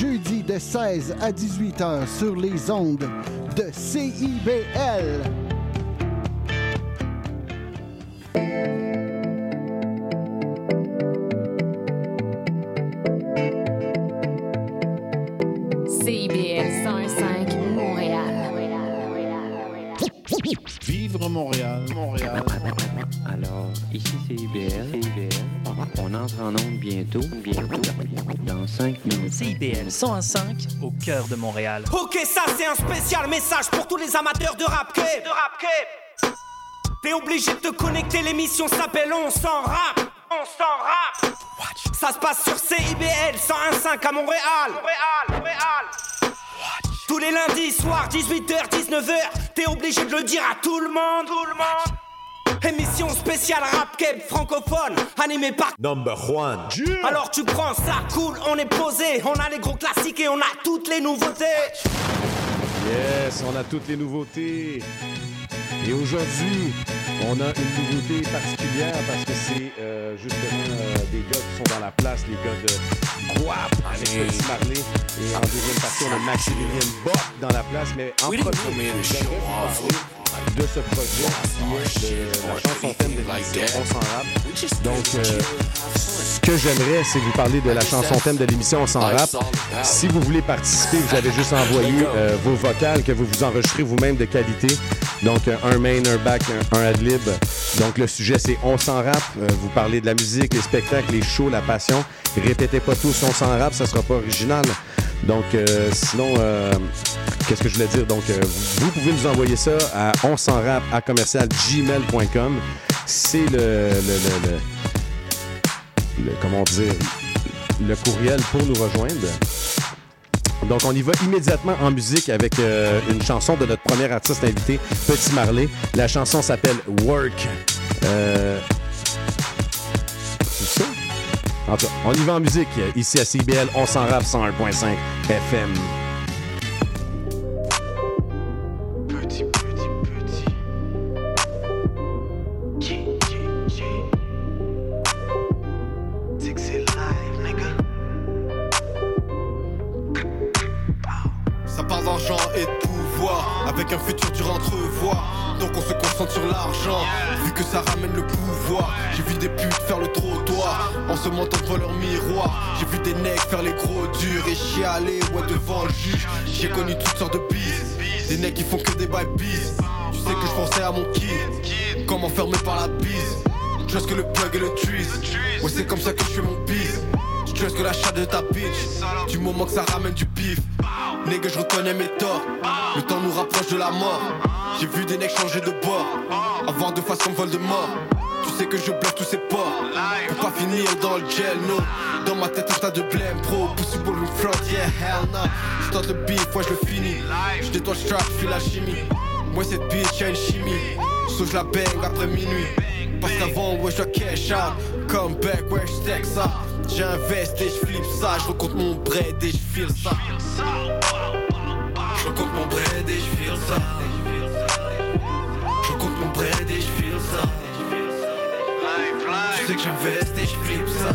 Jeudis de 16 à 18 heures sur les ondes de CIBL. CIBL 105 Montréal. Vivre Montréal, Montréal. Alors, ici c'est IBL. On entre en onde bientôt, bientôt, dans 5 minutes. CIBL 105 au cœur de Montréal. Ok, ça c'est un spécial message pour tous les amateurs de rap De rap T'es obligé de te connecter, l'émission s'appelle On s'en rap. On s'en rap. Ça se passe sur CIBL 101.5 à Montréal. Montréal, Montréal. Tous les lundis soirs, 18h, 19h, t'es obligé de le dire à tout le monde. Tout le monde. Émission spéciale rap keb francophone, animée par Number one. alors tu prends ça, cool, on est posé, on a les gros classiques et on a toutes les nouveautés. Yes, on a toutes les nouveautés. Et aujourd'hui, on a une nouveauté particulière parce que c'est euh, justement euh, des gars qui sont dans la place, les gars de Guap avec Petit Marley. Et en deuxième partie, on a Maximilien Bock dans la place. Mais en premier, de ce projet qui est le- la chanson thème de l'émission On s'en rappe. Donc, euh, ce que j'aimerais, c'est vous parler de la chanson thème de l'émission On s'en rappe. Si vous voulez participer, vous avez juste envoyé euh, vos vocales que vous vous enregistrez vous-même de qualité. Donc, euh, un main, un back, un, un adlib. Donc, le sujet, c'est On s'en rappe. Vous parlez de la musique, les spectacles, les shows, la passion. Répétez pas tous On s'en rappe, ça sera pas original. Donc, euh, sinon, euh, qu'est-ce que je voulais dire? Donc, euh, vous pouvez nous envoyer ça à on à commercial gmail.com. C'est le, le, le, comment dire, le courriel pour nous rejoindre. Donc, on y va immédiatement en musique avec une chanson de notre premier artiste invité, Petit Marley. La chanson s'appelle Work. En tout cas, on y va en musique. Ici à CBL, on s'en rappe 101.5 FM. Ça parle d'argent et de pouvoir, avec un futur dur entrevoir. Donc on se concentre sur l'argent, vu que ça ramène le pouvoir. Des putes faire le trottoir, en se mentant devant leur miroir. J'ai vu des necks faire les gros durs et chialer, ouais, devant le juge. J'ai connu toutes sortes de bises, des necks qui font que des bails. Tu sais que je pensais à mon kid, comme enfermé par la bise. Je que le plug et le trees, ouais, c'est comme ça que je fais mon bise. Je que la chatte de ta bitch, du moment que ça ramène du pif. Nigga, je reconnais mes torts. Le temps nous rapproche de la mort. J'ai vu des necks changer de bord. Avoir de façon vol de mort. Tu sais que je bloque tous ces ports. Pour pas finir dans le gel, no. Dans ma tête, un tas de blême, pro. Possible in front, yeah, hell no. Je tente le beef, ouais, je le finis. Je détoile le strap, fais la chimie. Moi, cette bitch, y'a une chimie. So, je la bang après minuit. Parce qu'avant, ouais, je cash out. Come back, ouais, je stack ça. J'investe et je flip ça. Je mon bread et je file ça. Je mon bread et je ça. Je recompte mon bread et je file ça. Sais que j'investe et je flip ça.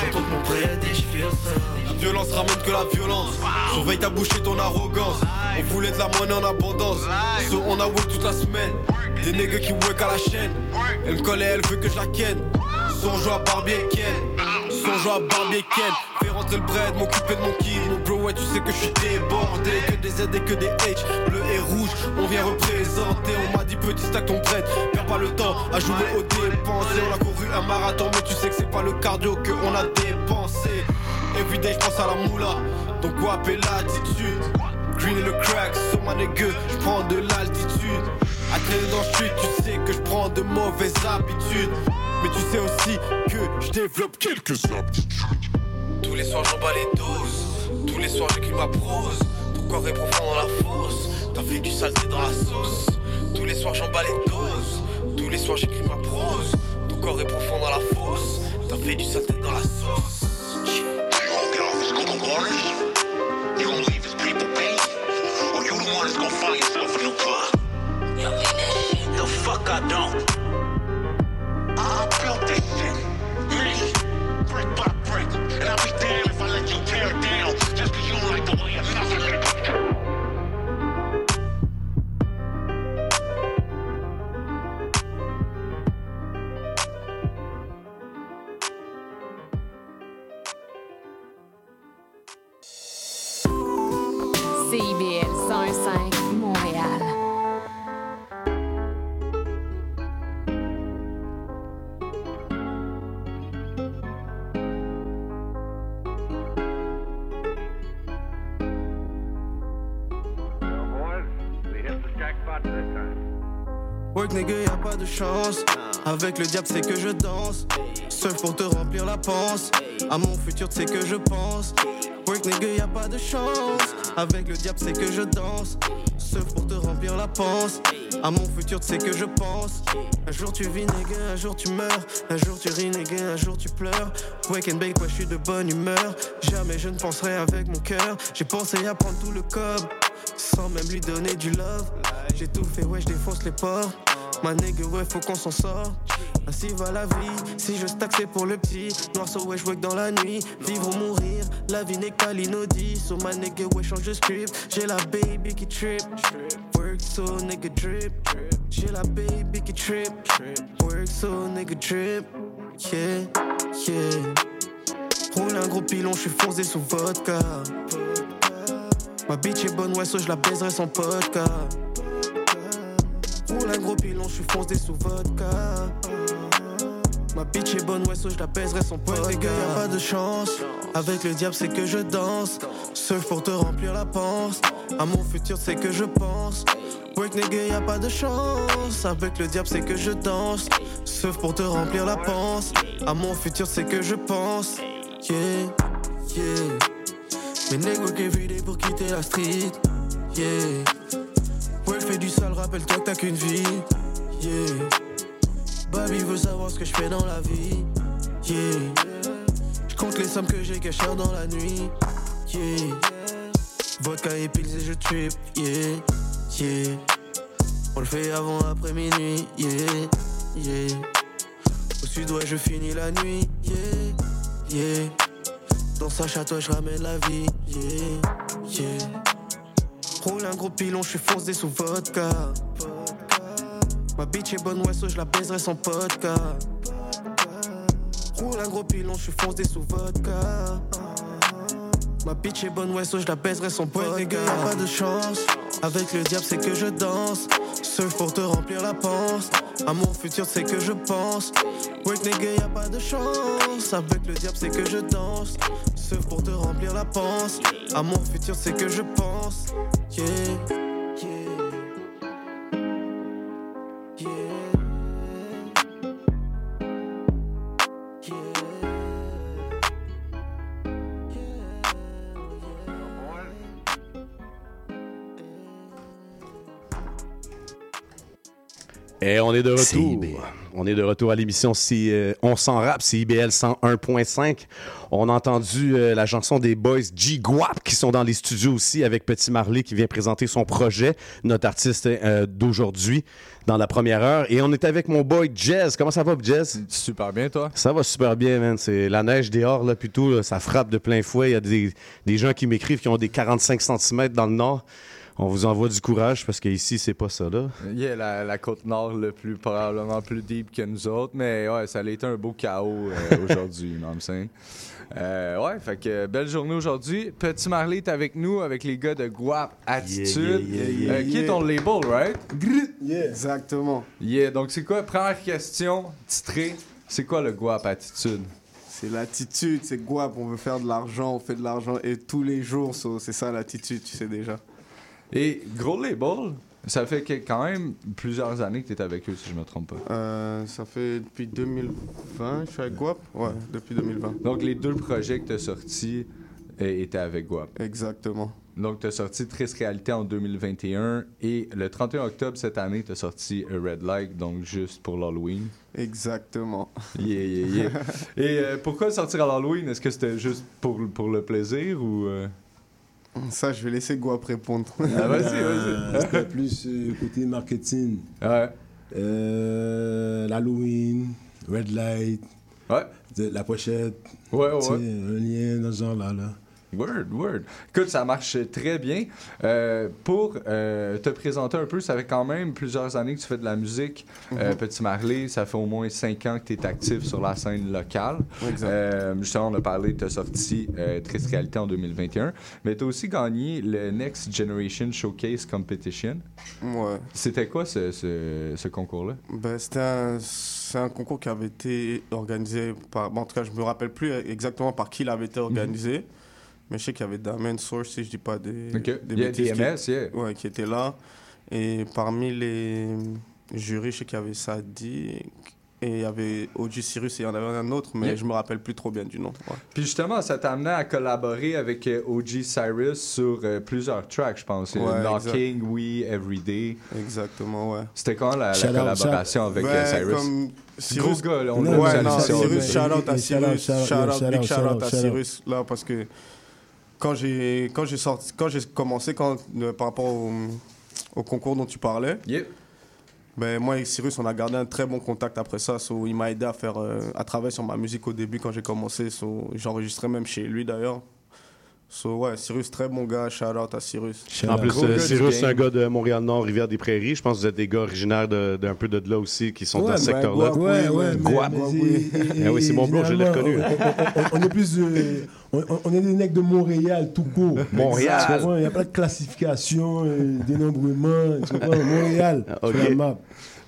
Je recompte mon bread et je ça. La violence ramène que la violence. Surveille ta bouche et ton arrogance. On voulait de la monnaie en abondance. On a work toute la semaine. Des niggas qui work à la chaîne. Elle me connaît, elle veut que je la ken. Son joie à Barbie et Ken. Son joie à Barbie et Ken. Rentrer le bread, m'occuper de mon kid. Mon bro, ouais, tu sais que je suis débordé. Que des Z et que des H. Bleu et rouge, on vient représenter. On m'a dit petit stack ton bread. Perds pas le temps à jouer aux dépensés. On a couru un marathon, mais tu sais que c'est pas le cardio que on a dépensé. Everyday, je pense à la moula. Donc, quoi, l'attitude. Green et le crack, sur ma nigga, je prends de l'altitude. À traîner dans le street, tu sais que je prends de mauvaises habitudes. Mais tu sais aussi que je développe quelques aptitudes. Les soirs j'en bats les doses. Tous les soirs j'écris ma prose. Ton corps est profond dans la fosse. T'as fait du saleté dans la sauce. Tous les soirs j'en bats les doses. Tous les soirs j'écris ma prose. Ton corps est profond dans la fosse. T'as fait du saleté dans la sauce. The fuck I don't. I built this shit. Brick by brick. And I'll be damned if I let you tear it down. Just cause you don't like the way another nigga Work nigga, y'a pas de chance. Avec le diable, c'est que je danse. Seul pour te remplir la panse. À mon futur, c'est que je pense. Work nigga, y'a pas de chance. Avec le diable, c'est que je danse. Seul pour te remplir la panse. À mon futur, c'est que je pense. Un jour tu vis, nigga, un jour tu meurs. Un jour tu ris, nigga, un jour tu pleures. Wake and bake, ouais, je suis de bonne humeur. Jamais je ne penserai avec mon cœur. J'ai pensé à prendre tout le cob. Sans même lui donner du love. J'ai tout fait, ouais, je défonce les ports. Ma nigga, ouais, faut qu'on s'en sorte. Ainsi va la vie, si je stack c'est pour le petit. Noir so ouais, je work dans la nuit. Vivre ou mourir, la vie n'est qu'à l'inaudible. So ma nigga, ouais, change de script. J'ai la baby qui trip. Work so nigga drip. J'ai la baby qui trip. Work so nigga drip. Yeah, yeah. Roule un gros pilon, je suis foncé sous vodka. Ma bitch est bonne, ouais, so je la baiserai sans vodka. Roule un gros pilon, je suis foncé sous vodka. Ma bitch est bonne, ouais, so je la baiserai sans vodka. Ouais, nigga, y'a pas de chance. Avec le diable, c'est que je danse. Seul pour te remplir la panse. À mon futur, c'est que je pense. Work nigga, y'a pas de chance. Avec le diable, c'est que je danse. Sauf pour te remplir la panse. À mon futur, c'est que je pense. Yeah, yeah. Mes qui vidé pour quitter la street. Yeah. Ouais, fais du sale, rappelle-toi que t'as qu'une vie. Yeah. Baby veut savoir ce que je fais dans la vie. Yeah. Je compte les sommes que j'ai cachées dans la nuit. Yeah. Vodka et pills et je trip. Yeah. Yeah. On le fait avant, après minuit. Yeah. Yeah. Au sud, ouais, je finis la nuit. Yeah. Yeah. Dans sa château, je ramène la vie. Yeah. Yeah. Roule un gros pilon, je suis foncé sous vodka. Ma bitch est bonne, ouais, so je la baiserai sans vodka. Roule un gros pilon, je suis foncé sous vodka. Ma bitch est bonne, ouais, so je la baiserai sans vodka. Ouais, y'a pas de chance. Avec le diable, c'est que je danse. Seul pour te remplir la panse. À mon futur, c'est que je pense. Work nigga, y'a pas de chance. Avec le diable, c'est que je danse. Seul pour te remplir la panse. À mon futur, c'est que je pense. Yeah. Et on est de retour. On est de retour à l'émission si, euh, On s'en rappe, CIBL 101.5. On a entendu euh, la chanson des boys G-Guap qui sont dans les studios aussi avec Petit Marley qui vient présenter son projet, notre artiste euh, d'aujourd'hui dans la première heure. Et on est avec mon boy Jazz. Comment ça va, Jazz? Super bien, toi? Ça va super bien, man. C'est la neige dehors, là, plutôt. là, ça frappe de plein fouet. Il y a des, des gens qui m'écrivent qui ont des 45 cm dans le nord. On vous envoie du courage parce qu'ici, c'est pas ça, là. Yeah, la, la côte nord le plus probablement plus deep que nous autres, mais ouais, ça a été un beau chaos euh, aujourd'hui, saying? Euh, ouais, fait que belle journée aujourd'hui. Petit Marley est avec nous, avec les gars de Guap Attitude, Yeah, yeah, yeah, euh, qui est ton label, right? Exactement. Yeah, donc c'est quoi, première question titrée, c'est quoi le Guap Attitude? C'est l'attitude, c'est guap, on veut faire de l'argent, on fait de l'argent et tous les jours, so, c'est ça l'attitude, tu sais déjà. Et gros label, Ça fait que- quand même plusieurs années que tu es avec eux, si je me trompe pas. Euh, ça fait depuis 2020, je suis avec Guap? Ouais, depuis 2020. Donc, les deux projets que tu as sortis euh, étaient avec Guap. Exactement. Donc, tu as sorti Triste Réalité en 2021 et le 31 octobre cette année, tu as sorti A Red Light, donc juste pour l'Halloween. Exactement. Yeah, yeah, yeah. et euh, pourquoi sortir à l'Halloween? Est-ce que c'était juste pour, pour le plaisir ou. euh? Ça, je vais laisser Guap répondre. Ah, vas-y, vas-y. Euh, C'était plus euh, côté marketing. Ouais. Euh, L'Halloween, Red Light. Ouais. La pochette. Ouais, ouais. Un lien dans ce genre-là. Là. Word, word. Écoute, ça marche très bien. Euh, pour euh, te présenter un peu, ça fait quand même plusieurs années que tu fais de la musique. Euh, Mhm. Petit Marley, ça fait au moins cinq ans que tu es actif sur la scène locale. Exact. Justement, on a parlé, tu as sorti euh, Triste Réalité en 2021, mais tu as aussi gagné le Next Generation Showcase Competition. Ouais. C'était quoi ce, ce, ce concours-là? Ben, c'était un, c'est un concours qui avait été organisé par. bon, en tout cas, je me rappelle plus exactement par qui il avait été organisé. Mais je sais qu'il y avait Damien Source, si je dis pas des. Ok. des Il y a bêtises, DMS, qui, yeah. ouais, qui était là. Et parmi les jurys, je sais qu'il y avait Sadi. Et il y avait OG Cyrus et il y en avait un autre, mais Yeah. je me rappelle plus trop bien du nom. ouais. Puis justement, ça t'a amené à collaborer avec euh, OG Cyrus sur euh, plusieurs tracks, je pense. Ouais, Knocking, We, Everyday. Exactement, ouais. C'était quand la, la Shout out, collaboration avec euh, Ben, Cyrus? comme Cyrus, Gros gars, on ouais, non. Cyrus, shout out à Cyrus, shout out, shout yeah, out, shout big out, shout out à. Cyrus, là, parce que quand j'ai quand j'ai sorti, quand j'ai commencé, quand, euh, par rapport au, au concours dont tu parlais, ben, moi et Cyrus, on a gardé un très bon contact après ça. So, il m'a aidé à faire, euh, à travailler sur ma musique au début quand j'ai commencé. So, J'enregistrais même chez lui d'ailleurs. So, ouais, Cyrus, très bon gars, shout out à Cyrus. Shout En out. plus, euh, Cyrus, c'est un gars de Montréal-Nord, Rivière-des-Prairies. Je pense que vous êtes des gars originaires d'un peu de là aussi, qui sont Ouais, dans ce secteur-là. Ouais, ouais, mais- Guap. c'est- Ah oui, c'est mon bro, je l'ai reconnu. On, on- on est plus. euh, on, on est des mecs de Montréal, tout court. Montréal. Il n'y a pas de classification, euh, dénombrement. Montréal. Ah, ok. sur la map.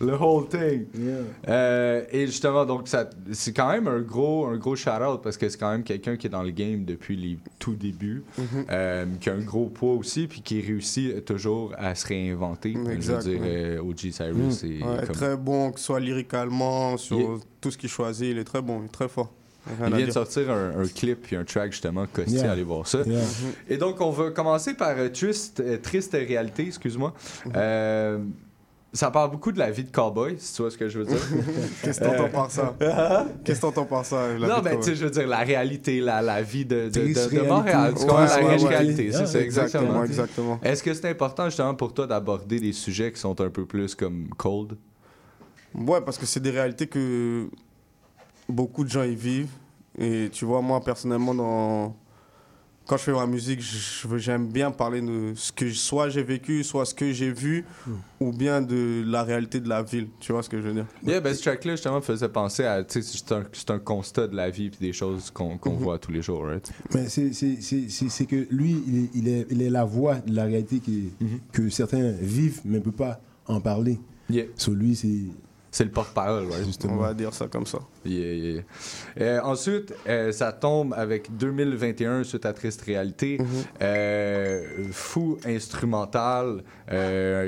Le whole thing. Yeah. Euh, et justement, donc, ça, c'est quand même un gros, un gros shout-out parce que c'est quand même quelqu'un qui est dans le game depuis les tout débuts, Mhm. euh, qui a un gros poids aussi, puis qui réussit toujours à se réinventer. Exact, Je veux dire, ouais. euh, OG Cyrus, Ouais, comme- Très bon, que ce soit lyricalement, sur tout ce qu'il choisit, il est très bon, il est très fort. Il vient de sortir un, un clip puis un track justement, Costi, Yeah. allez voir ça. Yeah. Et donc, on va commencer par euh, Triste, euh, Triste Réalité, excuse-moi. Euh, ça parle beaucoup de la vie de cowboy, si tu vois ce que je veux dire. Qu'est-ce que t'entends Euh, par ça Qu'est-ce que t'entends par ça la non, mais tu sais, je veux dire, la réalité, la, la vie de, de, de- de. Montréal. Tu Ouais, comprends, la riche ouais. réalité, c'est ça. Exactement, exactement. Est-ce que c'est important justement pour toi d'aborder des sujets qui sont un peu plus comme cold? Ouais, parce que c'est des réalités que beaucoup de gens y vivent. Et tu vois, moi, personnellement, dans... quand je fais ma musique, j'aime bien parler de ce que soit j'ai vécu, soit ce que j'ai vu, ou bien de la réalité de la ville. Tu vois ce que je veux dire? Yeah, ben ce track-là, justement, me faisait penser à, tu sais, c'est un, constat de la vie puis des choses qu'on Mhm. voit tous les jours, right? Mais c'est- que lui, il est, il, est, il est la voix de la réalité qui, que certains vivent, mais ne peuvent pas en parler. Yeah. Sur lui, c'est. C'est le porte-parole, right? On Justement. va dire ça comme ça. Yeah, yeah. Euh, ensuite, euh, ça tombe avec 2021 suite à Triste Réalité. Mhm. Euh, fou instrumental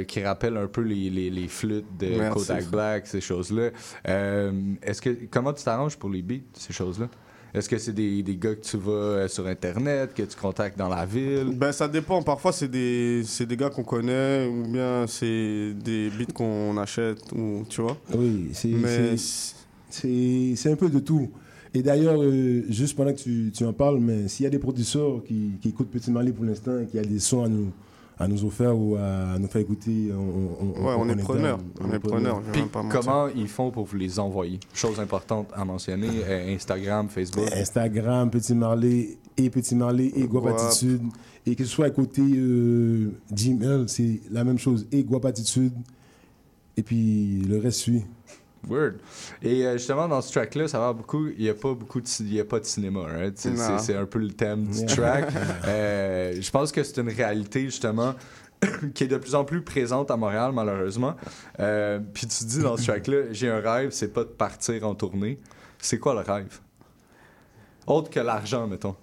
qui rappelle un peu les, les, les flûtes de Merci, Kodak. Black, ces choses-là. Est-ce que comment tu t'arranges pour les beats, ces choses-là? Est-ce que c'est des, des gars que tu vas euh, sur Internet, que tu contactes dans la ville? Ben, ça dépend. Parfois, c'est des, c'est des gars qu'on connaît, ou bien c'est des beats qu'on achète, ou tu vois. Oui, c'est. Un peu de tout. Et d'ailleurs, euh, juste pendant que tu, tu en parles, mais s'il y a des producteurs qui, qui écoutent Petit Marley pour l'instant et qui a des sons à nous, à nous offrir ou à nous faire écouter, on, on, Ouais, on est preneur. On est preneur. comment ils font pour vous les envoyer? Chose importante à mentionner, euh, Instagram, Facebook. Instagram, Petit Marley et Petit Marley et Guap Guap. Attitude. Et que ce soit à côté euh, Gmail, c'est la même chose. Et Guap Attitude. Et puis le reste suit. Word. Et euh, justement, dans ce track-là, ça va beaucoup. Il n'y a pas beaucoup de, il y a pas de cinéma, right? C'est, un peu le thème du Yeah. track. Euh, je pense que c'est une réalité, justement, qui est de plus en plus présente à Montréal, malheureusement. Euh, Puis tu dis dans ce track-là, j'ai un rêve, c'est pas de partir en tournée. C'est quoi le rêve? Autre que l'argent, mettons.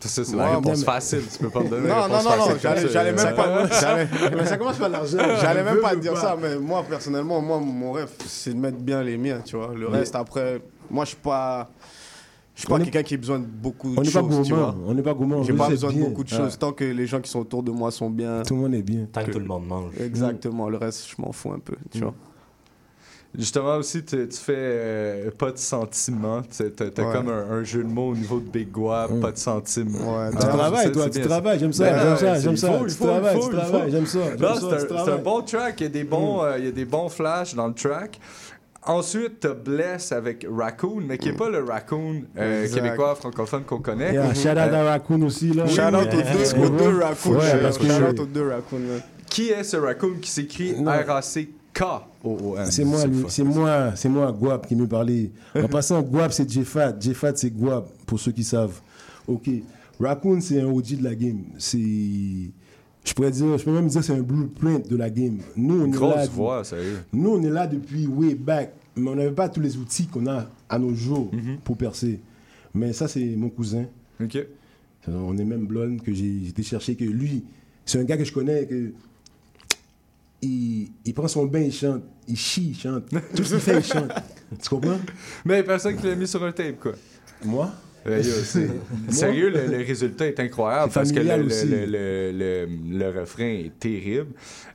Ça, c'est Ouais, la réponse mais- facile. Tu peux pas me donner Non, non, non, non, j'allais même pas. Mais ça commence par l'argent. J'allais même pas dire ça, mais moi, personnellement, moi, mon rêve, c'est de mettre bien les miens, tu vois. Le Mais- reste, après, moi, je suis pas. Je suis pas quelqu'un qui a besoin de beaucoup de On n'est pas choses, tu gourmand. vois. On n'est pas gourmand. J'ai pas besoin de beaucoup de choses. Tant que les gens qui sont autour de moi sont bien. Tout le monde est bien. Tant que tout le monde mange. Exactement. Le reste, je m'en fous un peu, tu vois. Justement aussi, tu, tu fais euh, pas de sentiments. Tu Ouais. comme un, un jeu de mots au niveau de Big Guap, pas de sentiments. Ouais, Tu travailles, toi, tu travailles, j'aime ça, j'aime ça, j'aime ça. Tu travailles, tu travailles, j'aime ça, c'est un- bon track. Il y a des bons, euh, il y a des bons flashs dans le track. Ensuite, t'as Bless avec Raccoon, mais qui est pas le Raccoon euh, québécois francophone qu'on connaît. Yeah, shout out Euh, à Raccoon aussi, là. Shout out aux deux, raccoons. Ouais, shout parce que out aux deux raccoons. Qui est ce Raccoon qui s'écrit Non. R-A-C-K-O-O-N? C'est moi, cette lui, fois. c'est moi, c'est moi, Guap, qui me parlait. En passant, Guap, c'est Jeffat. Jeffat, c'est Guap, pour ceux qui savent. Ok. Raccoon, c'est un OG de la game. C'est. Je pourrais dire, je peux même dire, c'est un blueprint de la game. Nous, on est Grosse là. voix, sérieux. Nous, on est là depuis way back, mais on n'avait pas tous les outils qu'on a à nos jours pour percer. Mais ça, c'est mon cousin. OK. On est même blonde que j'ai j'ai été chercher que lui, c'est un gars que je connais que il, il prend son bain, il chante, il chie, il chante. Tout ce qu'il fait, il chante. Tu comprends? Mais personne qui l'a mis sur un tape, quoi. Moi? Euh, Sérieux, le, le résultat est incroyable parce que le, le, le, le, le- le refrain est terrible.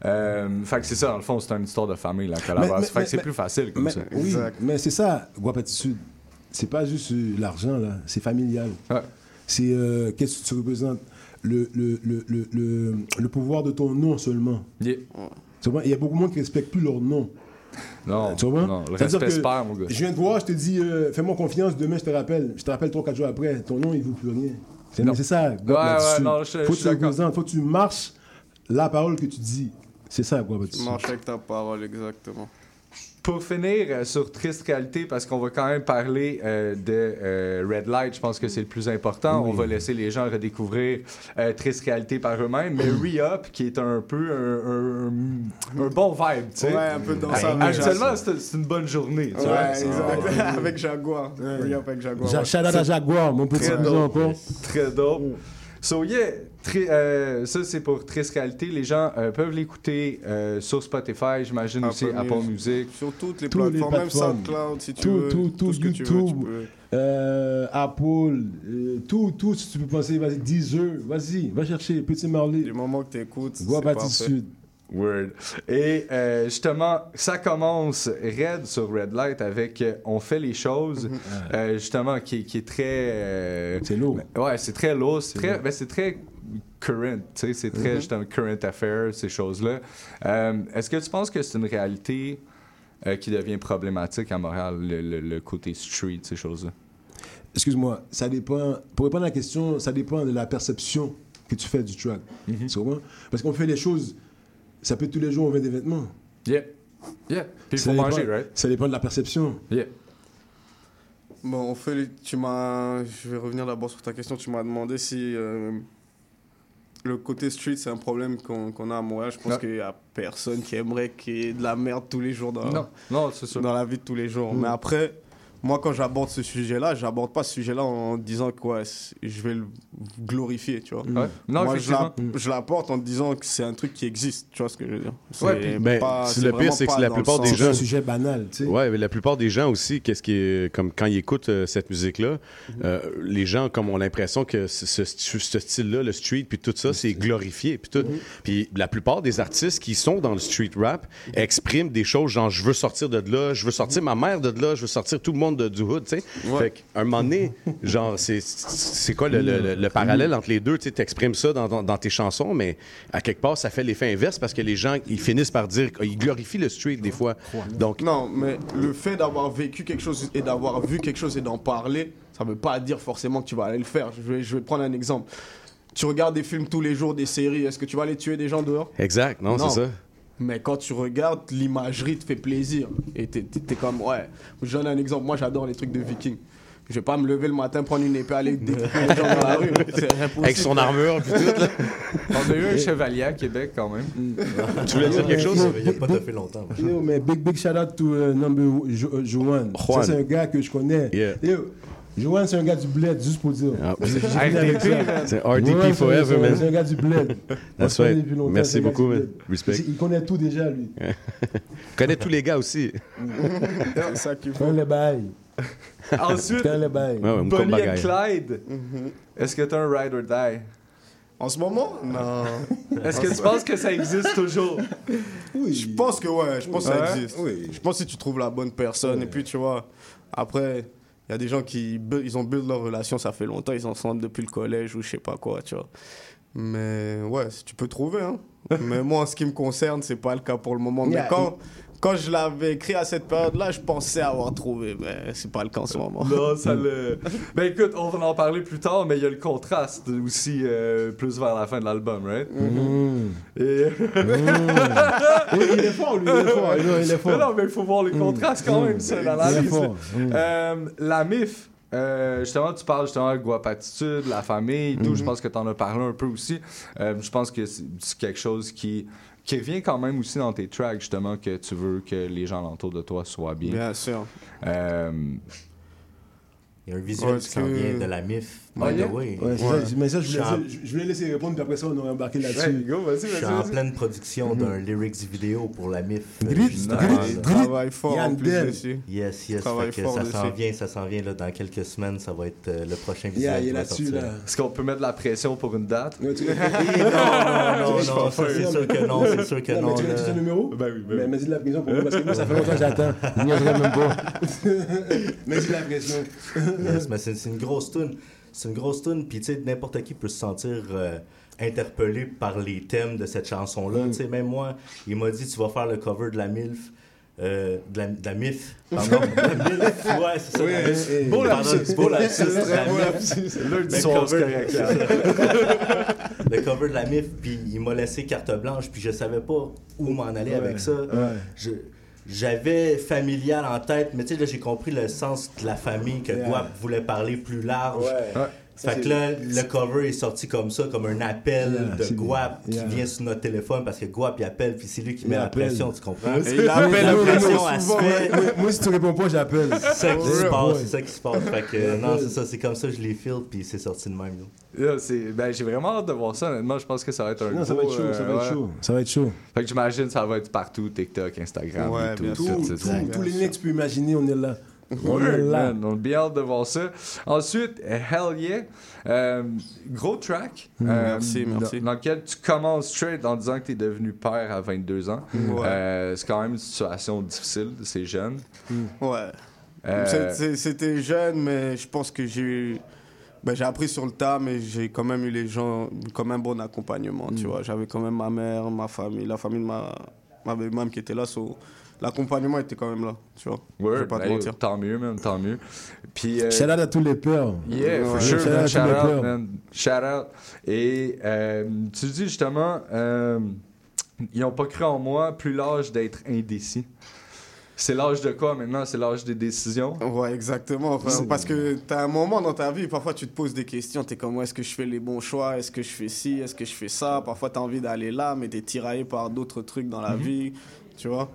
Euh, fait que c'est ça, dans le fond, c'est une histoire de famille, la collaboration. mais- fait que c'est mais- plus facile comme mais, ça. Oui, mais c'est ça, Guapatitude. C'est pas juste euh, l'argent, là. C'est familial. C'est euh, qu'est-ce que tu représentes? Le, le, le, le, le, le pouvoir de ton nom seulement. Yeah. Tu vois, Il y a beaucoup de monde qui ne respecte plus leur nom. Non, Tu vois? non, le respect que se perd, mon gars. Je viens te voir, je te dis, euh, fais-moi confiance, demain je te rappelle. Je te rappelle 3-4 jours après, ton nom il ne vaut plus rien. C'est Non. c'est ça. Ouais, ouais, non, je- je faut suis que tu faut que tu marches la parole que tu dis. C'est ça, quoi. Tu marches avec ta parole, exactement. Pour finir euh, sur Triste Réalité, parce qu'on va quand même parler euh, de euh, Red Light, je pense que c'est le plus important. Oui. On va laisser les gens redécouvrir euh, Triste Réalité par eux-mêmes. Mais Re-Up, qui est un peu un, un- un bon vibe, tu sais. Ouais, un peu dans ça. Actuellement, c'est une bonne journée. tu Ouais, vois. exact. avec Jaguar. Re-up avec Jaguar. Ja- ouais. shout out à Jaguar, mon petit Très cousin dope. encore. Très dope. So yeah, tri- euh, ça c'est pour Triste Réalité. Les gens euh, peuvent l'écouter euh, sur Spotify, j'imagine aussi Apple Apple Music. Sur toutes les Tous les plateformes, même plateformes. SoundCloud, si tu tout, veux. tout, tout, ce que tu veux, tu YouTube, peux. euh, Apple, euh, tout, tout, si tu peux penser, vas-y, Deezer, vas-y, va chercher, Petit Marley. Du moment que tu écoutes, Guapatitude. Word. Et euh, justement, ça commence Red sur Red Light avec euh, On fait les choses, euh, justement, qui, qui est très. euh, c'est lourd. Ouais, c'est très lourd. C'est très, ben, c'est très current, tu sais, c'est très Mhm. justement current affairs, ces choses-là. Euh, Est-ce que tu penses que c'est une réalité euh, qui devient problématique à Montréal, le, le- le côté street, ces choses-là? Excuse-moi, ça dépend. Pour répondre à la question, ça dépend de la perception que tu fais du track. Tu comprends? Parce qu'on fait les choses, ça peut être tous les jours, on vend des vêtements. Yeah. Yeah. Puis il Ça faut dépend- manger, right? Ça dépend de la perception. Yeah. Bon, on fait les- tu m'as. Je vais revenir d'abord sur ta question. Tu m'as demandé si euh, le côté street c'est un problème qu'on a à Montréal. Je pense Ouais. qu'il n'y a personne qui aimerait qu'il y ait de la merde tous les jours dans, Non, non, c'est sûr. dans la vie de tous les jours. Mm. Mais après, moi quand j'aborde ce sujet-là, j'aborde pas ce sujet-là en disant que ouais, c'est- je vais le glorifier, tu vois. Ouais. Non, moi je effectivement. la- je l'apporte en disant que c'est un truc qui existe, tu vois ce que je veux dire. Ouais, C'est puis- ben, pas- c'est c'est le pire, c'est que la plupart des gens. un sujet banal, tu sais. Ouais, mais la plupart des gens aussi, qu'est-ce qui est, comme quand ils écoutent euh, cette musique-là, euh, les gens comme ont l'impression que ce, ce- ce style-là, le street, puis tout ça, c'est glorifié, puis tout. Puis la plupart des artistes qui sont dans le street rap expriment des choses genre je veux sortir de là, je veux sortir ma mère de là, je veux sortir tout le monde de- du hood, tu sais. Fait qu'à un moment donné, genre c'est c'est quoi le, le- le- le parallèle entre les deux, tu sais, t'exprimes ça dans, dans- dans tes chansons, mais à quelque part ça fait l'effet inverse parce que les gens ils finissent par dire ils glorifient le street des fois. Donc Non, mais le fait d'avoir vécu quelque chose et d'avoir vu quelque chose et d'en parler, ça veut pas dire forcément que tu vas aller le faire. Je vais, je vais prendre un exemple. Tu regardes des films tous les jours, des séries, est-ce que tu vas aller tuer des gens dehors? Exact, non, c'est ça. Mais quand tu regardes, l'imagerie te fait plaisir. Et t'es t'es- t'es comme, ouais. Je donne un exemple. Moi, j'adore les trucs de vikings. Je vais pas me lever le matin, prendre une épée, aller découper les gens dans la rue. Avec son armure, puis tout, là. On a eu un chevalier à Québec quand même. Tu voulais dire quelque chose? Il n'y a pas fait longtemps. Yo, mais big, big shout out to uh, number uh, Joanne. Juan. Ça, c'est un gars que je connais. Yeah. Yo, Joanne, c'est un gars du bled, juste pour dire. Ah. C'est RDP forever, man. C'est un gars du bled. On That's right. depuis longtemps, Merci beaucoup, man. Respect. Il il connaît tout déjà, lui. connaît tous les gars aussi. C'est ça qu'il Connaît les bails. Ensuite, les bails. Ouais, ouais, Bonnie bagaille. Clyde. Est-ce que t'as un ride or die? En ce moment? Non. Est-ce que tu penses que ça existe toujours? Je pense que ouais, je pense que ça existe. Je pense que si tu trouves la bonne personne, et puis tu vois, après, il y a des gens qui ils ont build leur relation, ça fait longtemps, ils sont ensemble depuis le collège ou je sais pas quoi, tu vois. Mais ouais, tu peux trouver, hein. Mais moi, en ce qui me concerne, c'est pas le cas pour le moment. Mais Yeah, quand, quand je l'avais écrit à cette période-là, je pensais avoir trouvé, mais c'est pas le cas en ce moment. Non, ça le. Ben écoute, on va en parler plus tard, mais il y a le contraste aussi euh, plus vers la fin de l'album, right? Mm. Et... Oui, il est fort, lui, il est fort. Il est- il est fort. Mais non, mais il faut voir les contrastes quand même, ça, dans Il est l'analyse. fort. Mm. Euh, la MIF, euh, justement, tu parles justement de Guapatitude, la famille et tout. Mhm. Je pense que tu en as parlé un peu aussi. Euh, je pense que c'est quelque chose qui, qui revient quand même aussi dans tes tracks, justement, que tu veux que les gens autour de toi soient bien. Bien sûr. Euh, Il y a un visuel Ouais, qui s'en vient de la MIF. Ah, by the way. Ouais, Ouais. ça. Mais ça, je voulais, je- voulais laisser répondre, puis après ça, on aurait embarqué ouais, là-dessus. go, vas-y, Je suis en pleine production d'un lyrics vidéo pour la MIF. euh, Grit. Il grit. travaille fort en plus dessus. Yes, yes. Fait que fort ça s'en vient, ça s'en vient là, dans quelques semaines. Ça va être euh, le prochain visuel. Yeah, il là-dessus, là. Est-ce qu'on peut mettre de la pression pour une date? Non, non, non, ça, c'est sûr que non, c'est sûr que Non, mais non. tu veux-tu son numéro? Ben oui, ben Mais mets-y de la pression pour moi, parce que moi, ça fait longtemps que j'attends. Je niaiserai même pas. Mets-y de la pression. Yes, mais c'est c'est une grosse tune. C'est une grosse tune, puis tu sais, n'importe qui peut se sentir euh, interpellé par les thèmes de cette chanson-là. Mm. Tu sais, même moi, il m'a dit, tu vas faire le cover de la MILF. euh, de, la, de la MIF. Pardon, de la MILF. Ouais, c'est ça. Oui, la MIF. Beau lapsus. Beau lapsus. Lundi soir, c'est correct, le cover de la MIF, puis il m'a laissé carte blanche, puis je savais pas où m'en aller Ouais, avec ça. ouais. Je- J'avais familial en tête, mais tu sais, là, j'ai compris le sens de la famille que Yeah. Guap voulait parler plus large. Ouais. Ouais. Ça, Fait que là, le cover est sorti comme ça, comme un appel Yeah, de Guap yeah. qui vient sur notre téléphone parce que Guap il appelle, puis c'est lui qui Il met la pression, tu comprends? Et il appelle la pression, elle se. Moi, si tu réponds pas, j'appelle. C'est ça qui se Ouais. passe, c'est ça qui se passe. Fait que non, c'est ça, c'est comme ça que je l'ai feel, puis c'est sorti de même. c'est- ben, j'ai vraiment hâte de voir ça, honnêtement. Je pense que ça va être un Non, ça va gros, être chaud, ça euh, va être ouais. chaud. Ça va être chaud. Fait que j'imagine que ça va être partout, TikTok, Instagram, Ouais, YouTube, bien tout, sûr. Tout, tout, ça. tous les liens que tu peux imaginer, on est là. On est Ouais, là. man, on a bien hâte de voir ça. Ensuite, Hell Yeah. Euh, gros track. Mm. euh, Merci, merci. Dans, dans lequel tu commences straight en disant que tu es devenu père à 22 ans. Ouais. Euh, c'est quand même une situation difficile, c'est jeune. Ouais. C'est- c'est- C'était jeune, mais je pense que j'ai eu- ben, j'ai appris sur le tas, mais j'ai quand même eu les gens, quand même bon accompagnement, tu vois. J'avais quand même ma mère, ma famille, la famille de ma, ma belle-mère qui était là. so, L'accompagnement était quand même là, tu vois. je ouais, vais pas te ben, mentir. tant mieux, man, tant mieux. Puis, euh, Shout out à tous les pères. Yeah, for Ouais. sure, Shout out man. Shout out, pères. man. Shout out. Et euh, tu dis justement, euh, ils n'ont pas cru en moi, plus l'âge d'être indécis. C'est l'âge de quoi maintenant? C'est l'âge des décisions? Ouais, exactement. frère. Parce que tu as un moment dans ta vie, parfois tu te poses des questions. Tu es comme, est-ce que je fais les bons choix? Est-ce que je fais ci? Est-ce que je fais ça? Parfois tu as envie d'aller là, mais tu es tiraillé par d'autres trucs dans la Mhm. vie. Tu vois?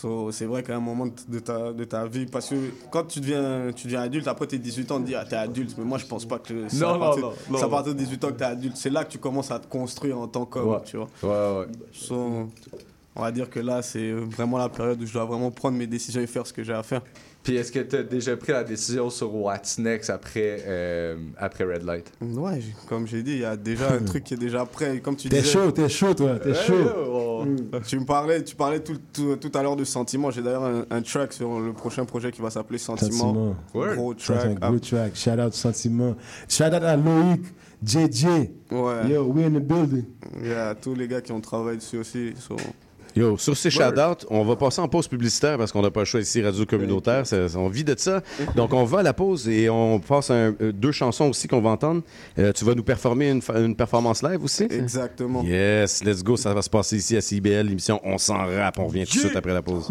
So, c'est vrai qu'à un moment de ta, de ta vie, parce que quand tu deviens, tu deviens adulte, après tes 18 ans, tu te dis, ah, t'es adulte, mais moi je pense pas que c'est à partir de 18 ans que t'es adulte. C'est là que tu commences à te construire en tant qu'homme, Ouais. tu vois. Ouais, ouais. So, on va dire que là, c'est vraiment la période où je dois vraiment prendre mes décisions et faire ce que j'ai à faire. Puis est-ce que tu as déjà pris la décision sur What's Next après, euh, après Red Light? Ouais, comme j'ai dit, il y a déjà un truc qui est déjà prêt. Comme tu T'es disais, chaud, t'es chaud, toi, t'es chaud. ouais, ouais. Tu me parlais, tu parlais tout, tout, tout à l'heure de Sentiment. J'ai d'ailleurs un, un track sur le prochain projet qui va s'appeler Sentiment. Sentiment. Gros track. C'est un gros track. Shout out Sentiment. Shout out à Loïc, JJ. Ouais. Yo, we in the building. Il y a tous les gars qui ont travaillé dessus aussi. sont- Yo, sur ces shout-outs, on va passer en pause publicitaire parce qu'on n'a pas le choix ici, Radio Communautaire. ça- on vit de ça. Donc, on va à la pause et on passe un- euh, deux chansons aussi qu'on va entendre. Euh, tu vas nous performer une, performance live aussi? Exactement. Yes, let's go. Ça va se passer ici à CIBL, l'émission On s'en rappe. On revient tout de suite après la pause.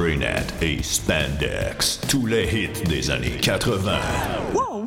Spraynet et Spandex, tous les hits des années 80. Wow,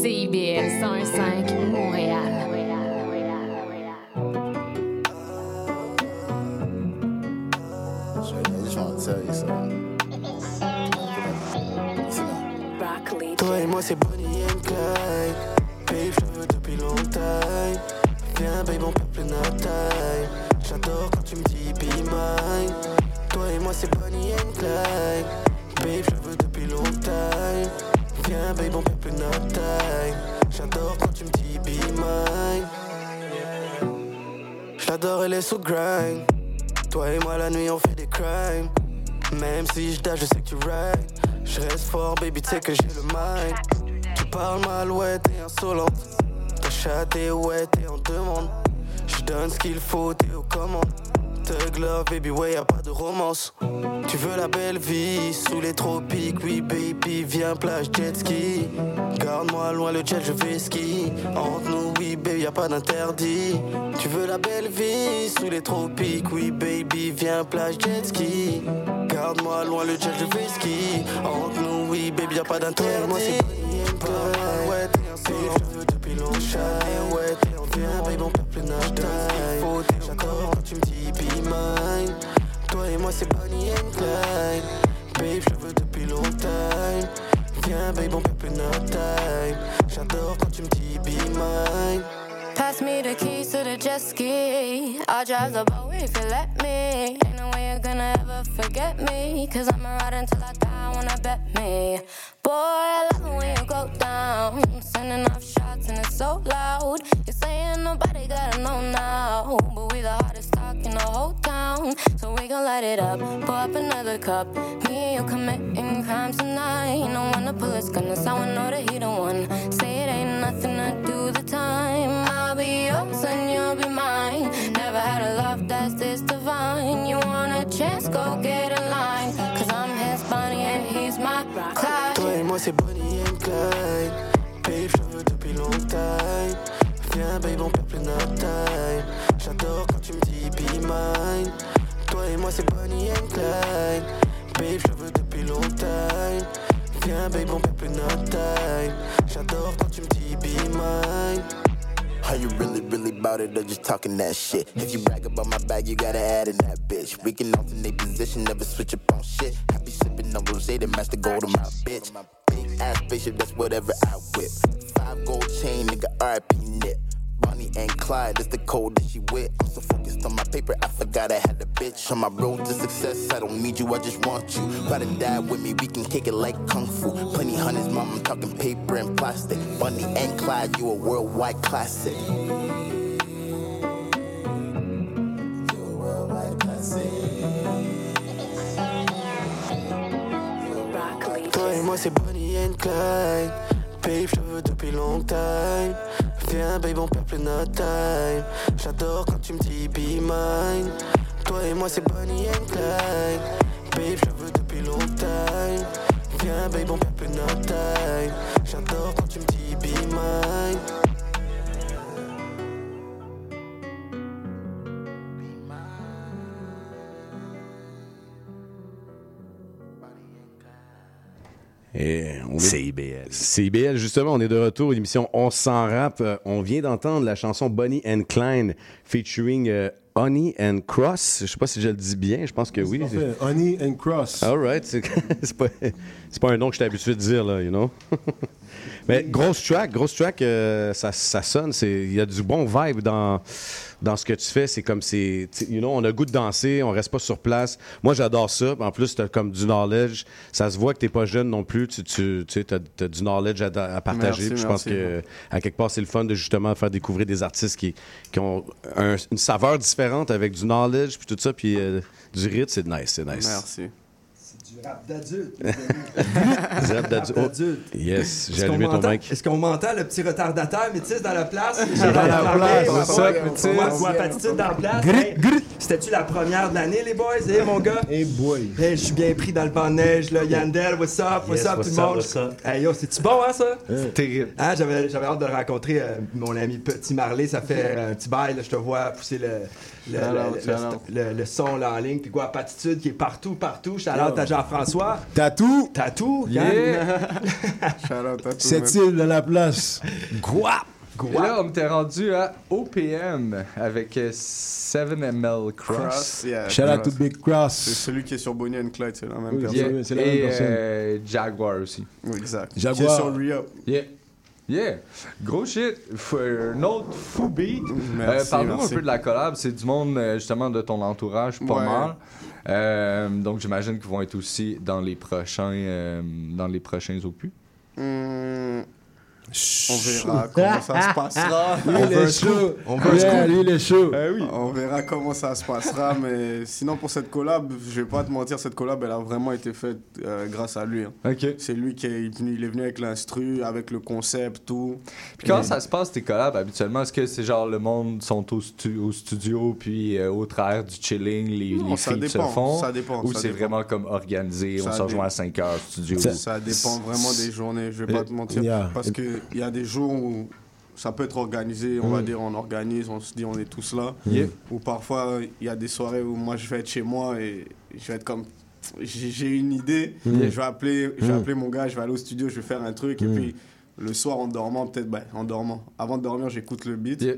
CIBL 101.5 Montréal. Toi et moi c'est Bonnie and Clyde. Babe je veux depuis longtemps. Viens babe on peut plus notre time J'adore quand tu me dis be mine. Toi et moi c'est Bonnie and Clyde. Babe je veux depuis longtemps On J'adore quand tu me dis be mine J'adore elle est sous grind Toi et moi la nuit on fait des crimes Même si je je sais que tu ride je reste fort, baby, tu sais que j'ai le mind. Tu parles mal, ouais, t'es insolente. Ta chatte est ouais, t'es en demande. Je donne ce qu'il faut, t'es aux commandes. Thug love, baby, ouais, y'a pas de romance. Tu veux la belle vie sous les tropiques, oui, baby, viens plage jet ski. Garde-moi loin le jet, je vais ski. Entre nous, oui, baby, y'a pas d'interdit. Tu veux la belle vie sous les tropiques, oui, baby, viens plage jet ski. Garde-moi loin le jet, je vais ski. Entre nous, oui, baby, y'a pas d'interdit. Moi, c'est. Ouais, depuis. Ouais, t'es en viens, baby, on perd plus notre time. J'adore quand tu me dis be mine. Toi et moi, c'est Bonnie and Clyde. Babe, je veux depuis longtemps. Viens, babe, on perd plus notre time. J'adore quand tu me dis be mine. Pass me the keys to the jet ski. I'll drive the boat if you let me. Ain't no way you're gonna ever forget me. Cause I'ma ride until I die, wanna bet me. Boy, I love it when you go down. Sending off shots and it's so loud. You're saying nobody gotta know now. But we the hottest talk in the whole town. So we gon' light it up. Pour up another cup. Me and you committing crimes tonight. No one to pull his. That's how I know that he don't want. Say it ain't nothing to do the time. I'll be yours and you'll be mine. Never had a love that's this divine. You want a chance, go get in line. Cause Toi et moi, c'est Bonnie and Clyde. Babe, je veux depuis longtemps. Viens, babe, on perd plus notre time. J'adore quand tu me dis be mine. Toi et moi, c'est Bonnie and Clyde. Babe, je veux depuis longtemps. Viens, babe, on perd plus notre time. J'adore quand tu me dis be mine. Are you really, really about it or just talking that shit? If you brag about my bag, you gotta add in that bitch. We can alternate position, never switch up on shit. Happy sipping on rose to match the gold of my bitch. My big ass spaceship, that's whatever I whip. Five gold chain, nigga, RIP nip. Bonnie and Clyde, is the code that she with. I'm so focused on my paper, I forgot I had a bitch. On my road to success, I don't need you, I just want you. Ride and die with me, we can kick it like Kung Fu. Plenty hundreds, mom, I'm talking paper and plastic. Bonnie and Clyde, you a worldwide classic. Toi et moi, c'est Bonnie and Clyde. Babe, je veux depuis longtemps. Viens, babe, on perd plus notre time. J'adore quand tu me dis be mine. Toi et moi, c'est Bonnie and Clyde. Babe, je veux depuis longtemps. Viens, babe, on perd plus notre time. J'adore quand tu me dis be mine. Et on est- CIBL. CIBL, justement, on est de retour, l'émission On s'en rap. Euh, on vient d'entendre la chanson Bonnie and Clyde featuring euh, Honey and Cross. Je sais pas si je le dis bien, je pense que oui. Parfait. Honey and Cross. All right. C'est pas, c'est pas un nom que j'étais habitué de dire, là, you know? Mais grosse track, grosse track, euh, ça, ça sonne. Il y a du bon vibe dans, dans ce que tu fais. C'est comme c'est. tu sais, You know, on a le goût de danser, on reste pas sur place. Moi, j'adore ça. En plus, tu as comme du knowledge. Ça se voit que tu pas jeune non plus. Tu, tu, tu as, du knowledge à, à partager. Merci, je pense merci. que, à quelque part, c'est le fun de justement faire découvrir des artistes qui, qui ont un- une saveur différente avec du knowledge, puis tout ça. Puis euh, du rythme, c'est nice. C'est nice. Merci. Du rap d'adulte. Du rap d'adulte. Oh, yes, j'ai Est-ce qu'on allumé ton m'entend? mic. Est-ce qu'on m'entend, le petit retardataire métis dans la place? Dans la place, c'est ça, patitude dans la place. C'était-tu la première de l'année, les boys? Hey, mon gars? Hey boy. Hey, je suis bien pris dans le banc de neige, là. Yandel, what's up? What's up, tout le monde? Hey, yo, c'est-tu bon, hein, ça? Terrible. Hein, j'avais, j'avais hâte de le rencontrer, euh, mon ami Petit Marley. Ça fait un petit bail, là, je te vois pousser le, le, le- son là en ligne. Puis quoi, Patitude qui est partout, partout. Shout out à Jean-François. Tatou. Tatou. Yeah. Shout out à tout Cette île dans la place. Guap. Et là, on était rendu à OPM avec euh, 7ML Cross. Cross, yeah, Shout out Cross. to Big Cross. C'est celui qui est sur Bonnie and Clyde, c'est la même Oui, personne. Yeah. c'est la même Et personne. euh, Jaguar aussi. Oui, exact. Jaguar. Qui est sur Re-Up. Yeah. Yeah. Gros shit. F- un autre fou beat. Euh, Parle-nous un peu de la collab. C'est du monde, euh, justement, de ton entourage, pas Ouais. mal. Euh, donc, j'imagine qu'ils vont être aussi dans les prochains, euh, dans les prochains opus. Hmm, on verra comment ça se passera. Lui, On il veut chaud. On veut Yeah, lui, il est chaud. On verra comment ça se passera, mais sinon pour cette collab, je vais pas te mentir, cette collab elle a vraiment été faite euh, grâce à lui. hein. Ok. C'est lui qui est venu, il est venu avec l'instru, avec le concept, tout. Puis comment Et- ça se passe tes collabs habituellement? Est-ce que c'est genre le monde sont au, stu- au studio puis euh, au travers du chilling, les, Non, les ça feats se dépend, font? ça dépend, Ou c'est dépend. vraiment comme organisé, on Ça se rejoint à 5 heures studio? Ça, ça dépend vraiment des journées, je vais pas te mentir. Yeah. Parce qu'il y a des jours où ça peut être organisé, on va Mm. dire on organise, on se dit on est tous là. Yeah. Ou parfois il y a des soirées où moi je vais être chez moi et je vais être comme. J'ai une idée, Mm. et je vais, appeler, je vais Mm. appeler mon gars, je vais aller au studio, je vais faire un truc. Et puis le soir en dormant, peut-être, ben, en dormant. Avant de dormir, j'écoute le beat. Yeah.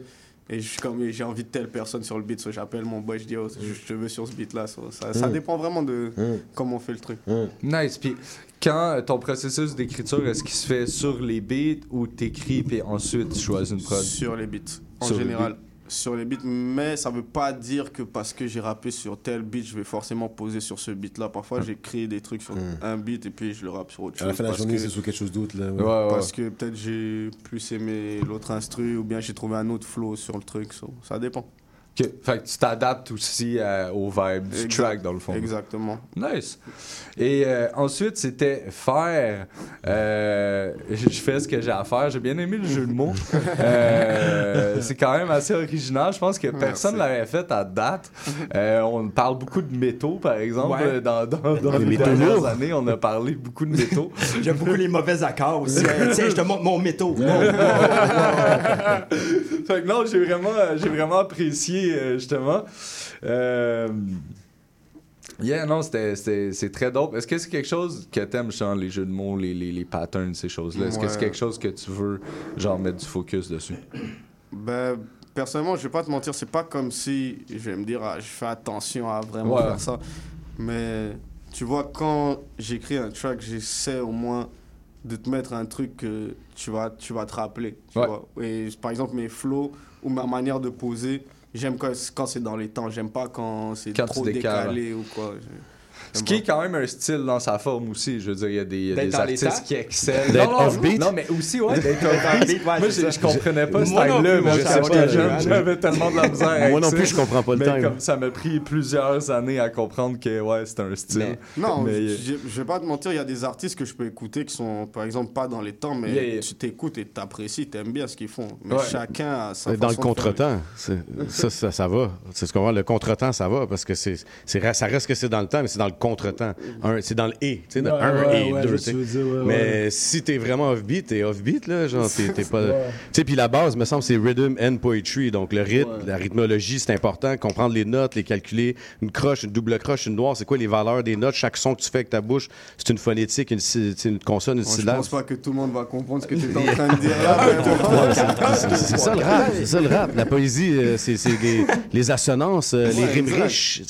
Et je suis comme, j'ai envie de telle personne sur le beat, so j'appelle mon boy, je dis, oh, je, je te veux sur ce beat-là. so ça, ça Mm. dépend vraiment de Mm. comment on fait le truc. Nice. Puis quand euh, ton processus d'écriture, est-ce qu'il se fait sur les beats ou t'écris puis ensuite tu choisis une prod? Sur les beats, en Sur les général. Sur les beats, mais ça veut pas dire que parce que j'ai rappé sur tel beat, je vais forcément poser sur ce beat-là. Parfois, j'ai créé des trucs sur Mm. un beat et puis je le rappe sur autre chose. À la fin de la parce journée, que- c'est sur quelque chose d'autre. là. ouais. Ouais, ouais. Parce que peut-être j'ai plus aimé l'autre instru ou bien j'ai trouvé un autre flow sur le truc. so, ça dépend. Fait que tu t'adaptes aussi euh, au vibe du Exact- track dans le fond. Exactement. Nice. Et euh, ensuite, c'était faire. euh, je fais ce que j'ai à faire. J'ai bien aimé le jeu de mots. Euh, c'est quand même assez original. Je pense que personne ne l'avait fait à date. Euh, on parle beaucoup de métaux, par exemple. Ouais. dans, dans, dans Les les métaux dernières lourds. années, on a parlé beaucoup de métaux. J'aime beaucoup les mauvais accords aussi. Tiens, je te montre mon métaux. Fait que non, j'ai vraiment, j'ai vraiment apprécié, euh, justement. Euh, Yeah, non, c'est très dope. Est-ce que c'est quelque chose que t'aimes, genre, les jeux de mots, les, les, les patterns, ces choses-là? Est-ce que c'est quelque chose que tu veux, genre, mettre du focus dessus? Ben, personnellement, je vais pas te mentir, c'est pas comme si je vais me dire, ah, je fais attention à vraiment Ouais. faire ça. Mais tu vois, quand j'écris un track, j'essaie au moins de te mettre un truc que tu vas, tu vas te rappeler. tu Ouais. vois. Et par exemple, mes flows ou ma manière de poser, j'aime quand, quand c'est dans les temps. J'aime pas quand c'est trop décalé ou quoi. Ce qui est quand même un style dans sa forme aussi. Je veux dire, il y a des, y a artistes qui excellent. D'être Non, non, offbeat? Non, mais aussi, ouais, d'être offbeat. Moi, ça. je comprenais pas ce Moi non style-là, plus, moi, mais je je sais pas j'avais- tellement de la misère avec Moi non ça. plus, je comprends pas le Mais time. comme ça m'a pris plusieurs années à comprendre que, ouais, c'est un style. Mais- Non, Mais- je je vais pas te mentir, il y a des artistes que je peux écouter qui sont, par exemple, pas dans les temps, mais Yeah, yeah. tu t'écoutes et t'apprécies, t'aimes bien ce qu'ils font. Mais Ouais. chacun a sa Dans le contretemps, ça, ça, ça va. C'est ce qu'on voit. Le contretemps, ça va parce que c'est, c'est, ra- ça reste que c'est dans le temps, mais c'est dans le contretemps. C'est dans le et, tu sais, dans Ouais, un ouais, et ouais, deux. dire, Mais ouais. si t'es vraiment offbeat, t'es offbeat, là. Genre, t'es, t'es pas. Tu sais, puis la base, me semble, c'est rhythm and poetry. Donc, le rythme, la rythmologie, c'est important. Comprendre les notes, les calculer. Une croche, une double croche, une noire, c'est quoi les valeurs des notes? Chaque son que tu fais avec ta bouche, c'est une phonétique, une, consonne, une Moi, je syllabe. pense pas que tout le monde va comprendre ce que tu es en train de dire là. C'est ça le rap, c'est ça le rap. La poésie, euh, c'est les, les assonances, euh, les rimes riches.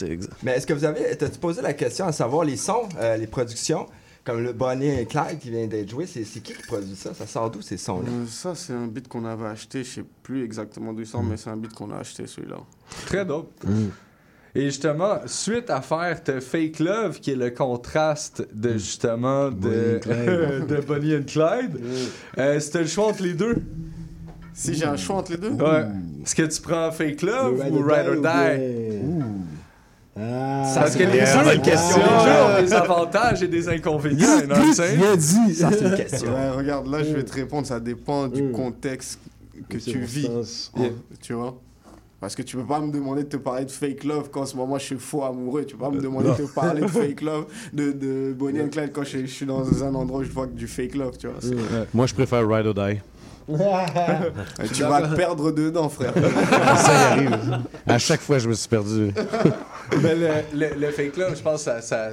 Mais est-ce que vous avez. T'as-tu posé la question à savoir les sons, euh, les productions, comme le Bonnie et Clyde qui vient d'être joué, c'est qui qui produit ça? Ça sort d'où ces sons-là? Euh, ça, c'est un beat qu'on avait acheté. Je sais plus exactement d'où il sort, mais c'est un beat qu'on a acheté celui-là. Très dope. Et justement, suite à faire te Fake Love, qui est le contraste de justement de, Bonnie and Clyde. de Bonnie and Clyde, euh, c'était le choix entre les deux. Si j'ai un choix entre les deux? Ouais. Est-ce que tu prends Fake Love ou Ride or Die? Ah, deux, c'est une question. les deux ont des avantages et des inconvénients. Bien dit. Ça, c'est une question. Ouais, regarde, là, je vais te répondre. Ça dépend du contexte que tu vis. Yeah. Tu vois? Parce que tu peux pas me demander de te parler de fake love quand en ce moment je suis faux amoureux. Tu peux pas me demander de te parler de fake love de, de Bonnie and Clyde quand je, je suis dans un endroit où je vois que du fake love. Tu vois C'est- Moi, je préfère Ride or Die. tu vas te perdre dedans, frère. Ça y arrive. À chaque fois, je me suis perdu. Mais le, le, le fake love, je pense que ça, ça,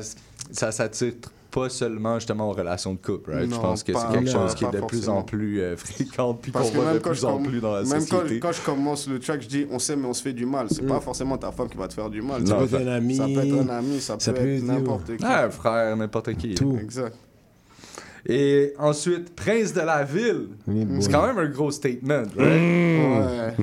ça s'attire pas seulement justement aux relations de couple, right? je Non, pense que c'est quelque non, chose qui est de plus en plus euh, fréquent puis qu'on voit de même quand, plus je en plus dans la même quand, société. quand je commence le track, je dis on s'aime mais on se fait du mal. C'est pas forcément ta femme qui va te faire du mal. Ça Tu peut vois. être un ami. Ça peut être un ami, ça, Ça peut, peut être n'importe qui. Ah, un frère, n'importe qui. Tout. Exact. Et ensuite, Prince de la ville. C'est quand même un gros statement, right? Ouais.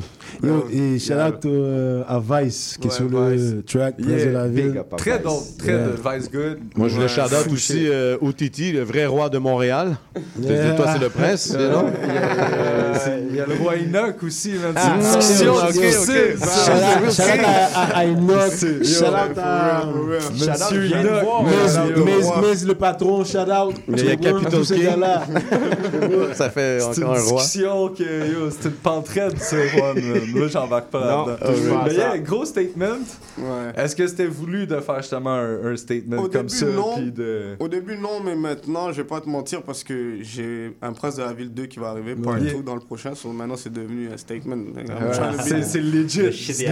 Yo, et shout out euh, à Vice qui est Ouais, sur le track Prince Yeah, de la ville. Très dope, très Yeah. de Vice Good. Moi, je voulais Ouais, shout-out fou aussi euh, au Titi, le vrai roi de Montréal. Yeah. Toi, c'est le prince, non? Il y a, c'est- il y a le roi Enoch aussi, man. C'est Ah, une discussion difficile, ça. Shout out- shout out à- Enoch. C'est- Shout out à Monsieur Enoch. Miz, le patron, shout out. Il y a Tu vois, Capital tous ces King. gars-là. Ça fait C'est encore une un roi. discussion que yo, c'est une pantraide, ça, man. Moi, j'embarque pas Non, là-dedans. toujours Mais yeah, ça. gros statement. Ouais. Est-ce que c'était voulu de faire justement un, un statement Au comme début, ça? non. puis de... Au début, non, mais maintenant, je vais pas te mentir parce que j'ai un Prince de la Ville 2 qui va arriver partout dans le prochain. So, maintenant, c'est devenu un statement. Ouais, c'est- c'est legit. C'est.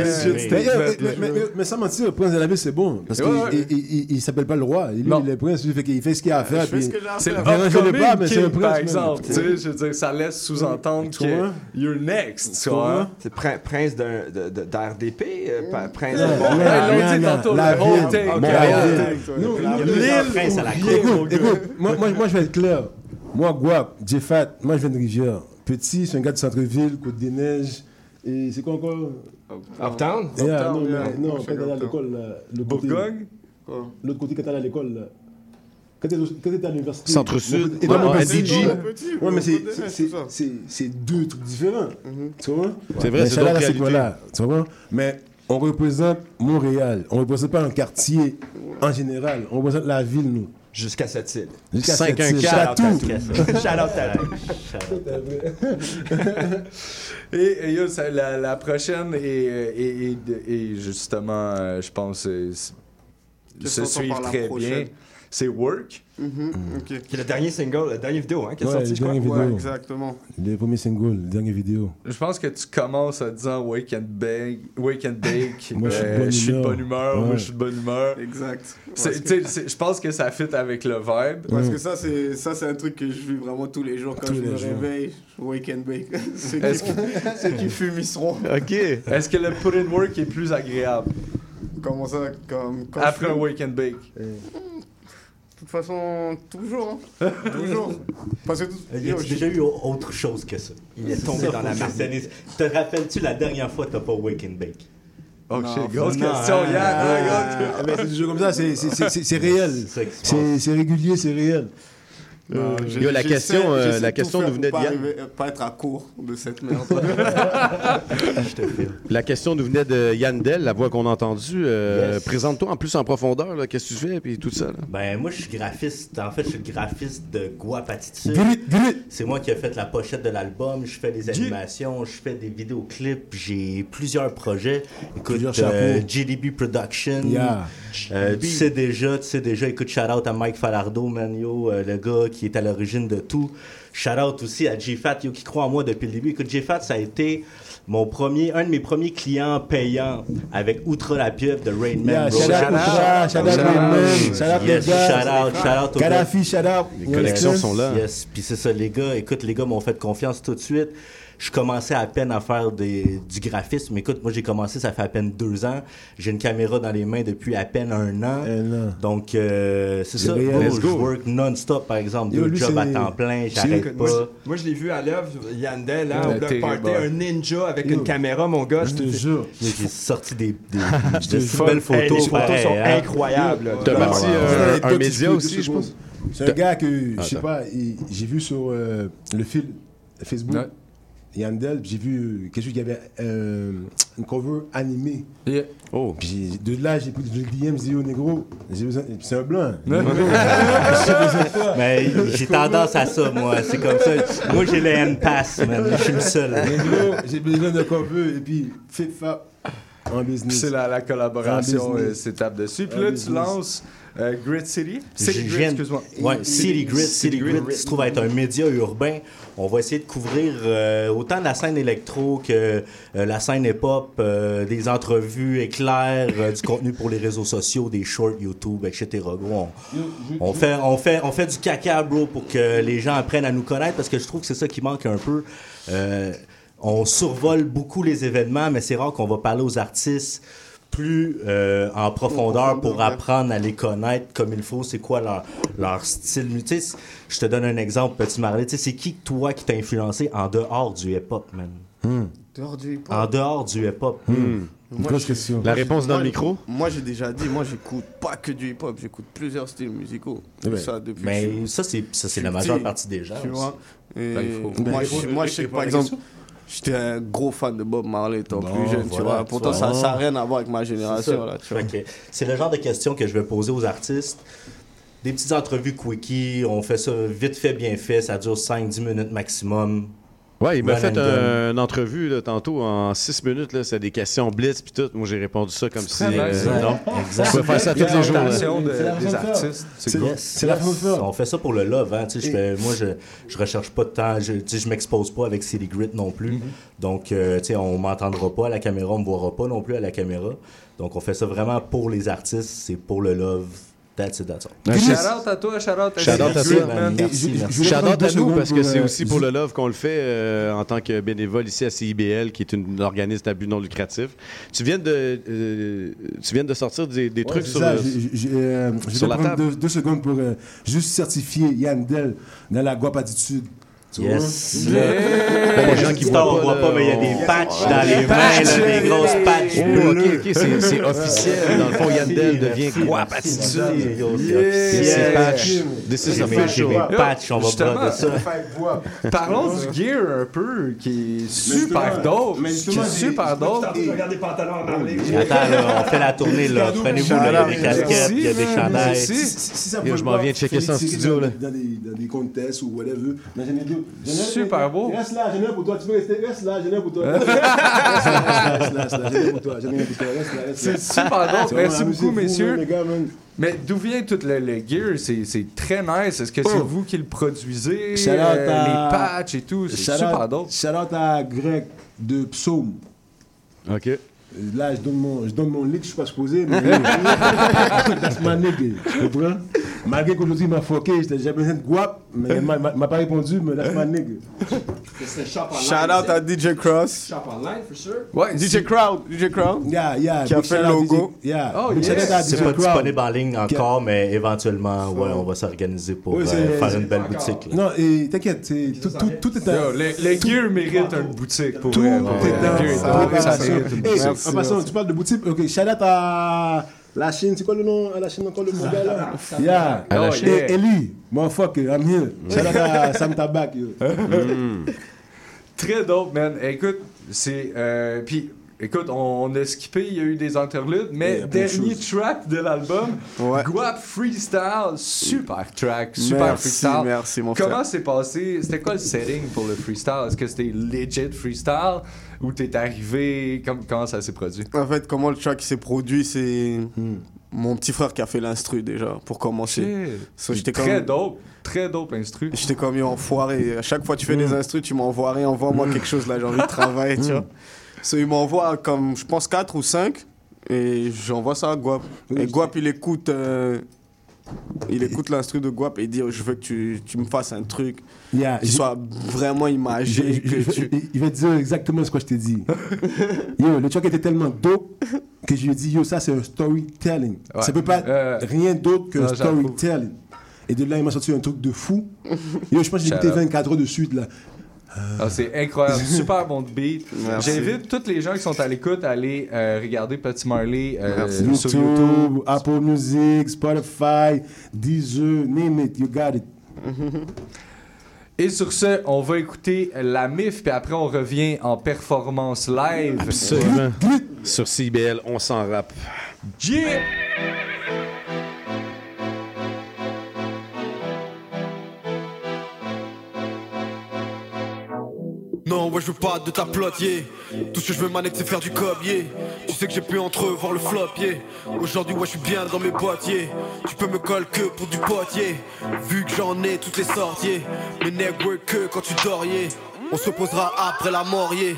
Mais, euh, mais sans mentir, le prince de la ville, c'est bon. Parce qu'il il, il, il s'appelle pas le roi. Il est le prince. Lui, fait ce qu'il a à faire. C'est le je upcoming pas, mais c'est un prince, par exemple. Tu sais, je veux dire, ça laisse sous-entendre que you're next, tu vois? C'est prin- prince d'RDP, euh, prince de Montréal. la ville. L'île Écoute, moi, moi, moi, je vais être clair. Moi, Guap, Jeffat, moi, je viens de Rivière. Petit, c'est un gars de centre-ville, Côte-des-Neiges. Et c'est quoi encore? Uptown? Yeah, non, je quand suis t'es à Uptown. l'école, là, le côté- Bourgogne? L'autre côté, quand t'es à l'école, là. Quand t'es à l'université. Centre-Sud, Et dans ouais, petit- NDG. Ouais, mais c'est- deux trucs différents. Tu vois? C'est vrai, Mais c'est Tu vois? Mais on représente Montréal. On représente pas un quartier en général. On représente la ville, nous. Jusqu'à cette île. Jusqu'à 5 cette un île. quatre. Chatou. Shout out à Et, et yo, ça, la, la prochaine est, justement, euh, je pense, euh, se suivre la très prochaine? C'est Work. Mhm, ok. Qui est le dernier single, la dernière vidéo hein, qui est Ouais, sorti, le je crois. Ouais, exactement. Les premiers singles, les dernières vidéos. Je pense que tu commences en disant Wake and Bake. Wake and bake. Moi, je suis de Euh, bonne je suis de humeur. bonne humeur. Moi, je suis de bonne humeur. Exact. Que- Je pense que ça fit avec le vibe. Parce que ça, c'est ça, c'est un truc que je vis vraiment tous les jours quand Tous je me jours. réveille. Wake and bake. ceux, Est-ce qui, ceux qui fument, ils seront. OK. Est-ce que le put in work est plus agréable? Comment ça? Comme, quand après je wake and bake? De toute façon, toujours. Hein. toujours. Parce que tout- Il y a déjà eu autre chose que ça. Il est tombé Ça, dans la finisse. Te rappelles-tu la dernière fois que t'as pas wake and bake? Oh Non, shit, grosse non, question. Yann. Ah, mais c'est toujours comme ça, c'est- réel. C'est régulier, c'est réel. Non, Yo, la question, euh, la question nous venait de Yann. arriver- Pas être à court de cette merde. La question nous venait de Yann Dell, la voix qu'on a entendue. Euh, Yes. Présente-toi en plus en profondeur, qu'est-ce que tu fais, puis tout ça. là? Ben, moi, je suis graphiste. En fait, je suis le graphiste de Guap Attitude. Grit, C'est moi qui ai fait la pochette de l'album. Je fais des animations, je fais des vidéoclips. J'ai plusieurs projets. Écoute, Plusieurs euh. GDB Production. Yeah. Euh, tu sais déjà, tu sais déjà. Écoute, shout out à Mike Falardo, man, yo, euh, le gars qui est à l'origine de tout. Shout out aussi à J-Fat, yo, qui croit en moi depuis le début. Écoute, J-Fat, ça a été mon premier, un de mes premiers clients payants avec Outre la pieuvre de Rain Man. Yeah, shout out shout out shout out Yes, shout out, shout out aux gars. Kadhafi, shout out. Les collections sont là. Yes, puis c'est ça, les gars. Écoute, les gars m'ont fait confiance tout de suite. Je commençais à peine à faire des, du graphisme. Écoute, moi, j'ai commencé, ça fait à peine deux ans. J'ai une caméra dans les mains depuis à peine un an. Donc, euh, c'est C'est ça. Let's je go. work non-stop, par exemple. Deux jobs à temps plein, j'arrête moi, pas. je- Moi, je l'ai vu à l'œuvre, Yandel, là, au Block Party, un ninja avec Yo. une caméra, mon gars. Je te jure. J'ai sorti des, belles Hey, photos. les photos pareil, sont hein. incroyables. T'as parti euh, Anecdote, un média aussi, je pense. C'est un gars que, je sais pas, j'ai vu sur euh, le fil Facebook, Ouais. Yandel, j'ai vu quelque chose qui avait euh, une cover animée. Oh. Puis de là, j'ai pris le DM, j'ai dit, oh négro, j'ai besoin- c'est un blanc. Mais j'ai tendance à ça, moi. C'est comme ça. Moi, j'ai le N-Pass, man. Je suis le seul. Négro, j'ai besoin de cover, et puis, fit fap en business. C'est la, la collaboration, euh, s'étape dessus. Puis En là, tu lances euh, Grid City? City Je Grid, viens- excuse-moi. Ouais, City Grid, City Grid, qui se trouve être un média urbain. On va essayer de couvrir euh, autant la scène électro que euh, la scène hip-hop, euh, des entrevues éclairs, euh, du contenu pour les réseaux sociaux, des shorts YouTube, etc. Gros, on, on fait, on, fait, on fait du caca, bro, pour que les gens apprennent à nous connaître parce que je trouve que c'est ça qui manque un peu. Euh, on survole beaucoup les événements, mais c'est rare qu'on va parler aux artistes plus euh, en profondeur pour apprendre à les connaître comme il faut, c'est quoi leur, leur style. Tu sais, je te donne un exemple, Petit Marley. Tu sais, c'est qui, toi, qui t'a influencé en dehors du hip-hop, man? Dehors du hip-hop? En dehors du hip-hop. Je- question. La réponse dans moi, le micro? Moi, j'ai déjà dit, moi, j'écoute pas que du hip-hop, j'écoute plusieurs styles musicaux. Eh ben, ça, depuis Mais je- ça, c'est ça, c'est je la majeure partie des gens. Tu vois Et Ben, faut- moi, Ben, je, moi, je sais par exemple, question. J'étais un gros fan de Bob Marley étant Bon, plus jeune, tu vois. Pourtant, ça n'a rien à voir avec ma génération, C'est le genre de questions que je vais poser aux artistes. Des petites entrevues quickie, on fait ça vite fait, bien fait, ça dure 5-10 minutes maximum. Ouais, il m'a fait un- une entrevue là, tantôt en 6 minutes. là, C'est des questions blitz puis tout. Moi, j'ai répondu ça comme si. euh, non. Exact. On peut faire ça tous les jours. Présentation de- des artistes. C'est cool. Yes, C'est la. On fait ça pour le love. Hein. Tu sais, je fais- moi, je, je recherche pas de temps. Je, tu sais, je m'expose pas avec City Grit non plus. Mm-hmm. Donc, euh, tu sais, on m'entendra pas à la caméra, on me verra pas non plus à la caméra. Donc, on fait ça vraiment pour les artistes. C'est pour le love. That's it, that's all. Un Shout shout- out à toi, shout out à Shout out à toi, Grid, man. man. Merci, je- merci. je voulais Shout prendre out deux à nous parce que c'est aussi pour le love qu'on le fait euh, en tant que bénévole ici à CIBL, qui est une- un organisme à but non lucratif. Tu viens de, euh, tu viens de sortir des, trucs sur euh, la table. deux, deux secondes pour euh, juste certifier Yann Dell dans la guap attitude. Tu Yes. Pour les gens qui voient on pas, voit pas, mais il y a des patchs dans les mains, là, des grosses patchs Oh, ok, bleues. ok, c'est- c'est officiel. Dans le fond, Yandel devient quoi Merci, attitude. merci, yo, c'est Yeah. officiel. C'est patch. This is J'ai mes- official. patchs, on va broder ça. Parlons du gear un peu, qui est super dope. mais Qui justement, est super dope. Regarde des pantalons à Marley. Attends, là, on fait la tournée, là. Prenez-vous, là, il y a des casquettes, il y a des chandails. je m'en viens de checker ça en studio, là. Dans des, dans des contests ou whatever. Mais j'en ai deux. Super beau. Reste là, j'en ai un pour toi. Tu peux rester. Reste là, j'en ai un pour toi. Reste là, reste là, j'en ai un pour toi. J'en ai un pour toi. Reste là, reste là. C'est super. C'est Merci beaucoup, messieurs. Mais d'où vient tout le, le gear? C'est c'est très nice. Est-ce que c'est Oh. vous qui le produisez? Shout out Euh, à- Les patchs et tout? C'est Shout super out- dope. Shout out à Greg de Psaume. Ok. Là, je donne mon, je donne mon lick, je suis pas supposé, mais that's my nigga, tu comprends? Malgré qu'aujourd'hui il m'a fucké, j'étais- j'avais besoin de guap, mais il m'a- m'a pas répondu, mais that's my nigga. Shout out à DJ Cross. Shop online, for sure. Ouais, DJ Crowd. DJ Crowd. Yeah, yeah. Qui a fait le logo. Yeah. Oh, à C'est pas disponible en ligne encore, mais éventuellement, ouais, on va s'organiser pour euh, faire une belle boutique. Non, et t'inquiète, tout, est Yo, un... le, le gear mérite une boutique pour Tout est dans en passant, tu parles de boutique, ok, shout out à La Chine, c'est quoi le nom? À la Chine encore le mon gars là? Yeah. À la Oh, Chine. Eli, motherfucker, I'm here. Shout out à Sam Tabak, yo. Mm. Très dope, man. Écoute, c'est. euh, Puis, écoute, on, on a skippé, il y a eu des interludes, mais Yeah, dernier track de l'album, Guap Freestyle, super track, super Merci, freestyle. merci, mon Comment c'est passé C'était quoi le setting pour le freestyle? Est-ce que c'était legit freestyle? Ou t'es arrivé Comme- Comment ça s'est produit? En fait, comment le track s'est produit, c'est mon petit frère qui a fait l'instru déjà, pour commencer. So, j'étais Très comme- dope, très dope instru. J'étais comme yo, enfoiré. À chaque fois que tu fais des instrus, tu m'envoies rien, envoie-moi quelque chose là, j'ai envie de travailler, tu vois. So, il m'envoie comme, je pense, 4 ou 5, et j'envoie ça à Guap. Et Guap, il écoute, euh, il écoute l'instru de Guap et dit oh, Je veux que tu, tu me fasses un truc Yeah, qui je- soit vraiment imagé. Je- je- que je- tu- il- va te dire exactement ce que je t'ai dit. yo, le track était tellement dope que je lui ai dit, yo, ça c'est un storytelling. Ouais. Ça peut pas Euh, rien d'autre qu'un storytelling. Et de là, il m'a sorti un truc de fou. Yo, je pense que j'ai écouté Shout out. 24 heures de suite là. Ah, c'est incroyable, super bon beat. Merci. J'invite tous les gens qui sont à l'écoute à aller euh, regarder Petit Marley euh, sur YouTube, YouTube. Apple Music, Spotify, Deezer, name it, you got it. Et sur ce, on va écouter la MIF, puis après on revient en performance live. Absolument. Sur CBL, on s'en rappe. Yeah! Je veux pas de ta plot. Tout ce que je veux, manette, c'est faire du cob. Tu sais que j'ai pu entrevoir le flop. Aujourd'hui, ouais, je suis bien dans mes boîtes. Tu peux me coller que pour du pot, yeah. Vu que j'en ai toutes les sortes, yeah. Mes nègres work que quand tu dors. On se posera après la mort, yeah.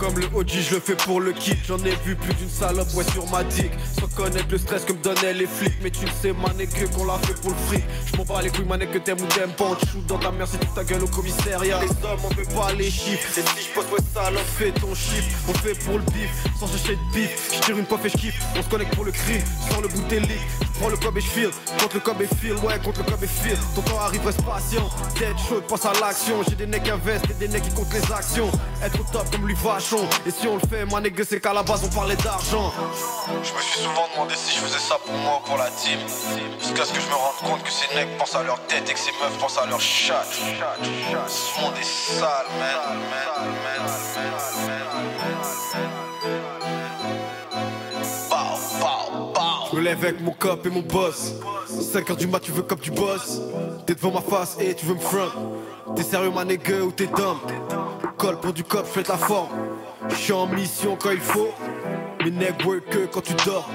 Comme le OG, je le fais pour le kit. J'en ai vu plus d'une salope, ouais, sur ma dick. Sans connaître le stress que me donnaient les flics. Mais tu le sais, mané, que qu'on l'a fait pour le fric. Je m'en bats les couilles, mané, que t'aimes ou t'aimes pas. On shoot dans ta mère, c'est toute ta gueule au commissariat. Les hommes, on fait pas les chiffres. Et si je pose, ouais, salope, fais ton chiffre. On fait pour le bif, sans chercher de bif. Je tire une pof et je kiffe. On se connecte pour le cri, sans le bout des lits. Prends le cob et je. Contre le cob et file, ouais, contre le cob et file. Ton temps arrive, reste patient. Tête chaude, pense à l'action. J'ai des necks investent et des necks qui comptent les actions. Être au top comme lui Et si on le fait, ma nègre, c'est qu'à la base on parlait d'argent. Je me suis souvent demandé si je faisais ça pour moi ou pour la team. Jusqu'à ce que je me rende compte que ces mecs pensent à leur tête et que ces meufs pensent à leur chat. Ce monde est sale, man. Je me lève avec mon cop et mon boss. 5 heures du mat, tu veux comme tu bosses. T'es devant ma face et tu veux me front. T'es sérieux, ma nègre, ou t'es dumb? Colle pour du cop, je fais de la forme. Je suis en mission quand il faut. Mes nègres work que quand tu dors.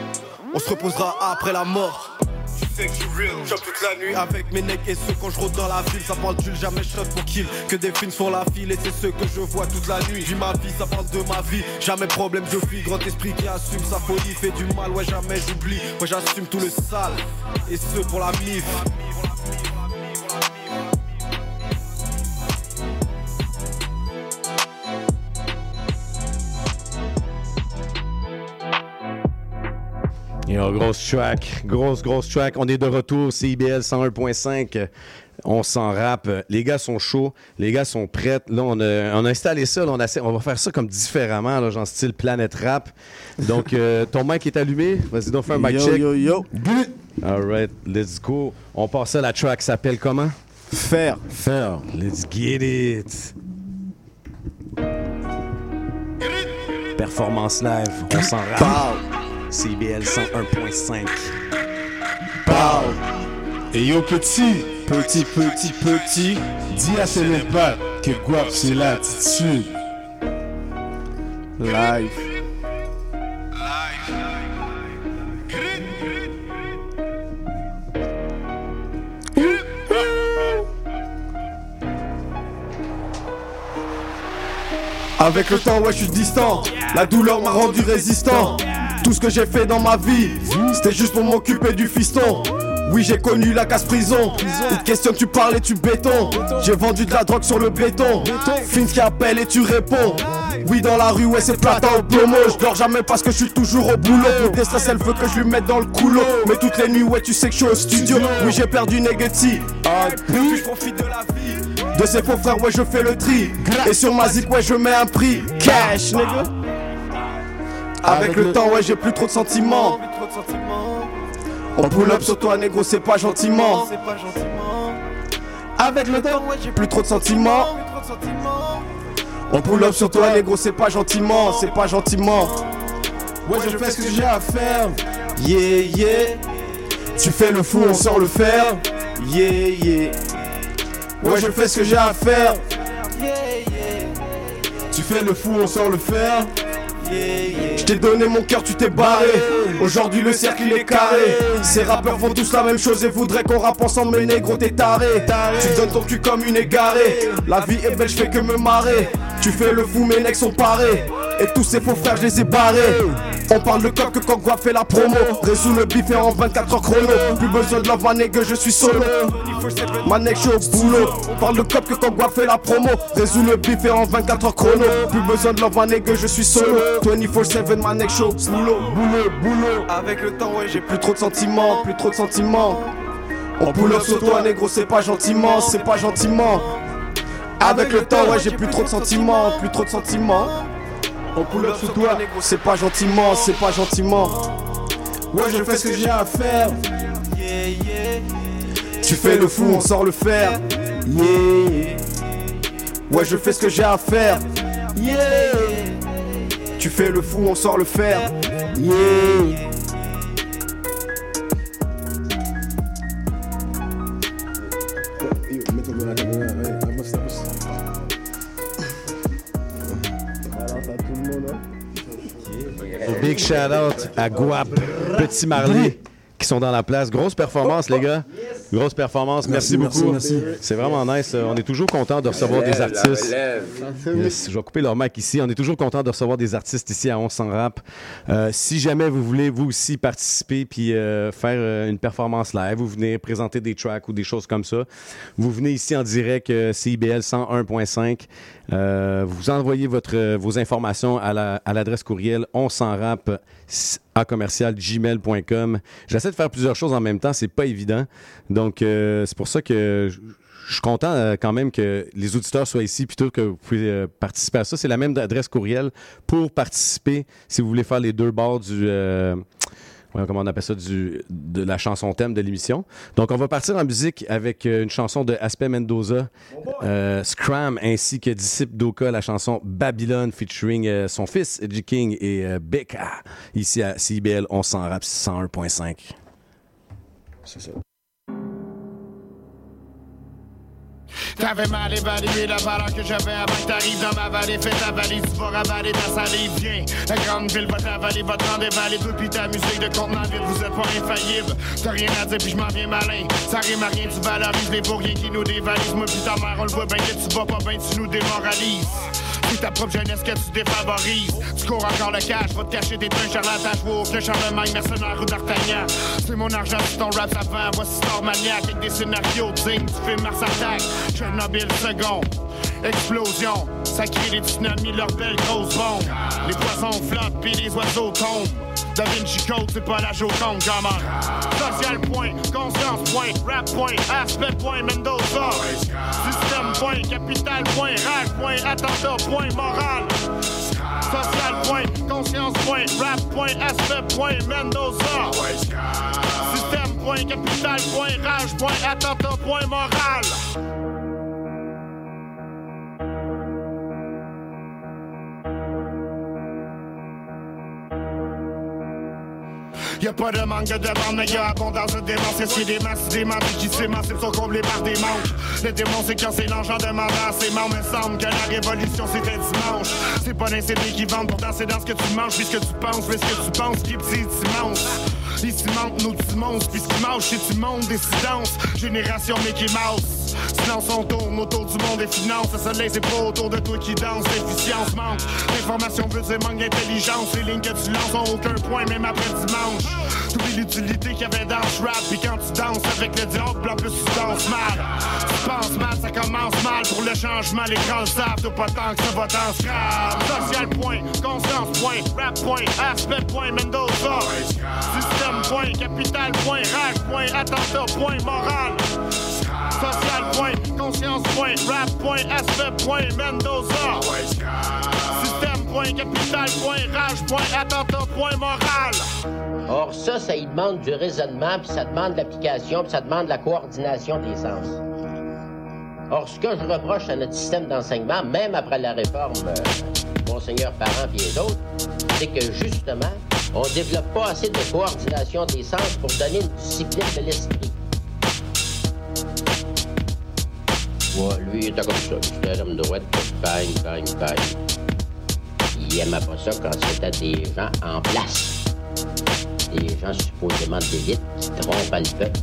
On se reposera après la mort. Tu sais que je suis toute la nuit avec mes necks et ceux quand je rôde dans la ville, ça parle d'huile, jamais shot pour kill. Que des films font la file et c'est ceux que je vois toute la nuit. Vis ma vie, ça parle de ma vie, jamais problème, je fuis. Grand esprit qui assume sa folie, fait du mal, ouais, jamais j'oublie. Moi j'assume tout le sale et ce pour la mif. Yo, grosse track, grosse, grosse track. On est de retour, CIBL 101.5. On s'en rappe. Les gars sont chauds, les gars sont prêts. Là, on a, on a installé ça. là, on, a- on va faire ça comme différemment, là, genre style Planète Rap. Donc, euh, ton mic est allumé. Vas-y, donc fais un mic Yo, check. yo, yo. All right, let's go. On passe à la track s'appelle comment? Faire. Faire. Let's get it. Performance live, on s'en rappe. CBL 101.5. Et yo petit, petit, petit, petit, dis à ces pas que Guap c'est l'attitude. Live. Avec le temps, ouais, je suis distant. La douleur m'a rendu résistant. Tout ce que j'ai fait dans ma vie, c'était juste pour m'occuper du fiston. Oui, j'ai connu la casse-prison. Une question, tu parles et tu béton. J'ai vendu de la drogue sur le béton. Fins qui appelle et tu réponds. Oui, dans la rue, ouais, c'est plata au plomo. Je dors jamais parce que je suis toujours au boulot. Pour déstress, elle veut que je lui mette dans le couloir. Mais toutes les nuits, ouais, tu sais que je suis au studio. Oui, j'ai perdu Negati. Ah, puis je profite de la vie. De ses faux frères, ouais, je fais le tri. Et sur ma zik, ouais, je mets un prix. Cash, nigga. Avec le temps, ouais, j'ai plus trop de sentiments. On pull up sur toi, négro, c'est pas gentiment. Avec le temps, j'ai plus trop de sentiments. On pull up sur toi, négro, c'est pas gentiment, c'est pas gentiment. Ouais, je fais ce que j'ai à faire. Yeah, yeah. Tu fais le fou, on sort le fer. Yeah, yeah. Ouais, je fais ce que j'ai à faire. Tu fais le fou, on sort le fer. Je t'ai donné mon cœur, tu t'es barré. Aujourd'hui le cercle il est carré. Ces rappeurs font tous la même chose et voudraient qu'on rappe ensemble, mais négro t'es taré. Tu donnes ton cul comme une égarée. La vie est belle, je fais que me marrer. Tu fais le fou, mes necks sont parés. Et tous ces faux frères, je les ai barrés. On parle de coq que Guap fait la promo. Résout le bif et en 24 heures chrono. Plus besoin de love, ma je suis solo. Ma nègre, je suis au boulot. On parle de cop que Guap fait la promo. Résout le bif et en 24 heures chrono. Plus besoin de love, ma je suis solo. 24-7, ma nègre, je boulot. Boulot, boulot. Avec le temps, ouais, j'ai plus trop de sentiments. Plus trop de sentiments. On pull up sur toi, négro, c'est pas gentiment, c'est pas gentiment. Avec le temps, ouais, j'ai plus trop de sentiments, plus trop de sentiments. On pull up sur toi, c'est pas gentiment, c'est pas gentiment. Ouais, je fais ce que j'ai à faire. Tu fais le fou, on sort le fer. Yeah. Ouais, je fais ce que j'ai à faire. Yeah. Tu fais le fou, on sort le fer. Yeah. Big shout out à Guap, Petit Marley qui sont dans la place. Grosse performance, les gars. Grosse performance. Merci, Merci, beaucoup. merci, merci. C'est vraiment nice. Euh, On est toujours content de recevoir des artistes. Yes, je vais couper leur mic ici. On est toujours content de recevoir des artistes ici à 1100 Rap. Euh, si jamais vous voulez, vous aussi, participer puis euh, faire une performance live, vous venez présenter des tracks ou des choses comme ça, vous venez ici en direct euh, CIBL 101.5. Euh, vous envoyez votre, vos informations à la- à l'adresse courriel 1100 rap à commercial gmail.com. J'essaie de faire plusieurs choses en même temps, c'est pas évident. Donc euh, c'est pour ça que je suis content euh, quand même que les auditeurs soient ici plutôt que vous pouvez euh, participer à ça. C'est la même adresse courriel pour participer si vous voulez faire les deux bords du comment on appelle ça du, de la chanson thème de l'émission. Donc on va partir en musique avec euh, une chanson de Aspect Mendoza, euh, Scram ainsi que Disciple Doka la chanson Babylone featuring euh, son fils Edgy King et euh, Becca ici à CIBL on s'en rap 101.5. C'est ça. T'avais mal évalué la valeur que j'avais avant que t'arrives dans ma vallée. Fais ta valise, tu vas ravaler ta salive. Viens, la grande ville va t'avaler, va te rendre dévaler. Toi pis ta musique de contenant vide, vous êtes pas infaillible. T'as rien à dire, puis je m'en viens malin. Ça rime à rien, tu valorises les vauriens qui nous dévalisent. Moi pis ta mère, on le voit bien que tu vas pas bien, tu nous démoralises. C'est ta propre jeunesse que tu défavorises. Tu cours encore le cash, va te cacher tes trains charlatan. Je vois aucun Charlemagne, mercenaire ou d'Artagnan. C'est mon argent, c'est ton rap, ça vend. Voici Star Maniac avec des scénarios dignes. Tu fais Mars Attack, Chernobyl second. Explosion, ça crée des tsunamis, leurs belles grosses bombes. Les poissons flottent, puis les oiseaux tombent. Da Vinci Code, c'est pas la Joconde, comment? Social point, conscience point, rap point, aspect point, Mendoza. Système point, capital point, rage point, attentat point, moral. Social point, conscience point, rap point, aspect point, Mendoza. Système point, capital point, rage point, attentat point, moral. Y'a pas de manque de demande, mais y'a abondance de démons. C'est des masses, des membres qui s'émancipent sont comblés par des manques. Le démon, c'est quand c'est l'ange en demandant à ses membres. Il semble que la révolution c'était dimanche. C'est pas d'un CD qui vendent, pourtant c'est dans ce que tu manges, puis ce que tu penses, puis ce que tu penses qui petit, immense. Les cimentent nos petits monstres, puis ce qui mange, c'est du monde, des silences. Génération Mickey Mouse. Silence, on tourne autour du monde des finances. Le soleil, c'est pas autour de toi qui danse. L'efficience manque. L'information veut dire manque d'intelligence. Les lignes que tu lances ont aucun point, même après dimanche. T'oublies l'utilité qu'il y avait dans ce rap. Puis quand tu danses avec le diable, en plus tu danses mal. Tu penses mal, ça commence mal. Pour le changement, les grands le savent. T'as pas tant que ça va dans. Social point, conscience point, rap point, aspect point, Mendoza. Système point, capital point, rage point, attentat point, moral. Social point, conscience point, rap point, aspect point, Mendoza. Système point capital, point rage, point attentat, point moral. Or, ça, ça y demande du raisonnement, puis ça demande de l'application, puis ça demande la coordination des sens. Or, ce que je reproche à notre système d'enseignement, même après la réforme, euh, Monseigneur Parent et les autres, c'est que justement, on développe pas assez de coordination des sens pour donner une discipline de l'esprit. Lui, il était comme ça. C'était l'homme droite, bang, bang, bang. Il aimait pas ça quand c'était des gens en place. Des gens supposément d'élite qui trompent le peuple.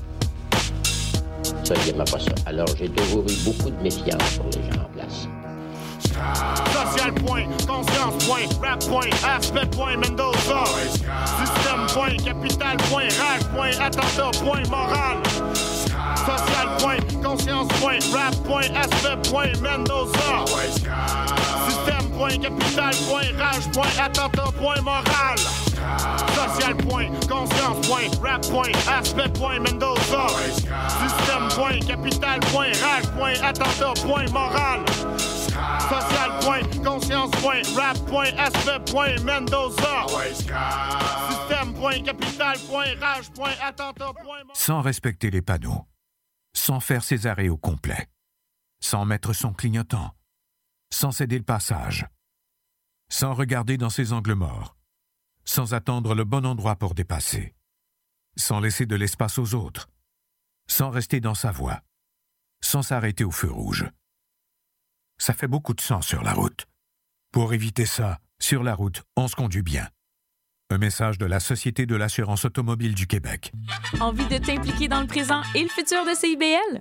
Ça, il aimait pas ça. Alors, j'ai toujours eu beaucoup de méfiance pour les gens en place. Social point, conscience point, rap point, aspect point, Mendoza. Système point, capital point, rage point, attentat point, moral. Social point, conscience point, rap point, aspect point, Mendoza. Système point, capital point, rage point, attentat point, moral. Social point, conscience point, rap point, aspect point, Mendoza. Système point, capital point, rage point, attentat point, moral. Social point, conscience point, rap point, aspect point, Mendoza. Système point, capital point, rage point, attentat point. Sans respecter les panneaux, sans faire ses arrêts au complet, sans mettre son clignotant, sans céder le passage, sans regarder dans ses angles morts, sans attendre le bon endroit pour dépasser, sans laisser de l'espace aux autres, sans rester dans sa voie, sans s'arrêter au feu rouge. Ça fait beaucoup de sang sur la route. Pour éviter ça, sur la route, on se conduit bien. Un message de la Société de l'assurance automobile du Québec. Envie de t'impliquer dans le présent et le futur de CIBL?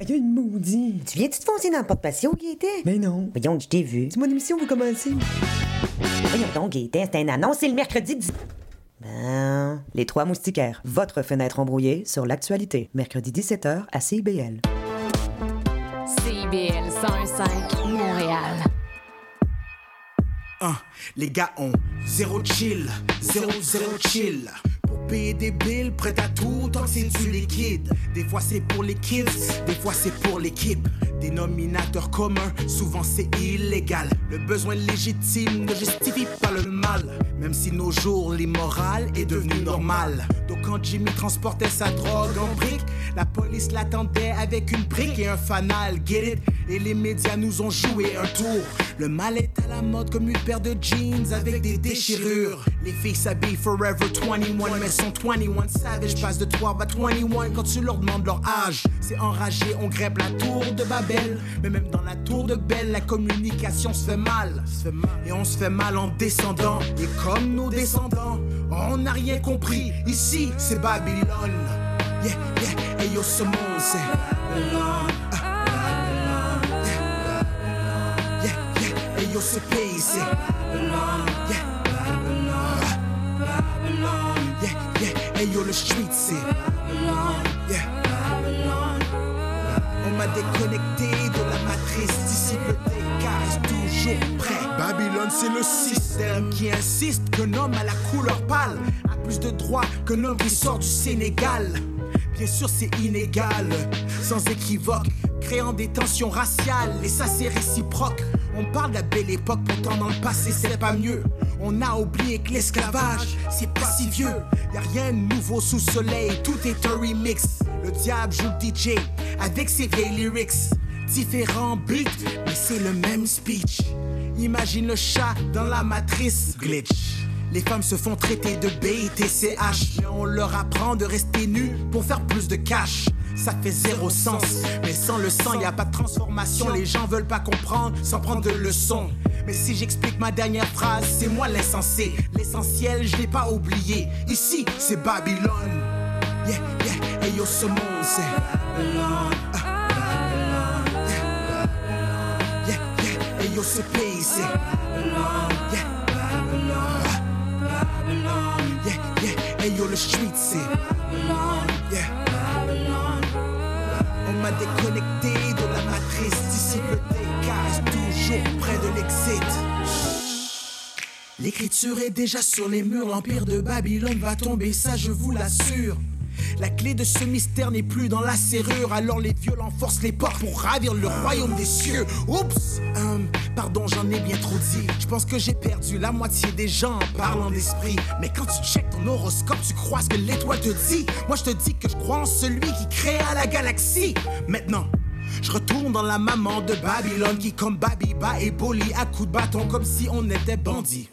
Il y a une maudite. Tu viens-tu te foncer dans le porte-patio? Mais non. Voyons, je t'ai vu. C'est mon émission, vous commencez. Voyons donc, Gaëtan, c'est un annonce, c'est le mercredi 10... Ben, les Trois Moustiquaires, votre fenêtre embrouillée sur l'actualité. Mercredi 17h à CIBL. CIBL 101.5 Montréal. Hein, les gars ont zéro chill, zéro zéro chill. Payer des billes, prêt à tout tant c'est du liquide. Des fois c'est pour les kids, des fois c'est pour l'équipe. Dénominateur commun, souvent c'est illégal. Le besoin légitime ne justifie pas le mal. Même si nos jours, l'immoral est devenu normal. Quand Jimmy transportait sa drogue en brique, la police l'attendait avec une brique et un fanal, get it? Et les médias nous ont joué un tour. Le mal est à la mode comme une paire de jeans avec des déchirures. Les filles s'habillent forever 21, mais sont 21 savage. Passe de 3 à 21 quand tu leur demandes leur âge. C'est enragé, on grève la tour de Babel. Mais même dans la tour de Belle, la communication se fait mal. Et on se fait mal en descendant. Et comme nos descendants, on n'a rien compris. Ici, c'est Babylone. Yeah, yeah, et yo, ce monde, c'est Babylone. Ah. Yeah, yeah, et c'est Babylone. Yeah, Babylone. Yeah, yeah, et yo, le street, c'est Babylone. Yeah, on m'a déconnecté reste toujours prêt. Babylone, c'est le système qui insiste qu'un homme à la couleur pâle a plus de droits qu'un homme qui sort du Sénégal. Bien sûr, c'est inégal, sans équivoque, créant des tensions raciales, et ça c'est réciproque. On parle de la belle époque, pourtant dans le passé c'est pas mieux. On a oublié que l'esclavage, c'est pas si vieux. Y a rien de nouveau sous soleil, tout est un remix. Le diable joue DJ avec ses vieilles lyrics. Différents beats, mais c'est le même speech. Imagine le chat dans la matrice glitch. Les femmes se font traiter de BITCH, mais on leur apprend de rester nus pour faire plus de cash. Ça fait zéro sens, mais sans le sang, y a pas de transformation. Les gens veulent pas comprendre sans prendre de leçons. Mais si j'explique ma dernière phrase, c'est moi l'insensé. L'essentiel, je l'ai pas oublié. Ici, c'est Babylone. Yeah, yeah, et yo, ce monde, c'est Babylone. Et yo, c'est Babylone. Yeah. Ah. Yeah, et yo, le street, c'est. Yeah. On m'a déconnecté de la matrice, disciple d'écart, reste toujours près de l'exit. L'écriture est déjà sur les murs, l'empire de Babylone va tomber, ça je vous l'assure. La clé de ce mystère n'est plus dans la serrure, alors les violents forcent les portes pour ravir le royaume des cieux. Oups, hum, pardon, j'en ai bien trop dit. Je pense que j'ai perdu la moitié des gens en parlant d'esprit. Mais quand tu checkes ton horoscope, tu crois ce que l'étoile te dit. Moi, je te dis que je crois en celui qui créa la galaxie. Maintenant. Je retourne dans la maman de Babylone qui comme Babiba et Boli à coups de bâton comme si on était bandits.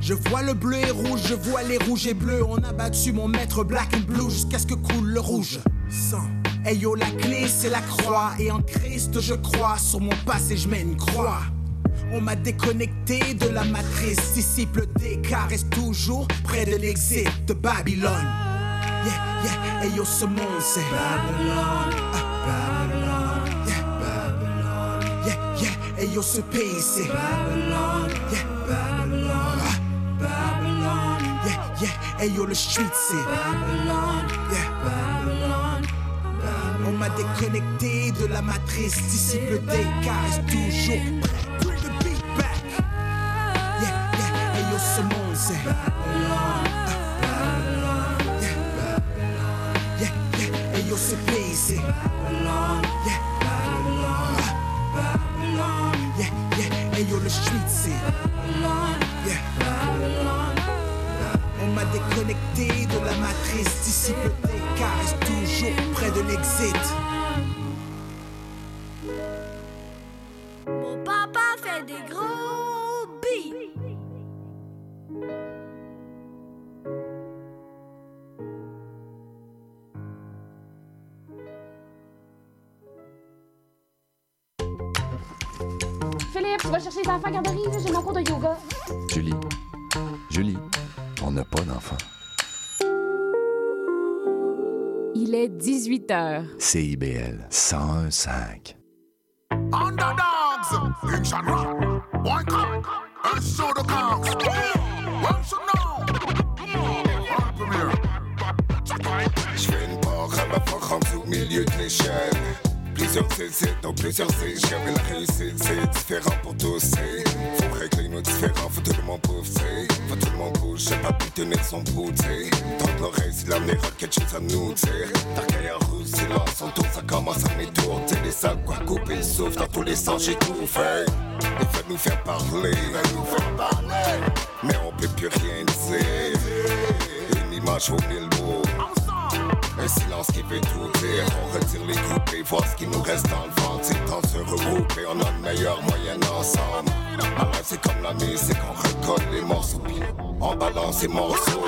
Je vois le bleu et rouge, je vois les rouges et bleus. On a battu mon maître black and blue jusqu'à ce que coule le rouge. Sang. Hey la clé c'est la croix. Et en Christ je crois. Sur mon passé je mets une croix. On m'a déconnecté de la matrice. Disciple d'écart reste toujours près de l'exit de Babylone. Yeah, yeah, hey yo, ce monde c'est Babylone. Ah, Babylone. Yeah, Babylone. Yeah, yeah, hey yo, ce pays c'est Babylone. Yeah, Babylone. Ah. Yeah, hey yo, le street c'est. Yeah, Babylone. On m'a déconnecté de la matrice, disciple reste toujours prêt. Back. Yeah, yeah, hey yo, ce monde c'est Babylone. Ah, Babylone. Yeah, Babylone. Yeah, yeah, hey yo, ce pays c'est Babylone. Yeah, Babylone. Babylone. Yeah, yeah, hey yo, le street c'est. Yeah, Babylone. M'a déconnecté de la matrice, disciple d'écart reste toujours près de l'exit. Mon papa fait des gros billes. Philippe, tu vas chercher les enfants à garderie, j'ai mon cours de yoga. N'a pas d'enfant. Il est 18 heures. CIBL 101.5. Underdogs, une genre, one cock, un show de cox. One should know. One premiere. Je fais une part à ma fois rendu au milieu de l'échelle. Plusieurs hésitent, donc plusieurs échelles. Mais la réussite, c'est différent pour tous. c'est- Faut régler nos différends, faut tout le monde pousser. Faut tout le monde bouger, pas plus tenir son bout, t'sais. Tendre l'oreille si l'avenir a quelque chose à nous dire. T'as en rouge, silence, son tour, ça commence à m'étourdir. Les sacs, quoi, couper souffle, dans tous les sens, j'ai tout fait. Il faut nous faire parler, nous faire parler. Mais on peut plus rien dire. Une image vaut mille mots. Un silence qui veut tout dire. On retire les et voir ce qui nous reste dans le ventre. C'est temps de se regrouper, on a le meilleur moyen ensemble. Life c'est comme la musique, on recolle les morceaux. On balance les morceaux.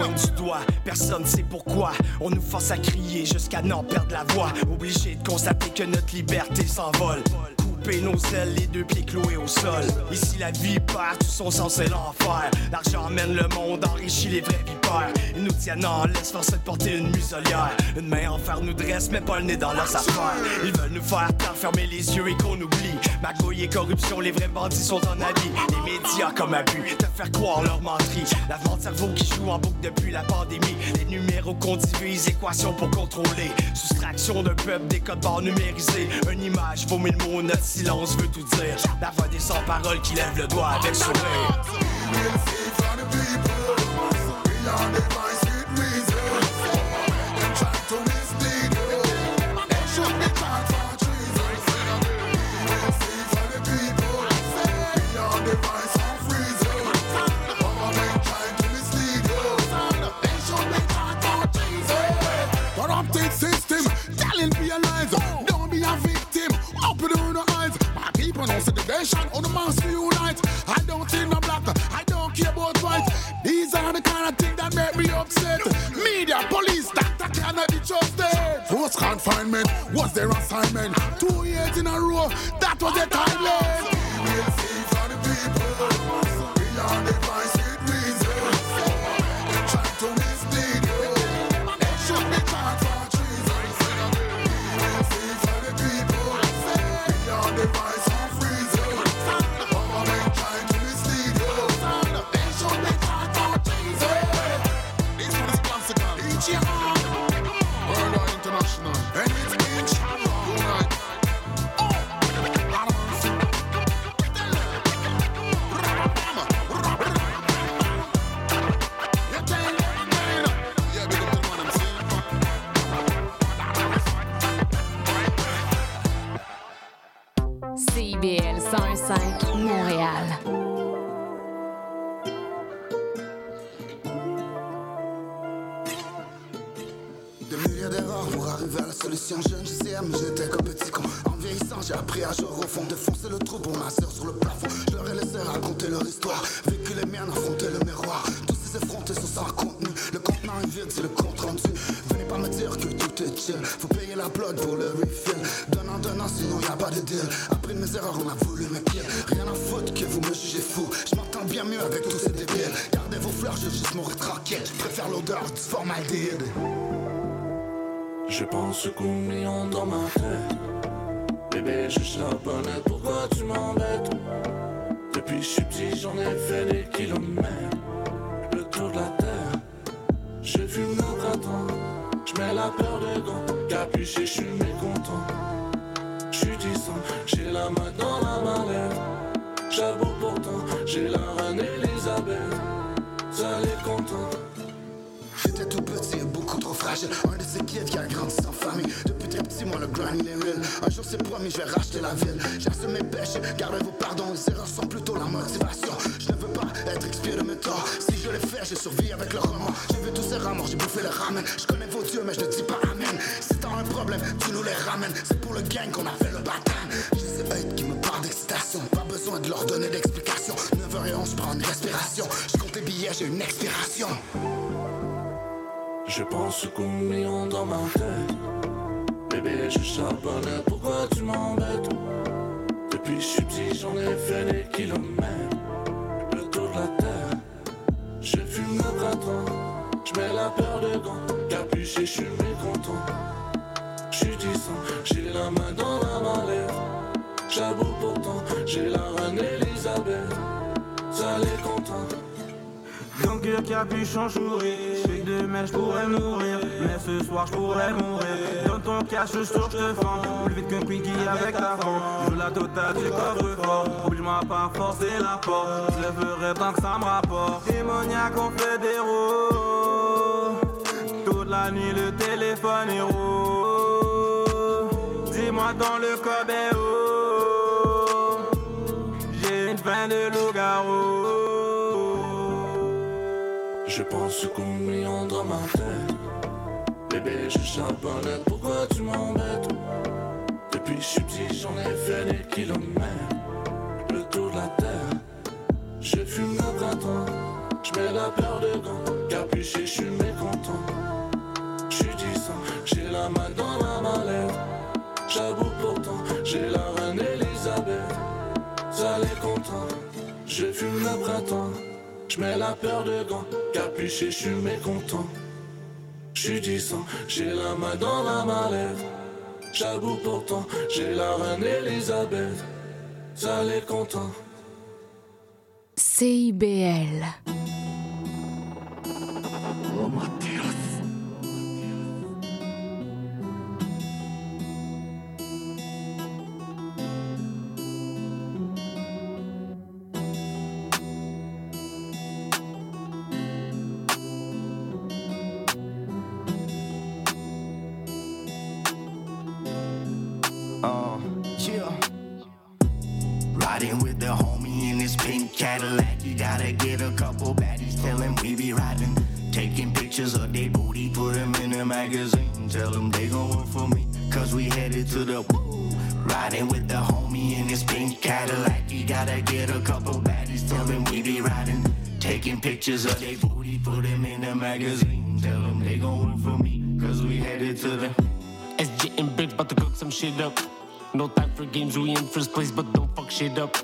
Pointe du doigt, personne sait pourquoi. On nous force à crier jusqu'à n'en perdre la voix. Obligé de constater que notre liberté s'envole. Nos ailes, les deux pieds cloués au sol. Ici la vie perd tout son sens l'enfer. L'argent mène le monde, enrichit les vrais vipères. Ils nous tiennent en laisse, de porter une muselière. Une main en fer nous dresse, mais pas le nez dans leurs affaires. Ils veulent nous faire taire, fermer les yeux et qu'on oublie. Magouille et corruption, les vrais bandits sont en habit. Les médias comme abus, te faire croire leur menterie. Lavement de cerveau qui joue en boucle depuis la pandémie. Les numéros qu'on divise, équations pour contrôler. Soustraction d'un peuple, des codes barres numérisés. Une image vaut mille mots, notre silence veut tout dire. La voix des sans-paroles qui lève le doigt avec sourire. how the mass reunite. I don't see no black, I don't care about white. These are the kind of things that make me upset. Media, police, doctor cannot be trusted. Forced confinement was their assignment. Two years in a row, that was their timeline. bicycle chanchourer. J'fais que demain j'pourrais mourir, mais ce soir j'pourrais mourir. Dans ton cache, je que te fends. Plus vite qu'un quickie avec ta femme. Joue la totale du coffre fort. Oublie-moi pas forcer la porte. Je le tant que ça me rapporte. Démoniaque, on fait des roues. Toute la nuit, le téléphone est roux. Dis-moi dans le cobéo. J'ai une fin de loup. bébé, je chante pourquoi tu m'embêtes? Depuis que je suis petit, j'en ai fait des kilomètres, le tour de la terre. Je fume le printemps, je mets la peur de gants, capuché, je suis mécontent. Je suis distant, j'ai la main dans la mallette. J'avoue pourtant, j'ai la reine Elisabeth. Ça les content, je fume le printemps, je mets la peur de gants, capuché, je suis mécontent. J'suis j'ai la main dans la malève. J'avoue pourtant, j'ai la reine Elisabeth. Ça les content. CIBL. To the. SG and Biggs about to cook some shit up. No time for games, we in first place, but don't fuck shit up.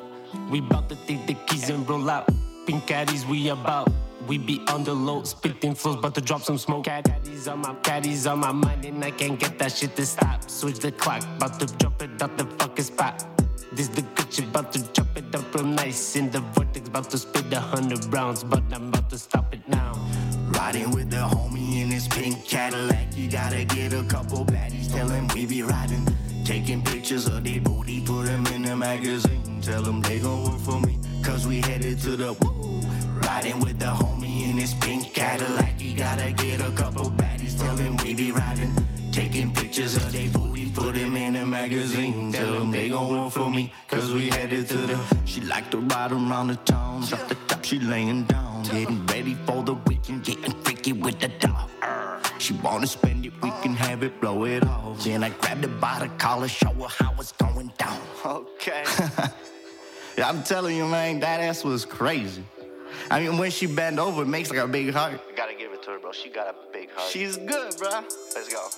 We bout to take the keys and roll out. Pink caddies, we about. We be on the low, spitting flows, about to drop some smoke. Caddies on my caddies on my mind, and I can't get that shit to stop. Switch the clock, about to drop it out the fucking spot. This the shit, about to drop it up real nice. In the vortex, about to spit a hundred rounds, but I'm about to stop it now. Riding with the homie in his pink Cadillac. You gotta get a couple baddies, tell him we be riding. Taking pictures of their booty, put them in the magazine. Tell them they gon' work for me, cause we headed to the woo. Riding with the homie in his pink Cadillac. You gotta get a couple baddies, tell him we be riding. Taking pictures of their booty, put them in a magazine. Tell them they gon' work for me, cause we headed to the. She like to ride around the town, drop the she laying down. Getting ready for the weekend, getting freaky with the dog. She wanna spend it, we can have it, blow it off. Then I grabbed her by the collar, show her how it's going down. Okay. I'm telling you, man, that ass was crazy. I mean, when she bend over, it makes like a big heart. You gotta give it to her, bro. She got a big heart. She's good, bro. Let's go.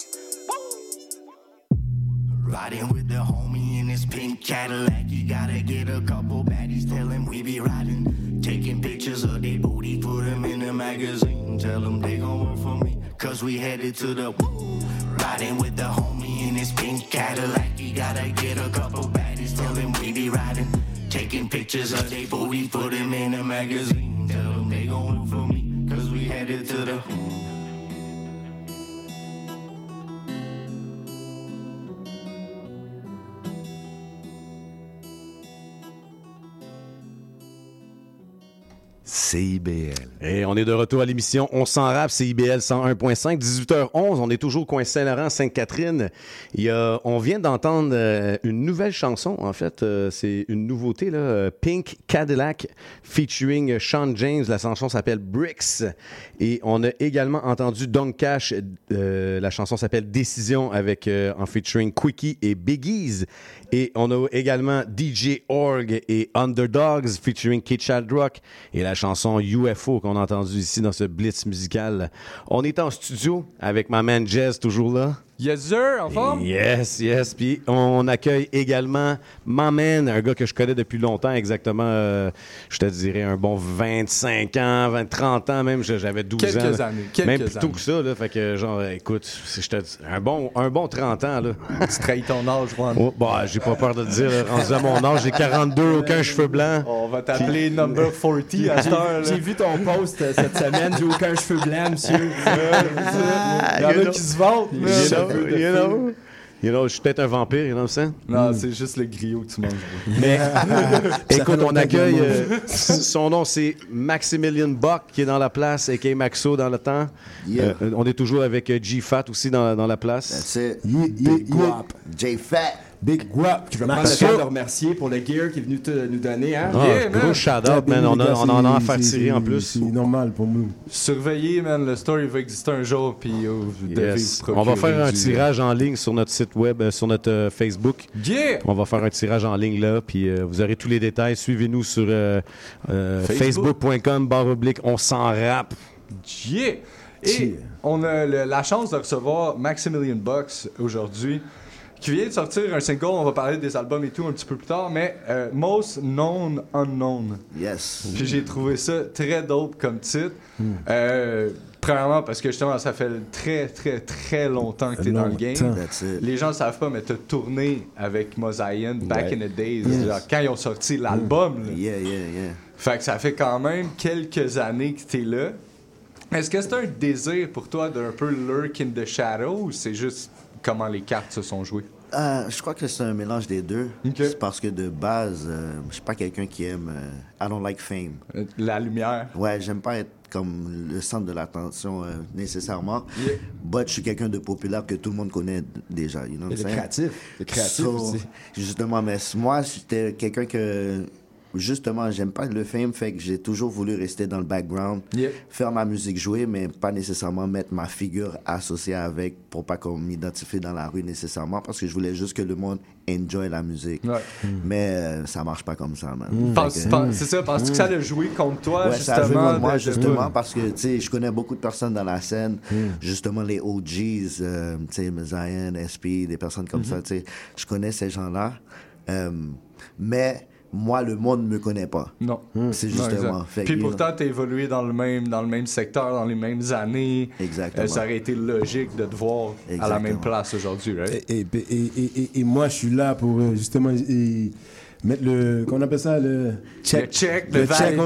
Riding with the homie in his pink Cadillac. You gotta get a couple baddies, tell him we be riding. Taking pictures of their booty, put them in the magazine. Tell them they gon' work for me, cause we headed to the woo. Riding with the homie in his pink Cadillac. He gotta get a couple baddies, tell him we be riding. Taking pictures of their booty, put them in the magazine. Tell them they gon' work for me, cause we headed to the CIBL. Et on est de retour à l'émission On s'en rappe, CIBL 101.5, 18h11. On est toujours au coin Saint-Laurent, Sainte-Catherine. On vient d'entendre euh, une nouvelle chanson, en fait. euh, c'est une nouveauté, là. euh, Pink Cadillac featuring Sean James. La chanson s'appelle Bricks. Et on a également entendu Don Cash. la chanson s'appelle Décision avec en featuring Quickie et Biggies. Et on a également DJ Org et Underdogs featuring Kid Rock et la chanson UFO qu'on a entendue ici dans ce blitz musical. On est en studio avec ma man Jazz toujours là. Yes, sir, en forme? Yes, yes. Puis on accueille également ma man, un gars que je connais depuis longtemps, exactement, euh, je te dirais un bon 25 ans, 20, 30 ans même, j'avais 12 Quelques ans. là. années, quelques même plus tôt années. que ça, là, fait que genre, écoute, je te dis, un bon, un bon 30 ans, là. Tu trahis ton âge, Juan. Oh, bah, j'ai pas peur de le dire, là, rendu à mon âge, j'ai 42, aucun cheveu blanc. On va t'appeler number 40 à cette heure. J'ai vu ton post euh, cette semaine, j'ai aucun cheveu blanc, monsieur. Il y en a qui se vantent, You know, de you know? You know, je suis peut-être un vampire, you know what I'm saying? Non, c'est juste le griot que tu manges. Mais écoute, on accueille. euh, son nom, c'est Maximilian Buck qui est dans la place, et Maxo dans le temps. Yeah. Euh, on est toujours avec euh, G-Fat aussi dans, dans la place. Big Guap, J-Fat. Big Guap. Je veux prendre le temps de remercier pour le gear qu'il est venu te, nous donner. Hein? Ah, Yeah, gros shout-out, man. On, a- on en a à faire tirer en plus. C'est normal pour nous. Surveillez, man. Le story va exister un jour, puis oh, vous Yes. On va faire un tirage en ligne sur notre site web, euh, sur notre euh, Facebook. Yeah! On va faire un tirage en ligne là, puis euh, vous aurez tous les détails. Suivez-nous sur euh, euh, Facebook. facebook.com barre oblique. On s'en rappe. Yeah! Et on a le- la chance de recevoir Maximilian Bucks aujourd'hui, qui vient de sortir un single. On va parler des albums et tout un petit peu plus tard, mais euh, Most Known Unknown. Yes. Puis j'ai trouvé ça très dope comme titre. Euh, premièrement, parce que justement, ça fait très, très, très longtemps que tu es dans le game. Les gens ne savent pas, mais tu as tourné avec Mosaïen back in the days, Yes. genre, quand ils ont sorti l'album. Yeah, yeah, yeah. Fait que ça fait quand même quelques années que tu es là. Est-ce que c'est un désir pour toi d'un peu lurk in the shadow ou c'est juste comment les cartes se sont jouées? Euh, je crois que c'est un mélange des deux. C'est parce que de base, euh, je suis pas quelqu'un qui aime. euh, I don't like fame. La lumière. Ouais, j'aime pas être comme le centre de l'attention euh, nécessairement. Yeah. But je suis quelqu'un de populaire que tout le monde connaît déjà. You know saying? créatif. De créatif aussi. Justement, mais moi, j'étais quelqu'un que justement, j'aime pas le fame, fait que j'ai toujours voulu rester dans le background, faire ma musique jouer, mais pas nécessairement mettre ma figure associée avec pour pas qu'on m'identifie dans la rue nécessairement, parce que je voulais juste que le monde enjoy la musique. Mais euh, ça marche pas comme ça, man. Pense- C'est ça, penses-tu que ça a joué contre toi, Ouais, ça a joué justement? contre moi, justement, parce que, tu sais, je connais beaucoup de personnes dans la scène, justement les OGs, euh, tu sais, Zion, SP, des personnes comme ça, tu sais. Je connais ces gens-là, euh, mais moi, le monde ne me connaît pas. Non. C'est Non, justement. Fait Puis pourtant, t'as évolué dans le même dans le même secteur, dans les mêmes années. Exactement. Euh, ça aurait été logique de te voir à la même place aujourd'hui, right? Et, et, et, et- et moi, je suis là pour euh, justement et mettre le. Qu'on appelle ça le check. Le check, le check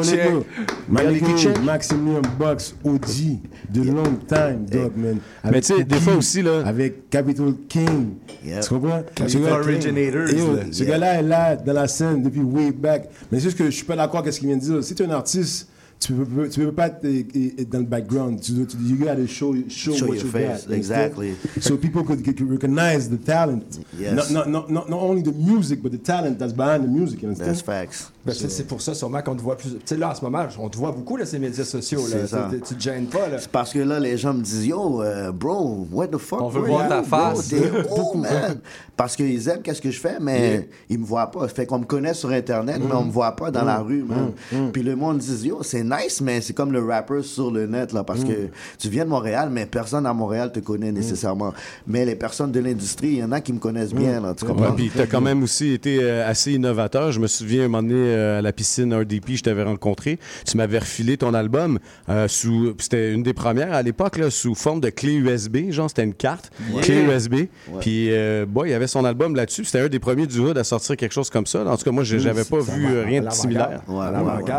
valid on check. check. Maximilian Box OG de long time, dog, man. Mais tu sais, des fois aussi, là- Avec Capital King. Tu comprends? Capital Originators, yo, là. Ce Yeah. gars-là est là dans la scène depuis way back. Mais c'est juste que je suis pas d'accord avec ce qu'il vient de dire. Si tu es un artiste, tu peux, peux- tu peux pas être, dans le background. Tu dois, tu, you gotta show, show, Show what your you face, got. exactly. So people could, could recognize the talent. Yes. Not, not, not, not, not only the music, but the talent that's behind the music. You understand? That's facts. Ben, c'est- c'est pour ça sûrement qu'on te voit plus. Tu sais, là, en ce moment, on te voit beaucoup, là, ces médias sociaux. Là. Ça. Tu- Tu te gênes pas, là. C'est parce que là, les gens me disent Yo, euh, bro, what the fuck? On veut voir you, ta face. Où, man? Parce qu'ils aiment qu'est-ce que je fais, mais ils me voient pas. Fait qu'on me connaît sur Internet, mais on me voit pas dans la rue, man. Puis le monde dit Yo, c'est nice, mais c'est comme le rapper sur le net, là, parce que tu viens de Montréal, mais personne à Montréal te connaît nécessairement. Mais les personnes de l'industrie, il y en a qui me connaissent bien, là, tu Ouais, comprends? puis t'as quand même aussi été euh, assez innovateur. Je me souviens un moment donné euh, à la piscine RDP, je t'avais rencontré. Tu m'avais refilé ton album euh, sous. C'était une des premières à l'époque là, sous forme de clé USB. Genre c'était une carte Ouais. clé USB. Ouais. Puis euh, boy, il y avait son album là-dessus. C'était un des premiers du hood à sortir quelque chose comme ça. En tout cas, moi, j'avais pas vu rien de similaire. Ouais. Tu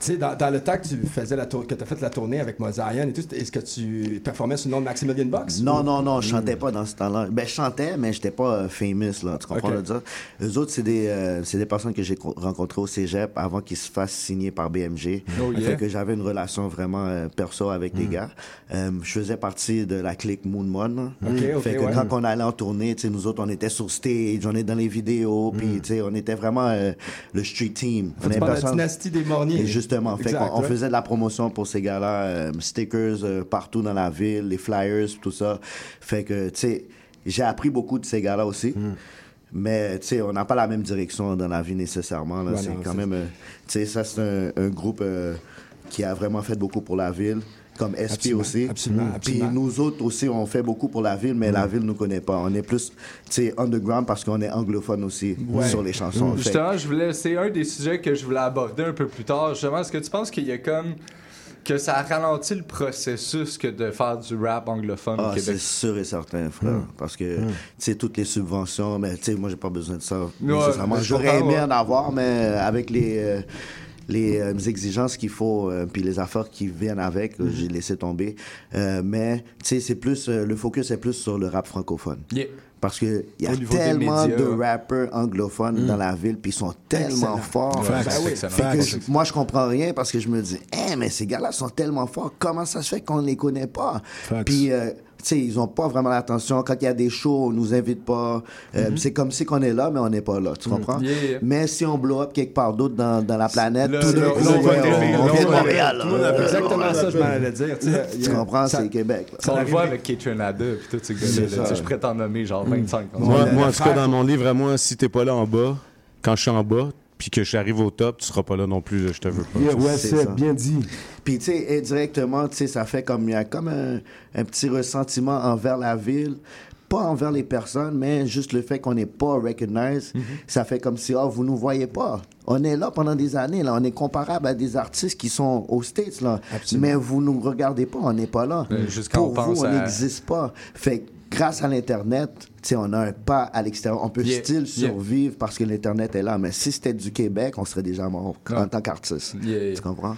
sais, dans, dans le temps que tu faisais la tour- que as fait la tournée avec Mozaïen et tout, est-ce que tu performais sous le nom de Maximilian Box? Non, ou- non, non, je chantais pas dans ce temps-là. Ben, je chantais, mais j'étais pas euh, famous, là. Tu comprends Ok. le dire? Eux autres, c'est des, euh, des personnes que j'ai co- rencontrées au cégep avant qu'ils se fassent signer par BMG. Oh, yeah. Fait que j'avais une relation vraiment euh, perso avec les gars. Euh, je faisais partie de la clique Moon Mon. là. Ok, ok, fait que ouais. quand on allait en tournée, tu sais, nous autres, on était sur stage, on est dans les vidéos, puis tu sais, on était vraiment euh, le street team. On est la dynastie des Morniers. et justement, fait qu'on on ouais. faisait de la promotion pour ces gars-là, euh, stickers euh, partout dans la ville, les flyers, tout ça. Fait que, tu sais, j'ai appris beaucoup de ces gars-là aussi. Hmm. Mais, tu sais, on n'a pas la même direction dans la vie nécessairement. c'est quand même, euh, tu sais, ça, c'est un, un groupe qui a vraiment fait beaucoup pour la ville. Comme SP Absolument, aussi. absolument, Puis absolument. nous autres aussi, on fait beaucoup pour la ville, mais la ville ne nous connaît pas. On est plus, tu sais, underground parce qu'on est anglophone aussi Ouais. sur les chansons. Fait- Justement, je voulais, c'est un des sujets que je voulais aborder un peu plus tard. Justement, est-ce que tu penses qu'il y a comme que ça a ralenti le processus que de faire du rap anglophone Ah, au c'est Québec? sûr et certain, frère. Mm. Parce que, tu sais, toutes les subventions, mais tu sais, moi, j'ai pas besoin de ça. Ouais, je J'aurais aimé ouais. en avoir, mais avec les, euh, les euh, exigences qu'il faut, euh, puis les affaires qui viennent avec, Mm-hmm. j'ai laissé tomber. Euh, mais, tu sais, c'est plus, le focus est plus sur le rap francophone. Yeah. Parce qu'il y a tellement médias. de rappeurs anglophones dans la ville, puis ils sont tellement Excellent. forts. Ouais, que excellent. fait que je- moi, je comprends rien parce que je me dis, Eh, mais ces gars-là sont tellement forts, comment ça se fait qu'on ne les connaît pas? Puis, euh, sais, ils ont pas vraiment l'attention. Quand il y a des shows, on nous invite pas. Euh, C'est comme si qu'on est là, mais on n'est pas là. Tu comprends? Yeah, yeah. Mais si on blow up quelque part d'autre dans, dans la planète, tout là, coup, on on, là, on on vient de Montréal. Tout le là. exactement ça, je m'en allais dire. tu comprends? C'est Québec. On le voit avec Kate et puis. Tu sais, Je pourrais t'en nommer genre 25. Moi, le- moi, le en tout cas, dans mon livre à moi, si t'es pas là en bas, quand je suis en bas, puis que j'arrive au top, tu seras pas là non plus, je te veux pas. Yeah, ouais, C'est bien dit. Puis, tu sais, indirectement, tu sais, ça fait comme, il y a comme un, un petit ressentiment envers la ville. Pas envers les personnes, mais juste le fait qu'on n'est pas recognized, Mhm. ça fait comme si, oh, vous nous voyez pas. On est là pendant des années, là. On est comparable à des artistes qui sont aux States, là. Mais vous nous regardez pas, on n'est pas là. Euh, Pour on vous, on à- n'existe pas. Fait grâce à l'Internet, on a un pas à l'extérieur. On peut Yeah, still yeah. survivre parce que l'Internet est là. Mais si c'était du Québec, on serait déjà mort Ouais. en tant qu'artiste. Yeah. Tu comprends?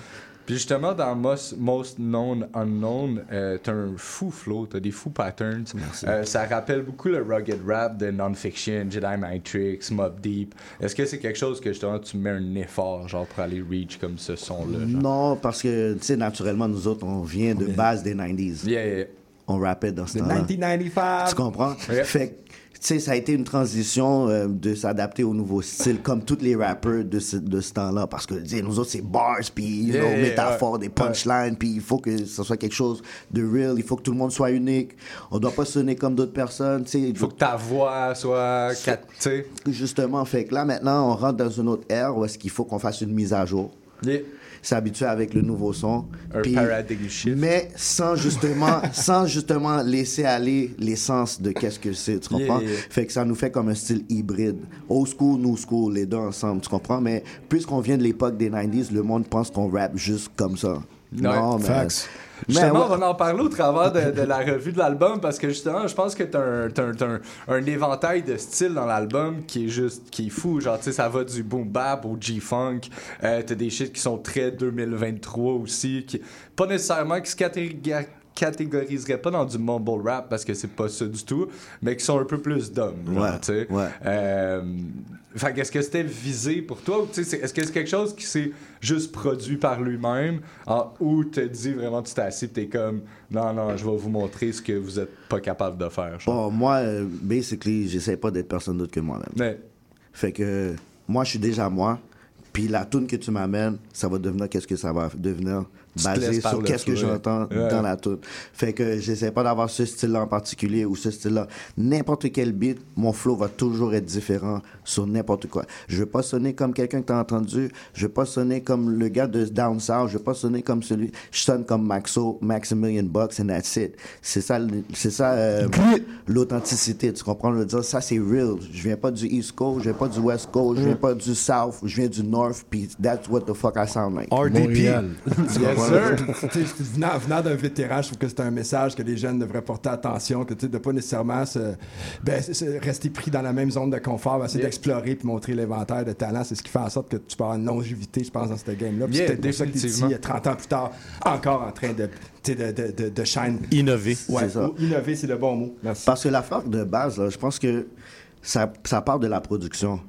Puis justement, dans Most, Most Known Unknown, euh, t'as un fou flow, t'as des fous patterns. Euh, ça rappelle beaucoup le rugged rap de Non-Fiction, Jedi Matrix, Mob Deep. Est-ce que c'est quelque chose que justement tu mets un effort genre pour aller reach comme ce son-là? Non, parce que, tu sais, naturellement, nous autres, on vient de base des 90. Yeah, yeah. on rappait dans ce temps-là. 1995. Tu comprends? Fait que, sais, ça a été une transition euh, de s'adapter au nouveau style, comme tous les rappeurs de ce, de ce temps-là. Parce que, nous autres, c'est bars, puis, you Yeah, know, yeah, métaphores, ouais. des punchlines, puis il faut que ce soit quelque chose de real, il faut que tout le monde soit unique. On doit pas sonner comme d'autres personnes, tu sais. Il Faut que ta voix soit. quatre- Tu sais. Justement, fait que là, maintenant, on rentre dans une autre ère où est-ce qu'il faut qu'on fasse une mise à jour. Yeah. S'habituer avec le nouveau son. Un Puis- paradigm shift. Mais sans justement, sans justement laisser aller l'essence de qu'est-ce que c'est, tu comprends? Yeah, yeah. Fait que ça nous fait comme un style hybride. Old school, new school, les deux ensemble, tu comprends? Mais puisqu'on vient de l'époque des 90s, le monde pense qu'on rappe juste comme ça. Non, mais... Mais Justement, ouais. on va en parler au travers de, de la revue de l'album parce que justement, je pense que t'as un, un, t'as un, un éventail de styles dans l'album qui est juste, qui est fou. Genre, tu sais, ça va du boom bap au G-funk. Euh, t'as des shit qui sont très 2023 aussi, qui pas nécessairement qui se catégorisent catégoriseraient pas dans du mumble rap parce que c'est pas ça du tout, mais qui sont un peu plus d'hommes. ouais. Euh, fait qu'est-ce que c'était visé pour toi? ou Est-ce que c'est quelque chose qui s'est juste produit par lui-même? En- ou te dit vraiment tu t'es assis et t'es comme non, non, je vais vous montrer ce que vous êtes pas capable de faire. Bon, moi, basically, j'essaie pas d'être personne d'autre que moi-même. Mais- Fait que moi, je suis déjà moi. Puis la tune que tu m'amènes, ça va devenir qu'est-ce que ça va devenir basé sur le qu'est-ce que j'entends Ouais. dans la tune. Fait que j'essaie pas d'avoir ce style-là en particulier ou ce style-là. N'importe quel beat, mon flow va toujours être différent sur n'importe quoi. Je veux pas sonner comme quelqu'un que t'as entendu. Je veux pas sonner comme le gars de Down South. Je veux pas sonner comme celui. Je sonne comme Maxo, Maximilian Bucks and that's it. C'est ça, le- c'est ça euh, l'authenticité. Tu comprends? Je veux dire, ça c'est real. Je viens pas du East Coast, je viens pas du West Coast, je viens pas du South, je viens du North. Puis that's what the fuck I sound like. Montréal. Venant venant d'un vétéran, je trouve que c'est un message que les jeunes devraient porter attention, que tu sais, de pas nécessairement se, ben, se- rester pris dans la même zone de confort, mais essayer Yeah. d'explorer puis montrer l'inventaire de talent. C'est ce qui fait en sorte que tu peux avoir une longévité, je pense, dans cette game-là. Puis Yeah, c'est peut-être pour ça que tu ici, 30 ans plus tard, encore en train de, de, de, de, de shine. Innover. Ouais, C'est ça. innover, c'est le bon mot. Merci. Parce que l'affaire de base, là, je pense que ça, ça part de la production.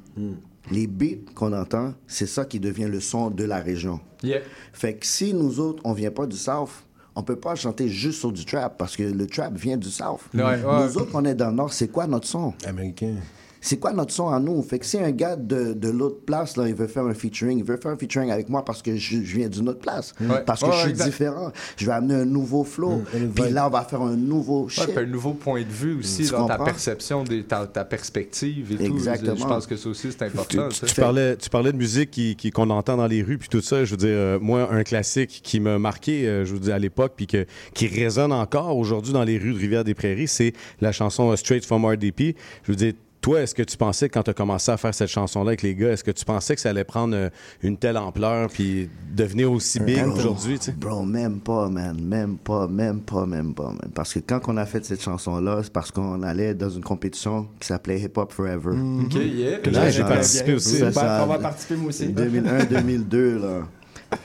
Les beats qu'on entend, c'est ça qui devient le son de la région. Yeah. Fait que si nous autres, on vient pas du South, on peut pas chanter juste sur du trap parce que le trap vient du South. Ouais, ouais. Nous autres, on est dans le Nord, c'est quoi notre son? Américain. C'est quoi notre son à nous? Fait que si un gars de, de l'autre place, là, il veut faire un featuring, il veut faire un featuring avec moi parce que je, je viens d'une autre place. Ouais. Parce que Ouais, je suis exact. différent. Je vais amener un nouveau flow. Puis là, on va faire un nouveau Ouais, shit. puis un nouveau point de vue aussi Tu dans ta perception, des, ta, ta perspective et Exactement. tout. Je pense que ça aussi, c'est important. Tu, parlais, tu parlais de musique qui, qui- qu'on entend dans les rues, puis tout ça. Je veux dire, euh, moi, un classique qui m'a marqué, euh, je vous dis, à l'époque, puis que, qui résonne encore aujourd'hui dans les rues de Rivière-des-Prairies, c'est la chanson euh, Straight from RDP. Je veux dire, toi, est-ce que tu pensais, quand tu as commencé à faire cette chanson-là avec les gars, est-ce que tu pensais que ça allait prendre euh, une telle ampleur, puis devenir aussi big aujourd'hui, tu sais? Bro, même pas, man. Même pas, même pas, même pas, man. Parce que quand on a fait cette chanson-là, c'est parce qu'on allait dans une compétition qui s'appelait Hip Hop Forever. Ok, yeah. Que Là, j'ai participé aussi. Ça. on va participer, moi aussi. 2001-2002, là.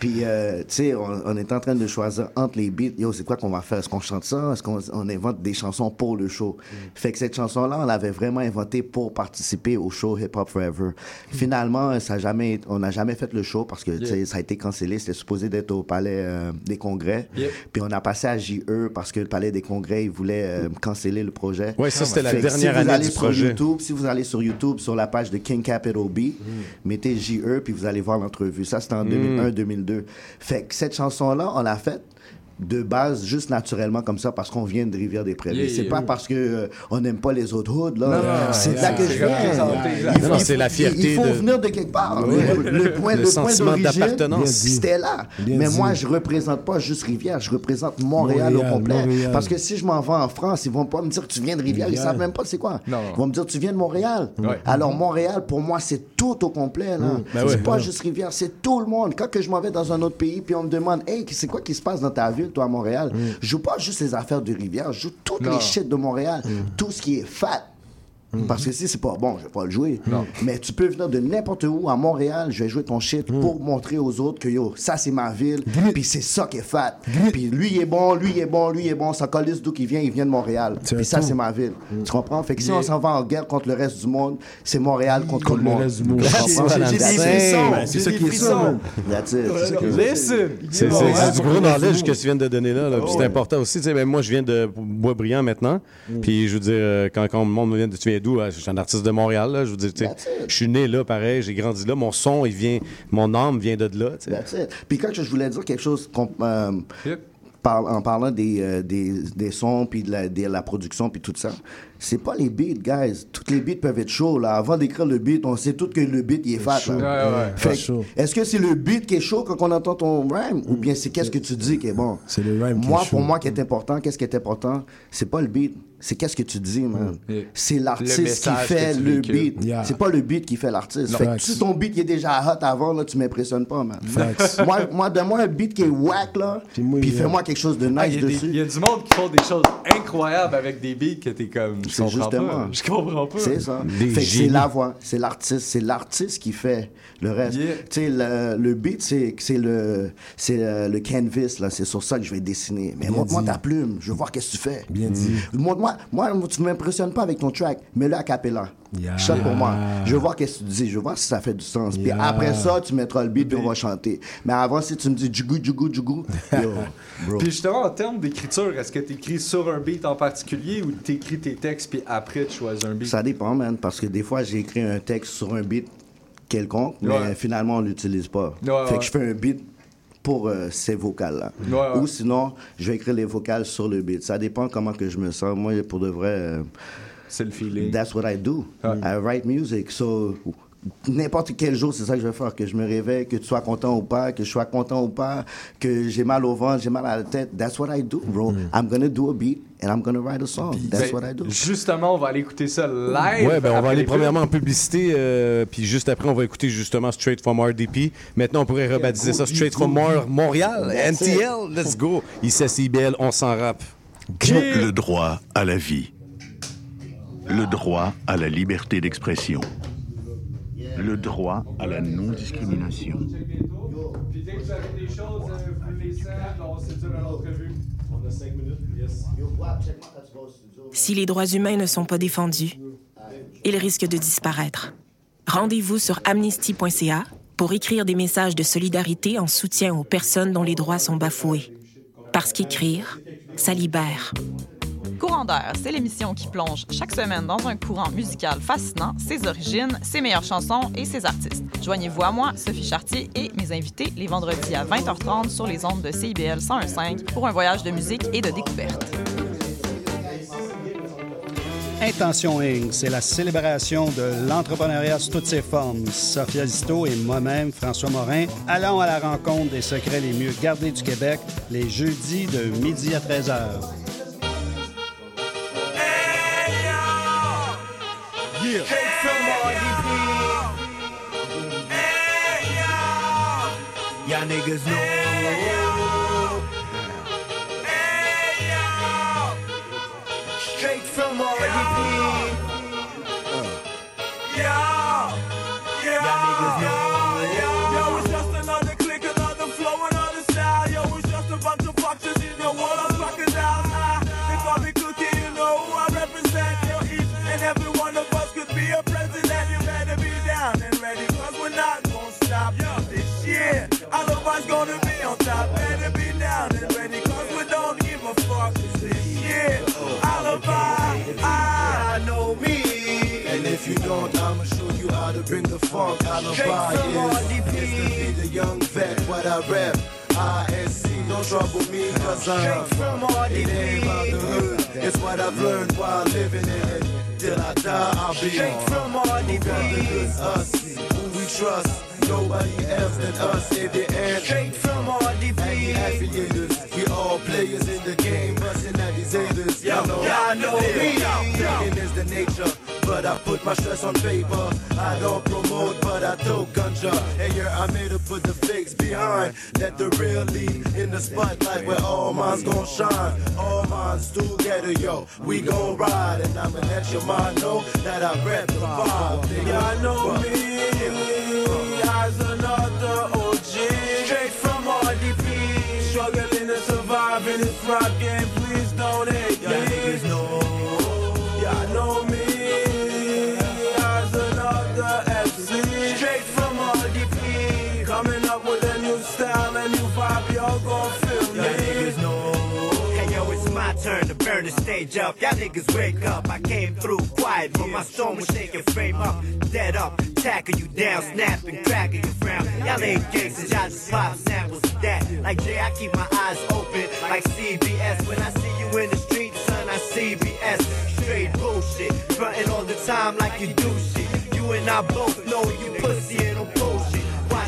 Puis, euh, tu sais, on, on, est en train de choisir entre les beats. Yo, c'est quoi qu'on va faire? Est-ce qu'on chante ça? Est-ce qu'on invente des chansons pour le show? Mm. Fait que cette chanson-là, on l'avait vraiment inventée pour participer au show Hip Hop Forever. Finalement, ça jamais, on n'a jamais fait le show parce que yeah. ça a été cancellé. C'était supposé d'être au Palais euh, des Congrès. Puis on a passé à JE parce que le Palais des Congrès, ils voulaient euh, mm. canceller le projet. Ouais, ça, c'était la fait dernière si année allez du sur projet. YouTube, si vous allez sur YouTube, sur la page de King Capital B, mm. mettez JE puis vous allez voir l'entrevue. Ça, c'était en 2001-2002. 2002. Fait que cette chanson-là, on l'a faite de base, juste naturellement comme ça, parce qu'on vient de Rivière-des-Prairies. Yeah, c'est yeah. pas parce que euh, on n'aime pas les autres hoods, là. C'est de là que je viens. c'est la fierté Il faut de- venir de quelque part. Le, le point, Le le point sentiment d'origine, d'appartenance. C'était là. Bien Mais dit. moi, je représente pas juste Rivière, je représente Montréal, Montréal, au complet. Montréal. Parce que si je m'en vais en France, ils vont pas me dire que tu viens de Rivière, ils savent même pas c'est quoi. Non. Ils vont me dire tu viens de Montréal. Ouais. Alors Montréal, pour moi, c'est tout au complet. Là. Ben c'est pas juste Rivière, c'est tout le monde. Quand que je m'en vais dans un autre pays, puis on me demande, hey, c'est quoi qui se passe dans ta ville, toi, à Montréal? Je joue pas juste les affaires de Rivière, je joue toutes Non. les shit de Montréal, tout ce qui est fat. Parce que si c'est pas bon, je vais pas le jouer. Mais tu peux venir de n'importe où, à Montréal, je vais jouer ton shit pour montrer aux autres que yo, ça c'est ma ville, puis c'est ça qui est fat. Puis lui il est bon, lui il est bon, lui il est bon, ça colisse d'où qu'il vient, il vient de Montréal. Puis ça c'est ma ville. Tu comprends? Fait que si Yeah. on s'en va en guerre contre le reste du monde, c'est Montréal contre, tout le monde. reste du monde. J'ai des frissons, c'est ça qui est ça, man. That's it. C'est Listen! Du gros knowledge c'est que tu viens de donner là. Oh, c'est important aussi. Tu sais, moi, je viens de Boisbriand maintenant. Puis je veux dire, euh, quand, quand le monde me vient de. Tu d'où? Ah, Je suis un artiste de Montréal. Là. Je veux dire, je suis né là, pareil. J'ai grandi là. Mon son, il vient. Mon âme vient de là. That's it. Puis quand je voulais dire quelque chose euh, par- en parlant des, euh, des, des sons, puis de la, de la production, puis tout ça, c'est pas les beats, guys. Toutes les beats peuvent être chauds. Là. Avant d'écrire le beat, on sait tout que le beat, il est fat. Ouais, ouais. Est-ce que c'est le beat qui est chaud quand on entend ton rhyme, ou bien c'est qu'est-ce que tu dis qui est bon? C'est le rhyme qui Moi, est pour chaud. moi, qui est important, qu'est-ce qui est important, c'est pas le beat, c'est qu'est-ce que tu dis, man? C'est Le l'artiste qui fait le beat. Yeah. C'est pas le beat qui fait l'artiste. Fait que si ton beat il est déjà hot avant, là, tu m'impressionnes pas, man. Moi, moi donne-moi un beat qui est whack, là, puis fais-moi quelque chose de nice Ah, Il y, a des- dessus. il y a du monde qui font des choses incroyables avec des beats que t'es comme. Je C'est comprends justement. pas. Je comprends pas. C'est ça. Des Fait que c'est la voix, c'est l'artiste, c'est l'artiste qui fait le reste. Yeah. Tu sais, le, le beat, c'est c'est le, c'est euh, le canvas, là, c'est sur ça que je vais dessiner. Mais montre-moi ta plume, je veux voir qu'est-ce que tu fais. Bien dit. Montre-moi, moi, tu m'impressionnes pas avec ton track, mets-le à cappella. Yeah. Chante pour moi. Je veux voir qu'est-ce que tu dis, je veux voir si ça fait du sens. Puis Yeah. après ça, tu mettras le beat, puis on va chanter. Mais avant, si tu me dis djougou, djougou, djougou, yo, bro. Puis justement, en termes d'écriture, est-ce que t'écris sur un beat en particulier ou t'écris tes textes puis après tu choisis un beat? Ça dépend, man, parce que des fois, j'ai écrit un texte sur un beat quelconque, mais Ouais. finalement, on l'utilise pas. Ouais, fait ouais. que je fais un beat pour euh, ces vocales-là. Ouais, ouais. Ou sinon, je vais écrire les vocales sur le beat. Ça dépend comment que je me sens. Moi, pour de vrai, euh, C'est le feeling. that's what I do. I write music. So, n'importe quel jour, c'est ça que je vais faire. Que je me réveille, que tu sois content ou pas, que je sois content ou pas, que j'ai mal au ventre, j'ai mal à la tête. That's what I do, bro. I'm gonna do a beat and I'm gonna write a song. That's Ben, what I do. Justement, on va aller écouter ça live. Ouais, ben on va aller premièrement en publicité, euh, puis juste après, on va écouter justement Straight from RDP. Maintenant, on pourrait rebaptiser ça Straight from Mor- Montréal, That's it. NTL, let's go. Ici à on s'en rappe. Le droit à la vie. Le droit à la liberté d'expression. Le droit à la non-discrimination. Puis dès que vous avez des choses, vous pouvez les send, on se dit une entrevue. On a 5 minutes, yes. Si les droits humains ne sont pas défendus, ils risquent de disparaître. Rendez-vous sur amnesty.ca pour écrire des messages de solidarité en soutien aux personnes dont les droits sont bafoués. Parce qu'écrire, ça libère. Courant d'air, c'est l'émission qui plonge chaque semaine dans un courant musical fascinant, ses origines, ses meilleures chansons et ses artistes. Joignez-vous à moi, Sophie Chartier et mes invités les vendredis à 20h30 sur les ondes de CIBL 101.5 pour un voyage de musique et de découverte. Intention Inc., c'est la célébration de l'entrepreneuriat sous toutes ses formes. Sophia Zito et moi-même, François Morin, allons à la rencontre des secrets les mieux gardés du Québec les jeudis de midi à 13h. Y'all niggas know. Hey, yo. Straight from RDP. All gonna be on top. Better be down and ready, cause we don't give a fuck this year. All of I know me. And if you don't, I'ma show you how to bring the funk. Alibi is it's to be the young vet, what I rep. ISC, don't trouble me, cause I'm from it ain't about the hood. It's what I've learned while living in it. Till I die, I'll be Straight from RDP. It's us, who we trust. Nobody else than us, if you ain't. Straight from RDP. Affiliators. We all players in the game, busting at these haters. Y'all know, y'all know me. Thinking is the nature. but I put my stress on paper. I don't promote, but I throw ganja. And yeah, I made to put the fakes behind. Let the real lead in the spotlight where all minds gon' shine. All minds together, yo. We gon' ride, and I'ma let your mind know that I rep the vibe. Y'all know me as another OG. Straight from RDP. Struggling to survive in this rap game. Please don't hate niggas the stage up. Y'all niggas wake up. I came through quiet, but my storm was shaking frame up. Dead up, tackle you down, snapping, cracking you frown. Y'all ain't gangsters, y'all just pop samples of that. Like Jay, I keep my eyes open like CBS. When I see you in the street, son, I CBS. Straight bullshit, frontin' all the time like you do shit. You and I both know you pussy and no bullshit.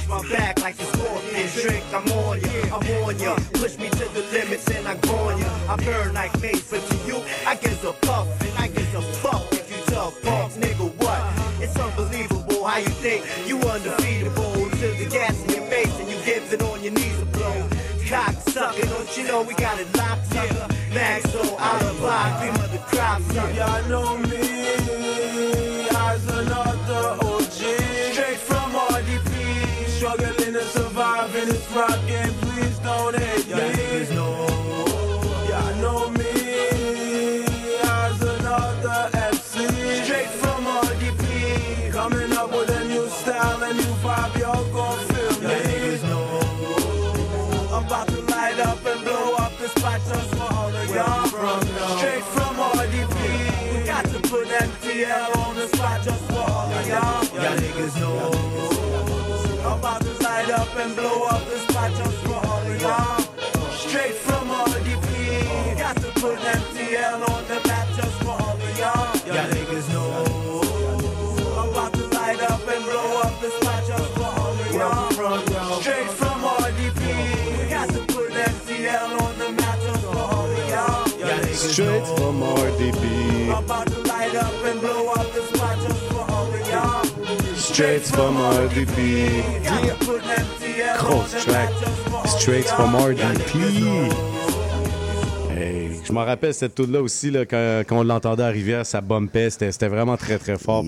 My back like the scorpion drink. I'm on ya, I'm on ya. Push me to the limits and I go on ya. I burn like mace, but to you, I give a puff and I give a fuck if you tough punks, nigga. What? It's unbelievable how you think you undefeatable till the gas in your face and you giving on your knees a blow. Cock sucker, don't you know we got it locked up? Maxo, alibi, cream of the crop, son. Y'all know me as another fried and blow up the for all of y'all. Straight from RDP. We got to put MTL on the map just for all of y'all. Y'all niggas know. I'm about to light up and blow up the spot just for all of y'all. Straight from RDP. We got to put MTL on the map just for all of y'all. Straight from RDB. I'm about to light up and blow up the spot just for all of y'all. Straight from RDB. Got to put MTL on Grosse the track. map just for all of Straight y'all. from RDP. Je m'en rappelle cette tune là aussi, là, quand, quand on l'entendait à Rivière, ça bumpait, c'était c'était vraiment très très fort.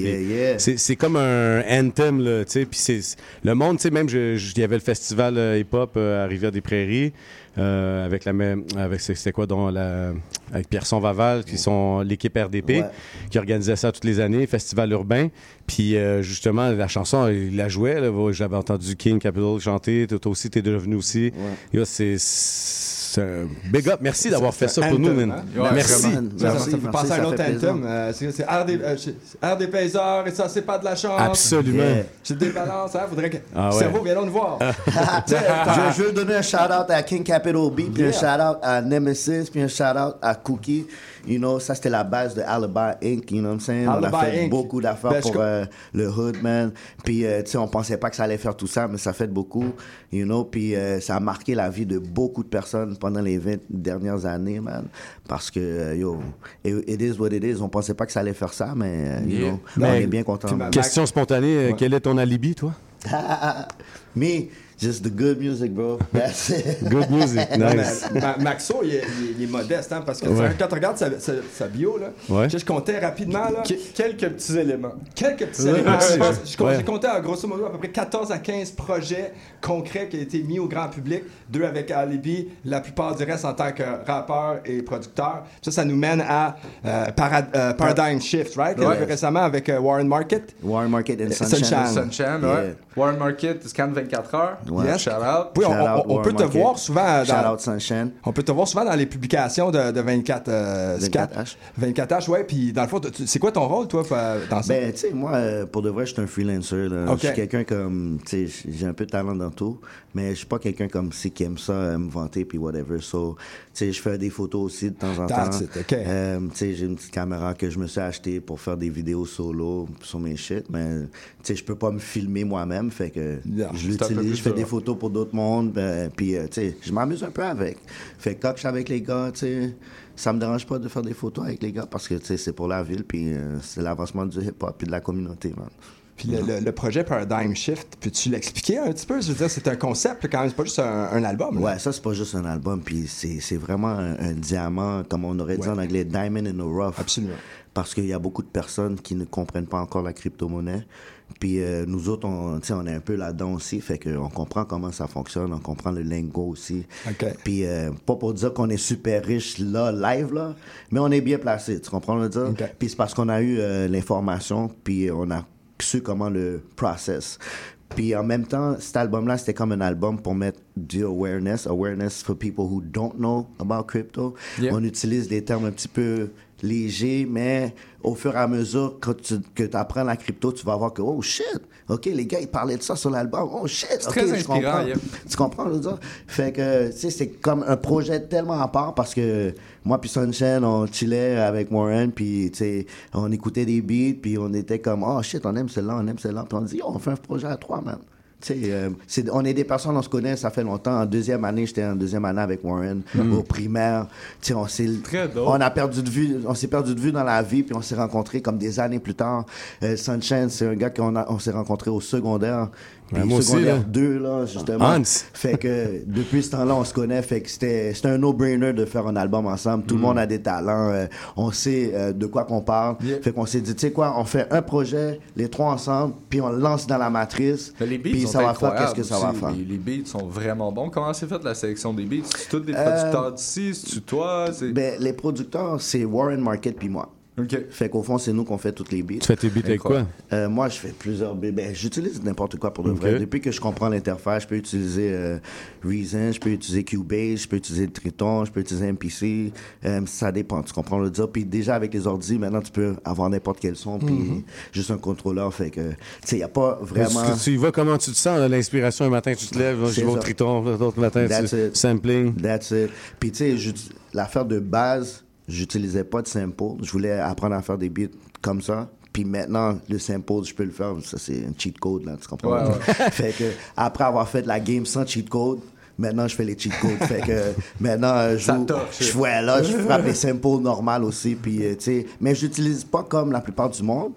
C'est- C'est comme un anthem, là, tu sais. Puis c'est- le monde, tu sais, même, il y avait le festival euh, hip-hop euh, à Rivière-des-Prairies, euh, avec la même, avec c'est quoi, la, avec Pierson Vaval, qui sont l'équipe RDP, Ouais. qui organisait ça toutes les années, festival urbain. Puis euh, justement, la chanson, il la jouait, j'avais entendu King Capital chanter, toi aussi, t'es devenu aussi. C'est un big up. Merci d'avoir fait ça pour nous, man. Merci. Ça, ça, ça fait penser à un autre anthem. euh, c'est c'est Air des, euh, c'est- Air des payseurs et ça, c'est pas de la chance. Absolument. C'est des balances, hein? Faudrait que. Ah. Cerveau, viens nous voir. je, je veux donner un shout-out à King Capital B, puis un shout-out à Nemesis, puis un shout-out à Cookie. You know, ça, c'était la base de Alibi Inc., you know what I'm saying? on a Alibi fait Inc. beaucoup d'affaires Ben, pour euh, le hood, man. Puis, euh, tu sais, on pensait pas que ça allait faire tout ça, mais ça fait beaucoup, you know? Puis, euh, ça a marqué la vie de beaucoup de personnes pendant les 20 dernières années, man. Parce que, euh, yo, it, is what it is. On pensait pas que ça allait faire ça, mais, euh, you Yeah. know, Mais- on est bien content. Question spontanée, quel est ton alibi, toi? Me, just the good music, bro. That's it. Good music, nice. Ma- Maxo, il est, il modeste, hein, parce que Ouais. quand tu regardes sa, sa- sa bio, là, Ouais. je, je comptais rapidement. Là, quelques petits éléments. Quelques petits Ouais. éléments. Je pense- je- Ouais. J'ai compté à grosso modo à peu près 14 à 15 projets concrets qui ont été mis au grand public, deux avec Alibi, la plupart du reste en tant que rappeur et producteur. Ça, ça nous mène à euh, Parad- euh, Paradigm Shift, right? Ouais. Euh, Récemment avec euh, Warren Market. Warren Market and Sunshine. Sunshine. Sunshine, ouais. Warren Market, Scan 24 heures. Ouais. Yes. Shout out. Oui, on, Shout out on- on peut te Market. voir souvent dans, Shout out Sunshine. On peut te voir souvent dans les publications de, de 24 euh, 24H. 24H, ouais. Puis dans le fond, c'est quoi ton rôle, toi, dans ça? Ben, tu sais, moi, euh, pour de vrai, je suis un freelancer. Là. Ok. Je suis quelqu'un comme, tu sais, j'ai un peu de talent dans tout, mais je suis pas quelqu'un comme si qui aime ça, euh, me vanter puis whatever. So, tu sais, je fais des photos aussi de temps en That's temps. Euh, tu sais, j'ai une petite caméra que je me suis achetée pour faire des vidéos solo sur mes shit, mais tu sais, je peux pas me filmer moi-même, fait que je l'utilise, je fais. Des photos pour d'autres mondes. ben, puis, euh, tu sais, je m'amuse un peu avec. Fait que quand je suis avec les gars, tu sais, ça me dérange pas de faire des photos avec les gars parce que, tu sais, c'est pour la ville, puis euh, c'est l'avancement du hip-hop puis de la communauté, man. Puis le, le- le projet Paradigm Shift, peux-tu l'expliquer un petit peu? Je veux dire, c'est un concept, quand même, c'est pas juste un, un album. là. Ouais, ça, c'est pas juste un album, puis c'est c'est vraiment un, un diamant, comme on aurait dit en anglais, diamond in the rough. Absolument. Parce qu'il y a beaucoup de personnes qui ne comprennent pas encore la crypto-monnaie. Puis euh, nous autres, on, est un peu là-dedans aussi, fait qu'on comprend comment ça fonctionne, on comprend le lingo aussi. Puis euh, pas pour dire qu'on est super riche là, live, là, mais on est bien placé, tu comprends le dire? Puis c'est parce qu'on a eu euh, l'information, puis on a su comment le process. Puis en même temps, cet album-là, c'était comme un album pour mettre du awareness, awareness for people who don't know about crypto. Yeah. On utilise des termes un petit peu légers, mais au fur et à mesure tu, que tu apprends la crypto, tu vas voir que, oh shit, ok, les gars, ils parlaient de ça sur l'album, oh shit, C'est ok, très je inspirant, comprends. yeah. Tu comprends, je veux dire? Fait que, tu sais, c'est comme un projet tellement à part parce que moi puis Sunshine, on chillait avec Warren, puis, tu sais, on écoutait des beats, puis on était comme, oh shit, on aime celle-là, on aime celle-là, puis on dit, Yo, on fait un projet à trois, man. Euh, c'est- on est des personnes, on se connaît, ça fait longtemps. En deuxième année, j'étais en deuxième année avec Warren, Mhm. au primaire. On on a perdu de vue, on s'est perdu de vue dans la vie, puis on s'est rencontrés comme des années plus tard. Euh, Sunshine, c'est un gars qu'on a, on s'est rencontré au secondaire. Puis Ouais, moi aussi, là. 2, là, justement. Hans. Fait que depuis ce temps-là, on se connaît. Fait que c'était, un no-brainer de faire un album ensemble. Tout le Mhm. monde a des talents. euh, on sait euh, de quoi qu'on parle. Fait qu'on s'est dit, tu sais quoi, on fait un projet, les trois ensemble, puis on le lance dans la matrice. Les beats puis sont ça va faire qu'est-ce que ça va faire. Les, les beats sont vraiment bons. Comment c'est fait la sélection des beats? C'est tous des Euh, producteurs d'ici? C'est-tu toi? Ben, les producteurs, c'est Warren Market puis moi. Fait qu'au fond, c'est nous qu'on fait toutes les beats. Tu fais tes beats avec quoi? Euh, moi, je fais plusieurs beats. Ben, j'utilise n'importe quoi pour de vrai. Depuis que je comprends l'interface, je peux utiliser euh, Reason, je peux utiliser Cubase, je peux utiliser Triton, je peux utiliser MPC. Euh, ça dépend, tu comprends le dire. Puis déjà, avec les ordi, maintenant, tu peux avoir n'importe quel son, puis Mhm. juste un contrôleur. Fait que, tu sais, il n'y a pas vraiment... Tu, tu y vas comment tu te sens, l'inspiration, un matin tu te lèves, je vais au triton, l'autre matin That's tu it. sampling. That's it. Puis tu sais, l'affaire de base, j'utilisais pas de sample. Je voulais apprendre à faire des beats comme ça. Puis maintenant, le sample, je peux le faire. Ça, c'est un cheat code, là, tu comprends? Ouais, ouais. fait que, après avoir fait la game sans cheat code, maintenant, je fais les cheat codes. fait que, maintenant, je, joue- je, ouais, là, je frappe les samples normales aussi. Puis, euh, tu sais, mais j'utilise pas comme la plupart du monde.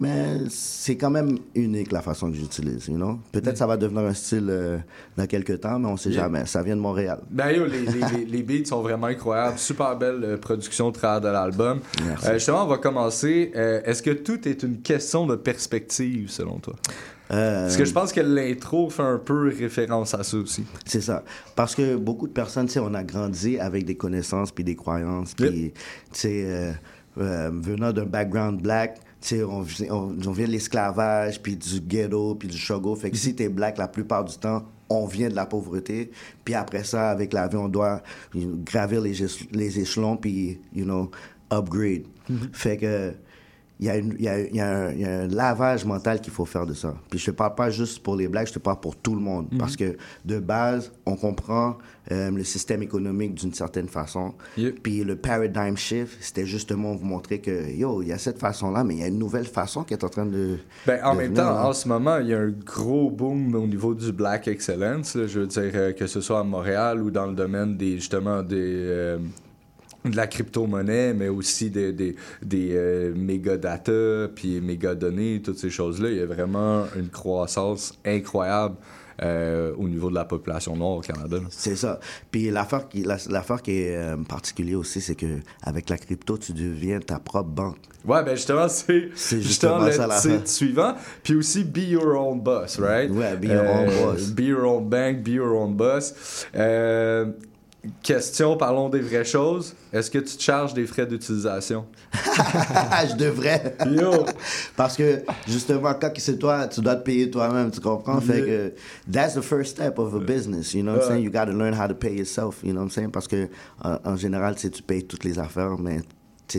Mais c'est quand même unique la façon que j'utilise, you know? Peut-être ça va devenir un style euh, dans quelques temps, mais on sait Yeah. jamais. Ça vient de Montréal. Ben yo, les, les, les, les beats sont vraiment incroyables. Super belle euh, production au travers de l'album. Euh, justement, on va commencer. Est-ce que tout est une question de perspective, selon toi? Euh, Parce que je pense que l'intro fait un peu référence à ça aussi. C'est ça. Parce que beaucoup de personnes, tu sais, on a grandi avec des connaissances puis des croyances. Puis, tu sais, euh, euh, venant d'un background black, tu sais, on, vient- on, on vient de l'esclavage, puis du ghetto, puis du struggle. Fait que si t'es black, la plupart du temps, on vient de la pauvreté. Puis après ça, avec la vie, on doit know, gravir les, éche- les échelons, puis, you know, upgrade. Fait que il y, a une- il y a- il y a un- il y a un lavage mental qu'il faut faire de ça. Puis je te parle pas juste pour les blagues, je te parle pour tout le monde. Mhm. Parce que de base, on comprend euh, le système économique d'une certaine façon. Puis le paradigm shift, c'était justement vous montrer que, yo, il y a cette façon-là, mais il y a une nouvelle façon qui est en train de... Ben, en de même venir, temps, en ce moment, il y a un gros boom au niveau du Black Excellence. là. je veux dire, euh, que ce soit à Montréal ou dans le domaine des justement des. euh, de la crypto-monnaie, mais aussi des, des, des euh, méga data, puis méga données, toutes ces choses-là. Il y a vraiment une croissance incroyable euh, au niveau de la population noire au Canada. C'est ça. Puis l'affaire qui, la- l'affaire qui est euh, particulière aussi, c'est que avec la crypto, tu deviens ta propre banque. Ouais, ben justement, c'est C'est justement justement le suivant. Puis aussi, be your own boss, right? Ouais, be your own boss. Be your own bank, be your own boss. Euh, question, parlons des vraies choses. Est-ce que tu te charges des frais d'utilisation? je devrais. Parce que, justement, quand c'est toi, tu dois te payer toi-même, tu comprends? Fait que, that's the first step of a business, you know what I'm saying? You gotta learn how to pay yourself, you know what I'm saying? Parce que, en, en général, tu sais, tu payes toutes les affaires, mais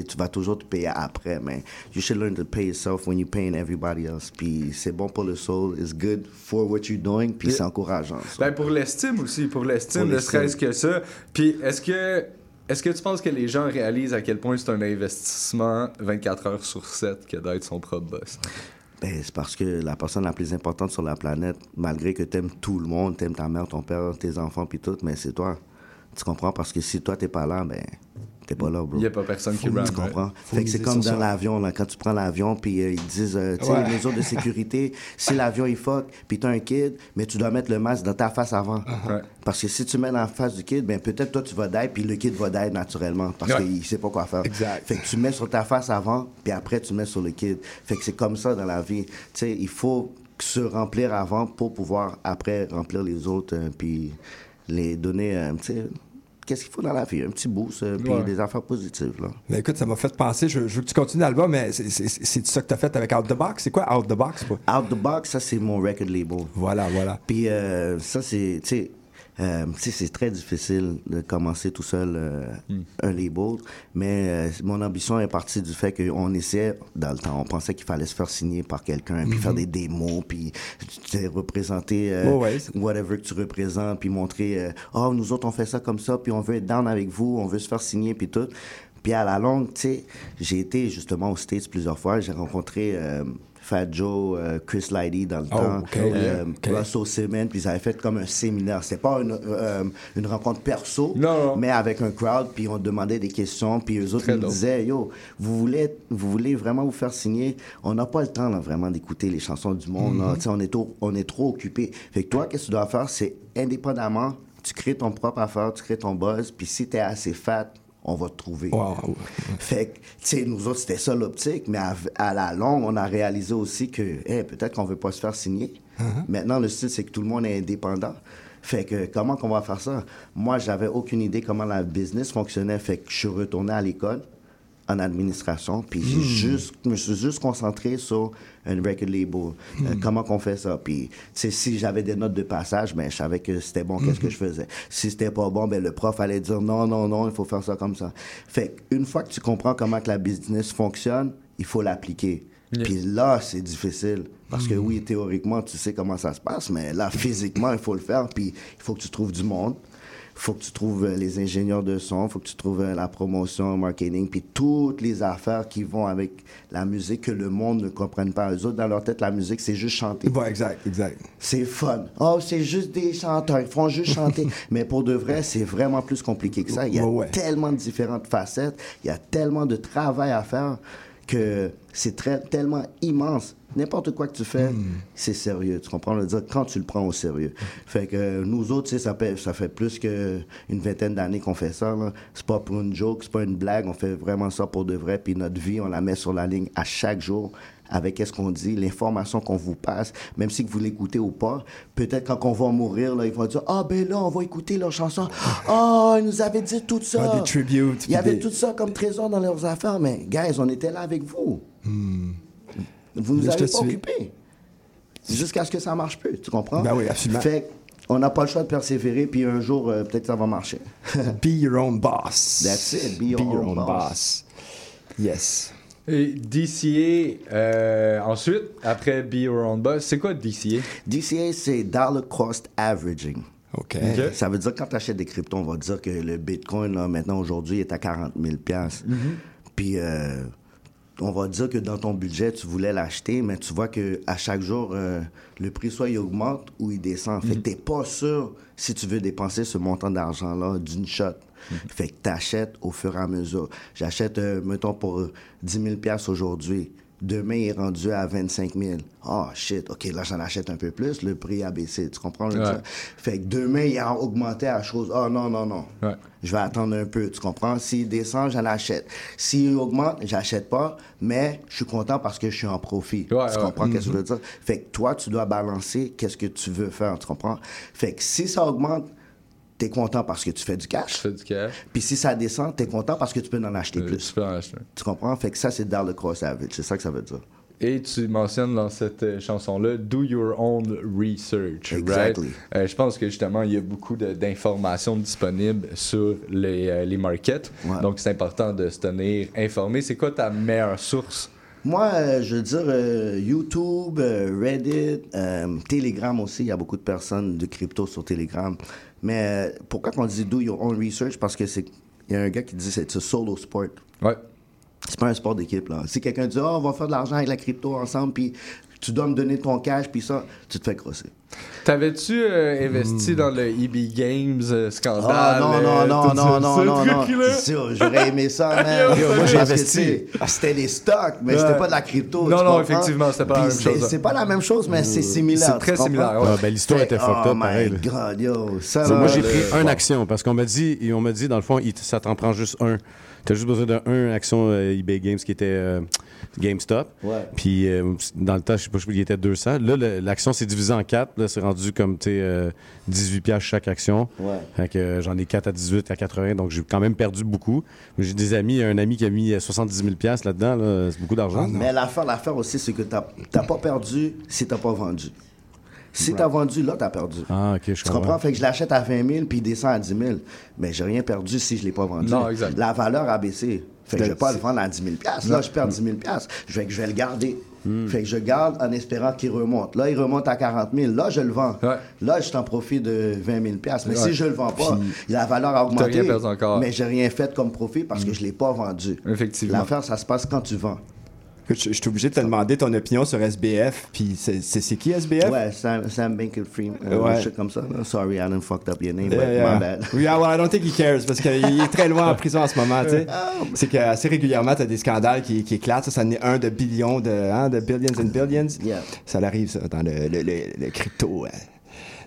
tu vas toujours te payer après, mais you should learn to pay yourself when you're paying everybody else. Puis c'est bon pour le soul, it's good for what you're doing, puis c'est encourageant. Ben pour l'estime aussi, pour l'estime, ne serait-ce que ça. Puis est-ce que est-ce que tu penses que les gens réalisent à quel point c'est un investissement 24 heures sur 7 que d'être son propre boss? Ben, c'est parce que la personne la plus importante sur la planète, malgré que t'aimes tout le monde, t'aimes ta mère, ton père, tes enfants, puis tout, mais c'est toi. Tu comprends? Parce que si toi, t'es pas là, ben, t'es pas là, bro. Il y a pas personne qui Tu run, comprends? Fait que c'est comme dans l'avion, là, quand tu prends l'avion, puis euh, ils disent, euh, tu sais, Ouais. les mesures de sécurité, si l'avion il fuck, puis t'as un kid, mais tu dois mettre le masque dans ta face avant. Ouais. Parce que si tu mets dans la face du kid, ben peut-être toi tu vas die, puis le kid va die naturellement, parce Ouais. qu'il sait pas quoi faire. Fait que tu mets sur ta face avant, puis après tu mets sur le kid. Fait que c'est comme ça dans la vie. Tu sais, il faut se remplir avant pour pouvoir après remplir les autres, euh, puis les donner, euh, tu sais, qu'est-ce qu'il faut dans la vie? Un petit boost, euh, puis Ouais. des affaires positives, là. Mais écoute, ça m'a fait penser, je, je veux que tu continues l'album, mais c'est- ça que tu as fait avec Out the Box? C'est quoi Out the Box? quoi? Out the Box, ça c'est mon record label. Voilà, voilà. Puis euh, ça c'est, tu sais, euh, c'est très difficile de commencer tout seul euh, un label, mais euh, mon ambition est partie du fait qu'on essayait, dans le temps, on pensait qu'il fallait se faire signer par quelqu'un, puis faire des démos, puis représenter euh, Ouais, ouais. whatever que tu représentes, puis montrer, euh, oh, nous autres on fait ça comme ça, puis on veut être down avec vous, on veut se faire signer, puis tout. Puis à la longue, tu sais, j'ai été justement aux States plusieurs fois, j'ai rencontré... Fat Joe, euh, Chris Lighty dans le Oh, temps, ok, euh, ok. Russell Simmons, puis ils avaient fait comme un séminaire. C'était pas une, euh, une rencontre perso, Non, mais avec un crowd, puis on demandait des questions, puis eux autres Très dope. disaient, yo, vous voulez, vous voulez vraiment vous faire signer? On n'a pas le temps là, vraiment d'écouter les chansons du monde. Tu sais, on est trop, on est trop occupé. Fait que toi, qu'est-ce que tu dois faire, c'est indépendamment, tu crées ton propre affaire, tu crées ton buzz, puis si t'es assez fat, on va te trouver. Fait que, tu sais, nous autres, c'était ça l'optique, mais à, à la longue, on a réalisé aussi que, hey, peut-être qu'on veut pas se faire signer. Maintenant, le style, c'est que tout le monde est indépendant. Fait que, comment qu'on va faire ça? Moi, j'avais aucune idée comment la business fonctionnait. Fait que je suis retourné à l'école en administration, puis Hmm. juste, je me suis juste concentré sur un record label. Euh, Hmm. comment qu'on fait ça? Puis, si j'avais des notes de passage, ben, je savais que c'était bon, qu'est-ce que je faisais. Si c'était pas bon, ben, le prof allait dire non, non, non, il faut faire ça comme ça. Fait une fois que tu comprends comment que la business fonctionne, il faut l'appliquer. Puis là, c'est difficile. Parce que oui, théoriquement, tu sais comment ça se passe, mais là, physiquement, il faut le faire. Puis il faut que tu trouves du monde. Il faut que tu trouves euh, les ingénieurs de son, il faut que tu trouves euh, la promotion, le marketing, puis toutes les affaires qui vont avec la musique que le monde ne comprenne pas. Eux autres, dans leur tête, la musique, c'est juste chanter. Ouais, exact, exact. C'est fun. Oh, c'est juste des chanteurs, ils font juste chanter. Mais pour de vrai, c'est vraiment plus compliqué que ça. Il y a Ouais, ouais. tellement de différentes facettes, il y a tellement de travail à faire que c'est tellement immense. N'importe quoi que tu fais, Hmm. c'est sérieux. Tu comprends? le dire quand tu le prends au sérieux. Fait que euh, nous autres, ça fait, ça fait plus qu'une vingtaine d'années qu'on fait ça. C'est pas pour une joke, c'est pas une blague. On fait vraiment ça pour de vrai. Puis notre vie, on la met sur la ligne à chaque jour avec qu'est-ce qu'on dit, l'information qu'on vous passe, même si vous l'écoutez ou pas. Peut-être quand on va mourir, là, ils vont dire Ah, ben là, on va écouter leur chanson. Ah, ils nous avaient dit tout ça. Des tributes, Il y avait des- tout ça comme trésor dans leurs affaires, mais, guys, on était là avec vous. Vous nous avez te pas suis. occupés. Jusqu'à ce que ça marche plus, tu comprends? Ben oui, absolument. Fait on n'a pas le choix de persévérer, puis un jour, euh, peut-être ça va marcher. Be your own boss. That's it, be your own boss. Yes. Et DCA, euh, ensuite, après Be Your Own Boss, c'est quoi DCA? DCA, c'est Dollar Cost Averaging. OK. Euh, Ça veut dire que quand tu achètes des cryptos, on va dire que le Bitcoin, là, maintenant, aujourd'hui, est à 40 000 Puis, euh, on va dire que dans ton budget, tu voulais l'acheter, mais tu vois que à chaque jour, euh, le prix soit il augmente ou il descend. Fait que t'es pas sûr si tu veux dépenser ce montant d'argent-là d'une shot. Fait que t'achètes au fur et à mesure. J'achète, euh, mettons, pour euh, 10 000 aujourd'hui. Demain, il est rendu à 25 000. Oh shit, ok, là j'en achète un peu plus, le prix a baissé, tu comprends? Ouais. Fait que demain, il a augmenté à chose. Oh non, non, non. Je vais attendre un peu, tu comprends? S'il descend, j'en achète. S'il augmente, j'achète pas, mais je suis content parce que je suis en profit. Ouais, tu comprends qu'est-ce que je Mhm. veux dire? Fait que toi, tu dois balancer qu'est-ce que tu veux faire, tu comprends? Fait que si ça augmente, t'es content parce que tu fais du cash. fais du cash. Puis si ça descend, t'es content parce que tu peux en acheter plus. Tu peux en acheter. Tu comprends? Fait que ça, c'est dans le cross average. C'est ça que ça veut dire. Et tu mentionnes dans cette euh, chanson-là Do Your Own Research. right? Exactly. Euh, je pense que justement, il y a beaucoup d'informations disponibles sur les, euh, les markets. Donc, c'est important de se tenir informé. C'est quoi ta meilleure source? Moi, euh, je veux dire, euh, YouTube, euh, Reddit, euh, Telegram aussi, il y a beaucoup de personnes de crypto sur Telegram. Mais euh, pourquoi qu'on dit do your own research? Parce que c'est. Il y a un gars qui dit c'est un solo sport. Ouais. C'est pas un sport d'équipe, là. Si quelqu'un dit, oh, on va faire de l'argent avec la crypto ensemble, puis tu dois me donner ton cash, puis ça, tu te fais crosser. T'avais-tu euh, investi dans le EB Games euh, scandale? Hmm. Ah non, non, euh, non, non, non, non, non. sûr, J'aurais aimé ça, man. Yo, moi, j'ai investi. C'était des stocks, mais Ouais. c'était pas de la crypto. Non, non, comprends? effectivement, c'était pas la même c'est- chose. C'est pas la même chose, mais c'est similaire. C'est très similaire, ouais. Ah, ben, l'histoire était fucked oh up, pareil, my God, yo. Ça, Ça, là, moi, j'ai pris là. une action parce qu'on m'a dit, et on m'a dit, dans le fond, ça t'en prend juste un. Tu as juste besoin d'un un action euh, eBay Games qui était euh, GameStop. Ouais. Puis euh, dans le temps, je sais pas, je sais pas, il était 200. Là, l'action s'est divisée en quatre. Là, c'est rendu comme, tu sais, euh, 18 piastres chaque action. Ouais. Fait que euh, j'en ai 4 à 18 à 80. Donc, j'ai quand même perdu beaucoup. J'ai des amis, un ami qui a mis euh, 70 000 piastres là-dedans. Là, c'est beaucoup d'argent. Mais l'affaire, l'affaire aussi, c'est que t'as t'as pas perdu si t'as pas vendu. Si t'as vendu, là, t'as perdu. Ah, ok, je Tu comprends? Fait que je l'achète à 20 000 puis il descend à 10 000. Mais j'ai rien perdu si je l'ai pas vendu. Non, exact. La valeur a baissé. Fait que je vais pas le vendre à 10 000 Non. Là, je perds 10 000 Je vais, je vais le garder. Fait que je garde en espérant qu'il remonte. Là, il remonte à 40 000. Là, je le vends. Là, je t'en profite de 20 000 Mais Ouais. si je le vends pas, Puis, la valeur a augmenté. rien encore. Mais j'ai rien fait comme profit parce que je l'ai pas vendu. Effectivement. L'affaire, ça se passe quand tu vends. Je, je suis obligé de te demander ton opinion sur SBF. Puis c'est qui SBF? Ouais, Sam, Sam Bankman-Fried, euh, Ouais. un shit comme ça. Sorry, I done fucked up your name, Yeah, but Euh, yeah. my bad. Yeah, well, I don't think he cares parce qu'il est très loin en prison en ce moment, tu sais. Ah. C'est que assez régulièrement, t'as des scandales qui, qui éclatent. Ça, ça en est un de billions, de, hein, de billions and billions. Ça arrive, ça, dans le, le, le- le crypto. euh,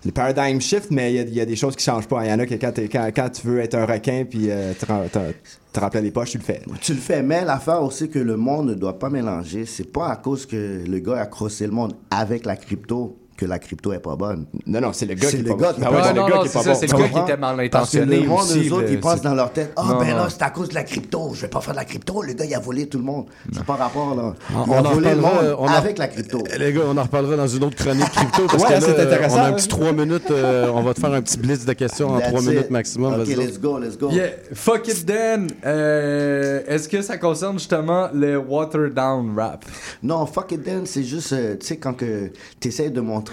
Le paradigm shift, mais il y a- des choses qui changent pas. Il y en a que quand, tu veux être un requin puis euh, te remplir les poches, tu le fais. Tu le fais, mais l'affaire aussi que le monde ne doit pas mélanger, c'est pas à cause que le gars a crossé le monde avec la crypto que la crypto est pas bonne. Non, non, c'est le gars qui est le pas gars qui est pas bon. c'est le gars qui est c'est pas ça, bon. c'est Tu le gars comprends? qui était mal Parce que intentionné le monde, aussi, eux autres, ils pensent dans leur tête, ah ben non. là, c'est à cause de la crypto, je vais pas faire de la crypto, le gars, il a volé tout le monde. C'est pas rapport, là. On- Il on a volé le monde avec la crypto. Eh, Les gars, on en reparlera dans une autre chronique crypto parce Ouais, que là, c'est intéressant, on a un hein. petit 3 minutes. euh, on va te faire un petit blitz de questions en That's 3 it. minutes maximum. Ok, let's go, let's go. Yeah, fuck it Dan. Euh, Est-ce que ça concerne justement le water down rap? Non, fuck it then, c'est juste, euh, tu sais, quand que tu essaies de montrer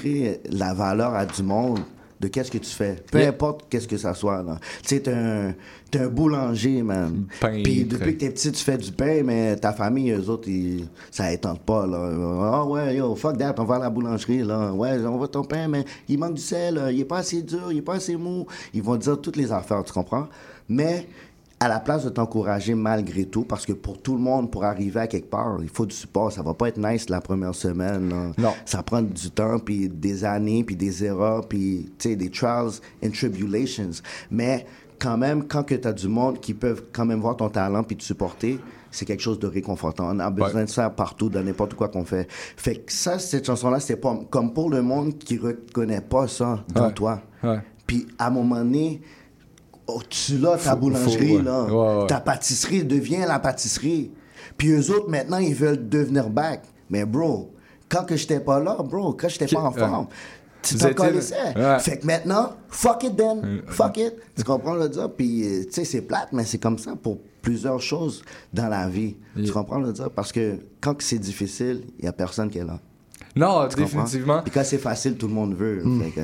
la valeur à du monde de qu'est-ce que tu fais. Peu importe qu'est-ce que ça soit, là. Tu sais, t'es un, t'es un boulanger, man. Puis depuis que t'es petit, tu fais du pain, mais ta famille, eux autres, ils, ça étende pas, là. Ah ouais, yo, fuck that, on va à la boulangerie, là. Ouais, on va ton pain, mais il manque du sel, il est pas assez dur, il est pas assez mou. Ils vont dire toutes les affaires, tu comprends? Mais à la place de t'encourager malgré tout, parce que pour tout le monde, pour arriver à quelque part, il faut du support. Ça va pas être nice la première semaine. là. Non. Ça prend du temps, puis des années, puis des erreurs, puis des trials and tribulations. Mais quand même, quand que tu as du monde qui peuvent quand même voir ton talent puis te supporter, c'est quelque chose de réconfortant. On a besoin de ça partout, dans n'importe quoi qu'on fait. Fait que ça, cette chanson-là, c'est pas comme pour le monde qui reconnaît pas ça dans Ouais. toi. Ouais. Puis à un moment donné, tu l'as, ta boulangerie, là. Ouais, ouais. Ta pâtisserie devient la pâtisserie. Puis eux autres, maintenant, ils veulent devenir back. Mais bro, quand que j'étais pas là, bro, quand j'étais pas en forme, tu t'en connaissais. Ouais. Fait que maintenant, fuck it then. Fuck it. Tu comprends le dire? Puis, euh, tu sais, c'est plate, mais c'est comme ça pour plusieurs choses dans la vie. Tu comprends le dire? Parce que quand c'est difficile, il y a personne qui est là. Non, Tu définitivement. Puis quand c'est facile, tout le monde veut. Fait que,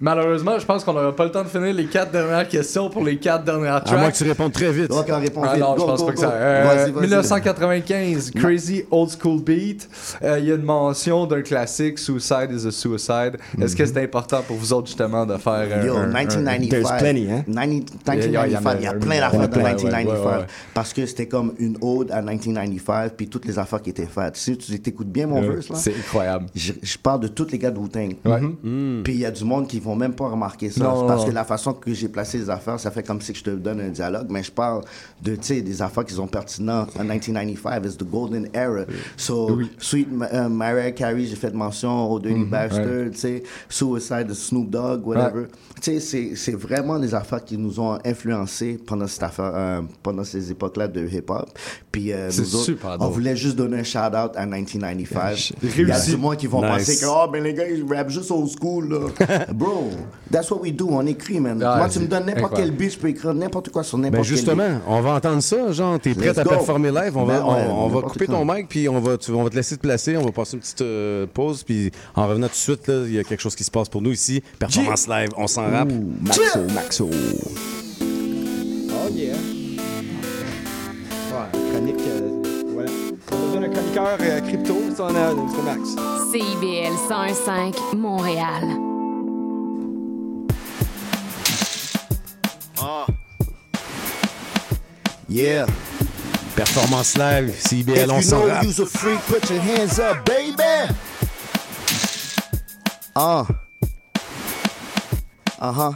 Malheureusement, je pense qu'on n'aura pas le temps de finir les quatre dernières questions pour les quatre dernières À tracks. moins que tu répondes très vite. Ok, on répond Ah vite. non, Go, je pense go, pas que ça. Euh, Vas-y, vas-y. 1995, Crazy Old School Beat. Euh, Il y a une mention d'un classique, Suicide is a Suicide. Est-ce que c'est important pour vous autres, justement, de faire. Yo, un- un- 1995. There's plenty, hein? 90 Il y a- il y en a- 1995, il y a plein d'affaires de Ouais, ouais, 1995. ouais, ouais. Parce que c'était comme une ode à 1995, puis toutes les affaires qui étaient faites. Si tu écoutes bien mon verse, là, C'est incroyable. je, je parle de tous les gars de Wu-Tang. Ouais. Puis il y a du monde qui vont même pas remarquer ça. Non, parce non. que la façon que j'ai placé les affaires, ça fait comme si je te donne un dialogue, mais je parle de, tu sais, des affaires qui sont pertinentes en 1995. It's the golden era. So, Sweet euh, Mariah Carey, j'ai fait mention au Dirty Bastard, tu sais, Suicide de Snoop Dogg, whatever. Tu sais, c'est- vraiment des affaires qui nous ont influencés pendant cette affaire, euh, pendant ces époques-là de hip-hop. Puis euh, nous autres, super on voulait juste donner un shout-out à 1995. Réussi. Il y a du monde qui vont Nice. penser que, oh, ben les gars, ils rappent juste old school, là. Bro, that's what we do, on écrit, man. Ah, Moi, tu me donnes n'importe quel beat, je peux écrire n'importe quoi sur n'importe Ben quel justement, beat. on va entendre ça, genre, t'es prête Let's à go. performer live, on va, Ben ouais, on, va couper quoi. ton mic, puis on va, tu- on va te laisser te placer, on va passer une petite euh, pause, puis en revenant tout de suite, là, il y a quelque chose qui se passe pour nous ici, performance live, on s'en rappe. Maxo, Maxo. Oh yeah. Ouais, chronique. euh, Ouais. On donne un chroniqueur euh, crypto, ça on a, c'est Max. CIBL 1015 Montréal. Yeah. Performance live, CIBL, on s'en rap. you's a freak, put your hands up, baby. Uh. Uh huh.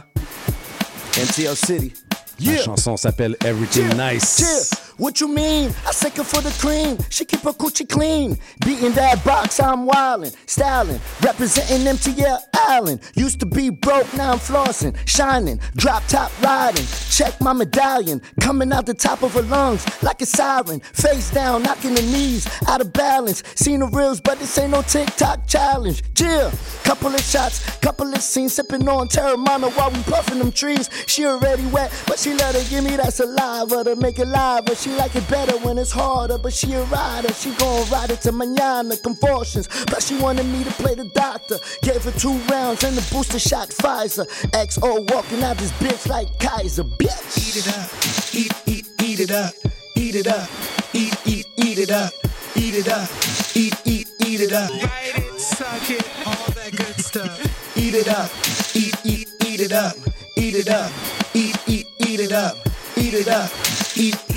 MTL City. La chanson s'appelle Everything Nice. Yeah. What you mean? I sick her for the cream. She keep her coochie clean. Beating that box, I'm wildin', styling, representing MTL Island. Used to be broke, now I'm flossing, shining, drop top riding. Check my medallion, coming out the top of her lungs like a siren. Face down, knocking the knees out of balance. Seen the reels, but this ain't no TikTok challenge. Chill, couple of shots, couple of scenes, sipping on Terramana while we puffing them trees. She already wet, but she let her give me that saliva to make it live. But she like it better when it's harder. But she a rider, she gon' ride it to manana convulsions. Plus she wanted me to play the doctor. Gave her two rounds and the booster shot Pfizer. XO walking out this bitch like Kaiser, bitch. Eat it up, eat, eat, eat it up, eat it up, eat, eat, eat it up, eat it up, eat, eat, eat it up. Write it, suck it, all that good stuff. Eat it up, eat, eat, eat it up, eat it up, eat, eat, eat it up, eat it up, eat,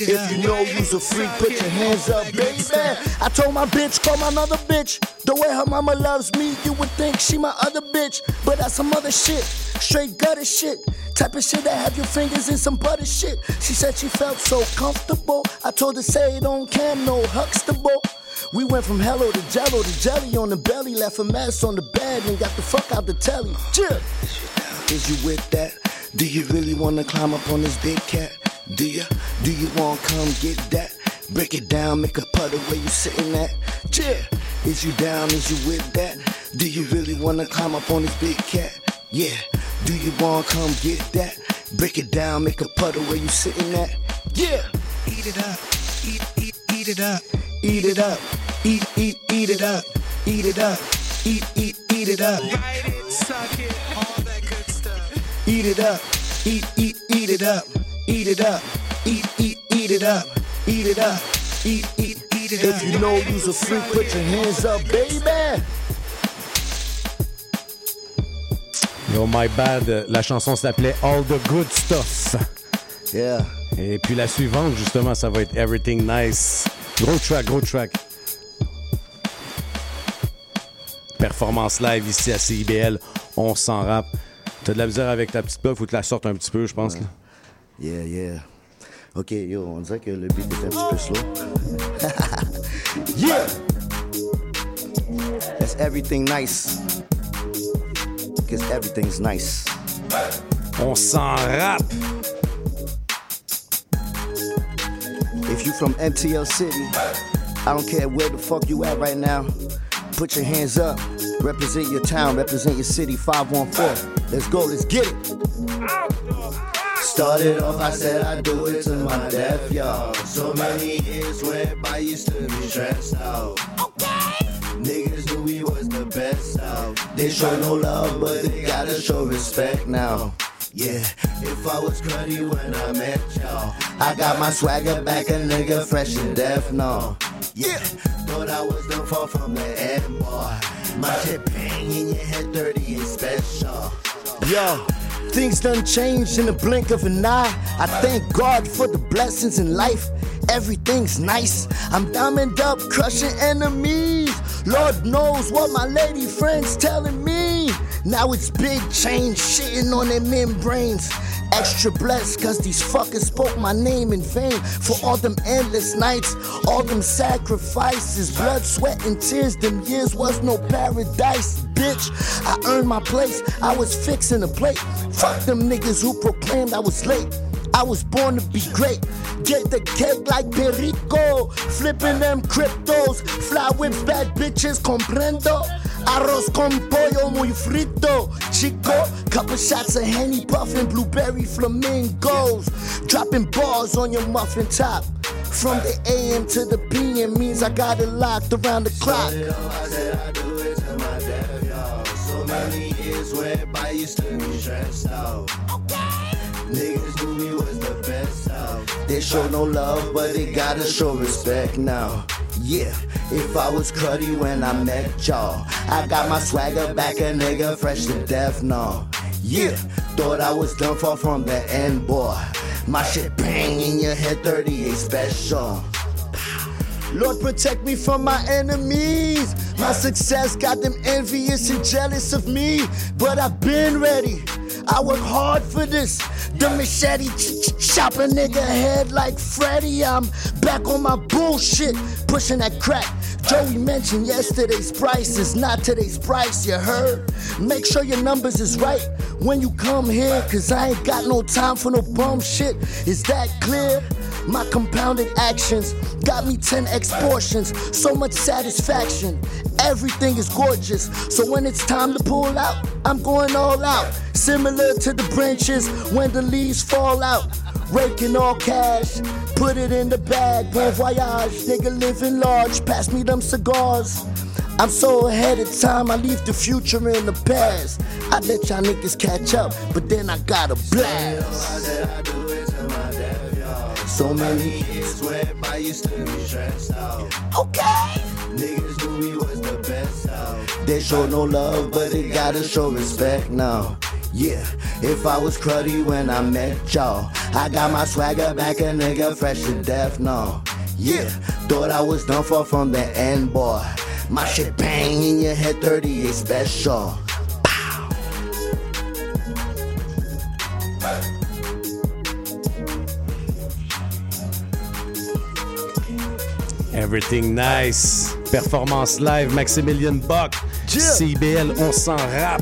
If you know you's a freak, put your hands up, baby. I told my bitch, call my another bitch. The way her mama loves me, you would think she my other bitch. But that's some other shit, straight gutter shit. Type of shit that have your fingers in some butter shit. She said she felt so comfortable. I told her, say it on cam, no Huxtable. We went from hello to jello to jelly on the belly, left a mess on the bed, and got the fuck out the telly. Chill. Is you with that? Do you really wanna climb up on this big cat? Do ya? Do you wanna come get that? Break it down, make a puddle where you sitting at. Chill. Is you down? Is you with that? Do you really wanna climb up on this big cat? Yeah. Do you wanna come get that? Break it down, make a puddle where you sitting at. Yeah. Eat it up. Eat, eat, eat it up. Eat it up. Eat, eat, eat it up. Eat it up. Eat, eat, eat it up. Write it, suck it, all that good stuff. Eat it up. Eat, eat, eat it up. Eat it up. Eat, eat, eat it up. Eat it up. Eat, eat, eat it up. If you know you's a freak, put your hands up, baby. Yo, my bad. La chanson s'appelait All the Good Stuff. Yeah. Et puis la suivante, justement, ça va être Everything Nice. Gros track, gros track. Performance live ici à CIBL. On s'en rappe. T'as de la misère avec ta petite puff, faut que tu la sortes un petit peu, je pense. là? Yeah, yeah. Ok, yo, on dirait que le beat est un petit peu slow. yeah! That's everything nice. Because everything's nice. On s'en rappe. If you from MTL City, I don't care where the fuck you at right now. Put your hands up. Represent your town, represent your city, 514. Let's go, let's get it. Started off, I said I'd do it to my death, y'all. So many years went by, used to be stressed out. Niggas knew we was the best out. They show no love, but they gotta show respect now. Yeah, if I was cruddy when I met y'all, I got my swagger back, a nigga fresh and deaf, no. Yeah, thought I was the fall from the end, boy. My shit bang in your head, 30 and special. Yo, things done changed in the blink of an eye. I thank God for the blessings in life. Everything's nice. I'm diamond up, crushing enemies. Lord knows what my lady friends telling me. Now it's big change, shitting on their membranes. Extra blessed, cause these fuckers spoke my name in vain. For all them endless nights, all them sacrifices, blood, sweat, and tears. Them years was no paradise, bitch. I earned my place, I was fixing a plate. Fuck them niggas who proclaimed I was late. I was born to be great. Get the cake like Perico. Flipping them cryptos. Fly whips, bad bitches, comprendo. Arroz con pollo muy frito. Chico, couple shots of Henny puffin', blueberry flamingos. Dropping bars on your muffin top. From the AM to the PM means I got it locked around the clock. So many years went by, used to be stressed out. Niggas knew me was the best out. They show no love, but they gotta show respect now. Yeah, if I was cruddy when I met y'all, I got my swagger back, a nigga fresh to death now. Yeah, thought I was done for from the end, boy. My shit bang in your head, 38 special. Lord, protect me from my enemies. My success got them envious and jealous of me, but I've been ready. I work hard for this. The machete ch- ch- chop a nigga head like Freddy. I'm back on my bullshit, pushing that crack. Joey mentioned yesterday's price is not today's price, you heard? Make sure your numbers is right when you come here, cause I ain't got no time for no bum shit. Is that clear? My compounded actions got me 10x portions, so much satisfaction. Everything is gorgeous, so when it's time to pull out, I'm going all out. Similar to the branches when the leaves fall out. Raking all cash, put it in the bag. Bon voyage, nigga living large, pass me them cigars. I'm so ahead of time, I leave the future in the past. I let y'all niggas catch up, but then I got a blast. So many years went by, you still be stressed out. Okay. Niggas knew we was the best out. They show no love, but they gotta show respect now. Yeah, if I was cruddy when I met y'all, I got my swagger back, a nigga fresh to death now. Yeah, thought I was done for from the end, boy. My shit bang in your head, 38 special. Everything nice. Performance live, Maximilian Buck. CBL, on s'en rap.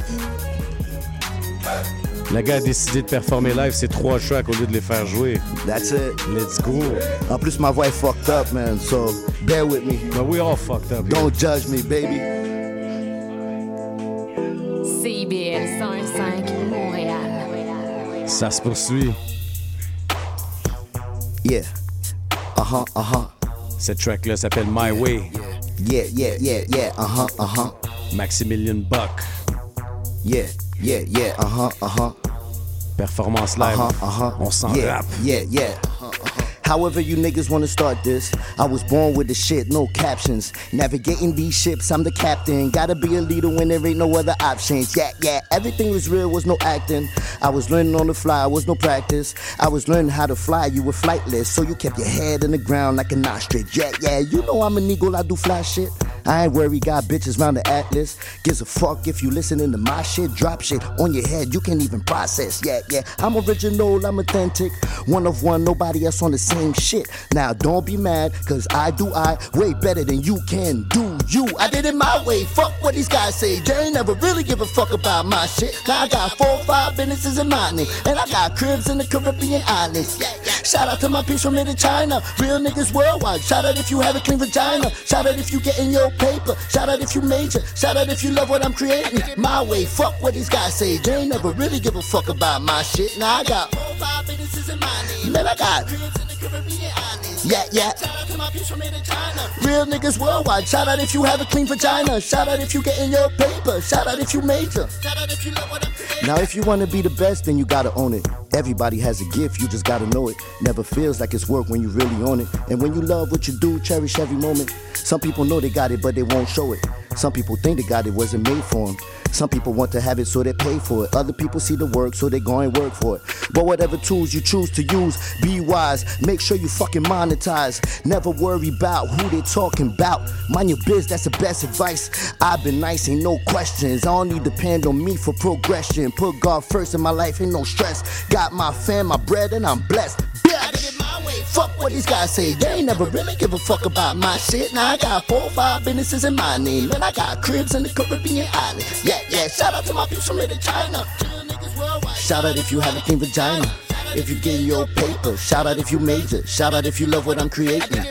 Le gars a décidé de performer live ses trois tracks au lieu de les faire jouer. That's it. Let's go. En plus, ma voix est fucked up, man, so bear with me. But we all fucked up. Don't judge me, baby. CIBL 105 Montréal. Ça se poursuit. Yeah. Uh-huh, uh-huh. Cette track-là s'appelle My Way. Yeah, yeah, yeah, yeah. Uh-huh, uh-huh. Maximilian Buck. Yeah, yeah, yeah. Uh-huh, uh-huh. Performance live. Uh-huh, uh-huh. On s'en yeah, rap. Yeah, yeah. However, you niggas wanna start this, I was born with the shit, no captions. Navigating these ships, I'm the captain. Gotta be a leader when there ain't no other options. Yeah, yeah, everything was real, was no acting. I was learning on the fly, was no practice. I was learning how to fly, you were flightless, so you kept your head in the ground like an ostrich. Yeah, yeah, you know I'm an eagle, I do fly shit. I ain't worried, got bitches round the atlas. Gives a fuck if you listening to my shit. Drop shit on your head, you can't even process. Yeah, yeah, I'm original, I'm authentic. One of one, nobody else on the same shit. Now don't be mad, cause I do I way better than you can do you. I did it my way, fuck what these guys say. They ain't never really give a fuck about my shit. Now I got four, five businesses in my name, and I got cribs in the Caribbean islands. Yeah, yeah. Shout out to my peeps from mid China, real niggas worldwide. Shout out if you have a clean vagina. Shout out if you getting your paper. Shout out if you major. Shout out if you love what I'm creating. My way, fuck what these guys say. They ain't never really give a fuck about my shit. Now I got four, five businesses in my name. Man, I got yeah, yeah. Real niggas worldwide. Shout out if you have a clean vagina. Shout out if you get in your paper. Shout out if you major. Shout out if you love what Now, if you want to be the best, then you gotta own it. Everybody has a gift, you just gotta know it. Never feels like it's work when you really own it. And when you love what you do, cherish every moment. Some people know they got it, but they won't show it. Some people think they got it, wasn't made for them. Some people want to have it, so they pay for it. Other people see the work, so they go and work for it. But whatever tools you choose to use, be wise. Make sure you fucking monetize. Never worry about who they talking about. Mind your biz, that's the best advice. I've been nice, ain't no questions. I only depend on me for progression. Put God first in my life, ain't no stress. Got my fam, my bread, and I'm blessed. Fuck what these guys say. They ain't never really give a fuck about my shit. Now I got four, five businesses in my name. And I got cribs in the Caribbean islands. Yeah, yeah. Shout out to my people from Little China. Shout out if you have a clean vagina. If you get your paper. Shout out if you major. Shout out if you love what I'm creating.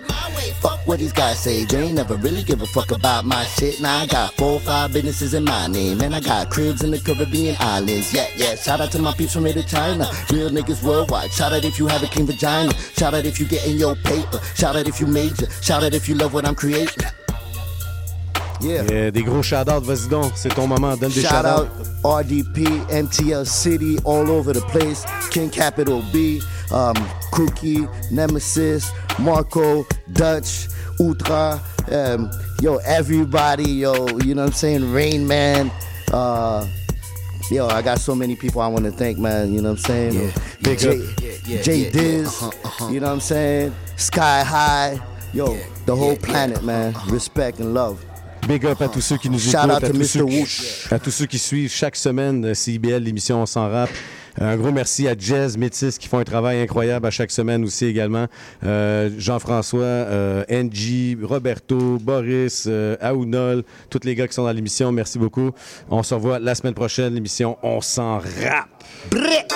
Fuck what these guys say. They ain't never really give a fuck about my shit. Now I got four, five businesses in my name. And I got cribs in the Caribbean islands. Yeah, yeah. Shout out to my peeps from here to China. Real niggas worldwide. Shout out if you have a clean vagina. Shout out if you getting your paper. Shout out if you major. Shout out if you love what I'm creating. Yeah. Yeah, des gros shout-outs, vas-y donc, c'est ton moment, donne des Shout shout-outs. out RDP, MTL City, all over the place. King Capital B, um, Cookie, Nemesis, Marco, Dutch, Ultra, um, yo, everybody, yo, you know what I'm saying? Rain Man, uh, yo, I got so many people I want to thank, man, you know what I'm saying? Yeah. Big J, up. J Yeah, yeah, yeah, Diz, uh-huh, uh-huh. you know what I'm saying? Sky High, yo, the whole planet, man. Respect and love. Big up à tous ceux qui nous écoutent, out à to tous, ceux qui, à tous ceux qui suivent chaque semaine euh, CIBL, l'émission On s'en rappe. Un gros merci à Jazz, Métis qui font un travail incroyable à chaque semaine aussi également. Euh, Jean-François, euh, Angie, Roberto, Boris, euh, Aounol, tous les gars qui sont dans l'émission, merci beaucoup. On se revoit la semaine prochaine, l'émission On s'en rappe. Vite,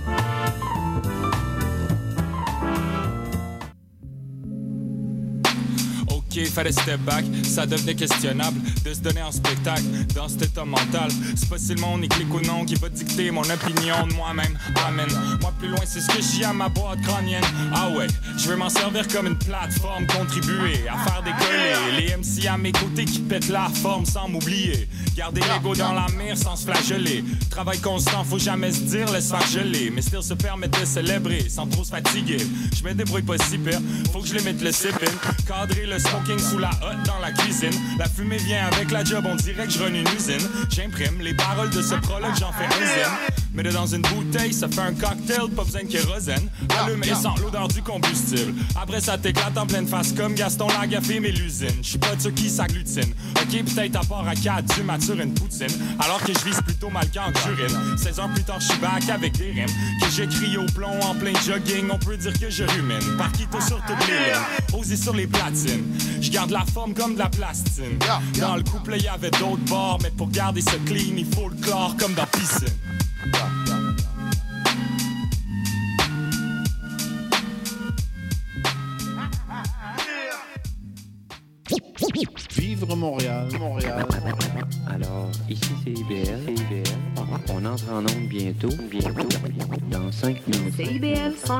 Thank you. Fallait step back, ça devenait questionnable de se donner en spectacle dans cet état mental. C'est pas si le monde clique ou non qui va dicter mon opinion de moi-même. Amen. Moi, plus loin, c'est ce que j'ai à ma boîte crânienne. Ah ouais, je veux m'en servir comme une plateforme, contribuer à faire décoller les MC à mes côtés qui pètent la forme sans m'oublier. Garder l'ego dans la mire sans se flageller. Travail constant, faut jamais se dire laisse faire geler. Mais still se permettre de célébrer sans trop se fatiguer. Je me débrouille pas si pire, faut que je les mette le sipin. Cadrer le smoking sous la hotte dans la cuisine. La fumée vient avec la job, on dirait que je run une usine. J'imprime les paroles de ce prologue, j'en fais un Mais dans une bouteille, ça fait un cocktail, pas besoin de kérosène. Allume et sent l'odeur du combustible. Après ça t'éclate en pleine face comme Gaston Lagafé, mais l'usine. Je suis pas de qui s'agglutinent. Ok, peut-être à part à 4, tu matures une poutine. Alors que je vise plutôt mal qu'en urine. 16 ans plus tard, je suis back avec des rimes. Que j'écris au plomb en plein jogging, on peut dire que je rumine. Parquito sur toutes les lignes, posé sur les platines. Je garde la forme comme de la plastine. Dans le couple, il y avait d'autres bords, mais pour garder ce clean, il faut le chlore comme dans piscine. Vivre Montréal, Montréal. Alors, ici c'est IBL. On entre en onde bientôt. Bientôt. Dans 5 minutes. CIBL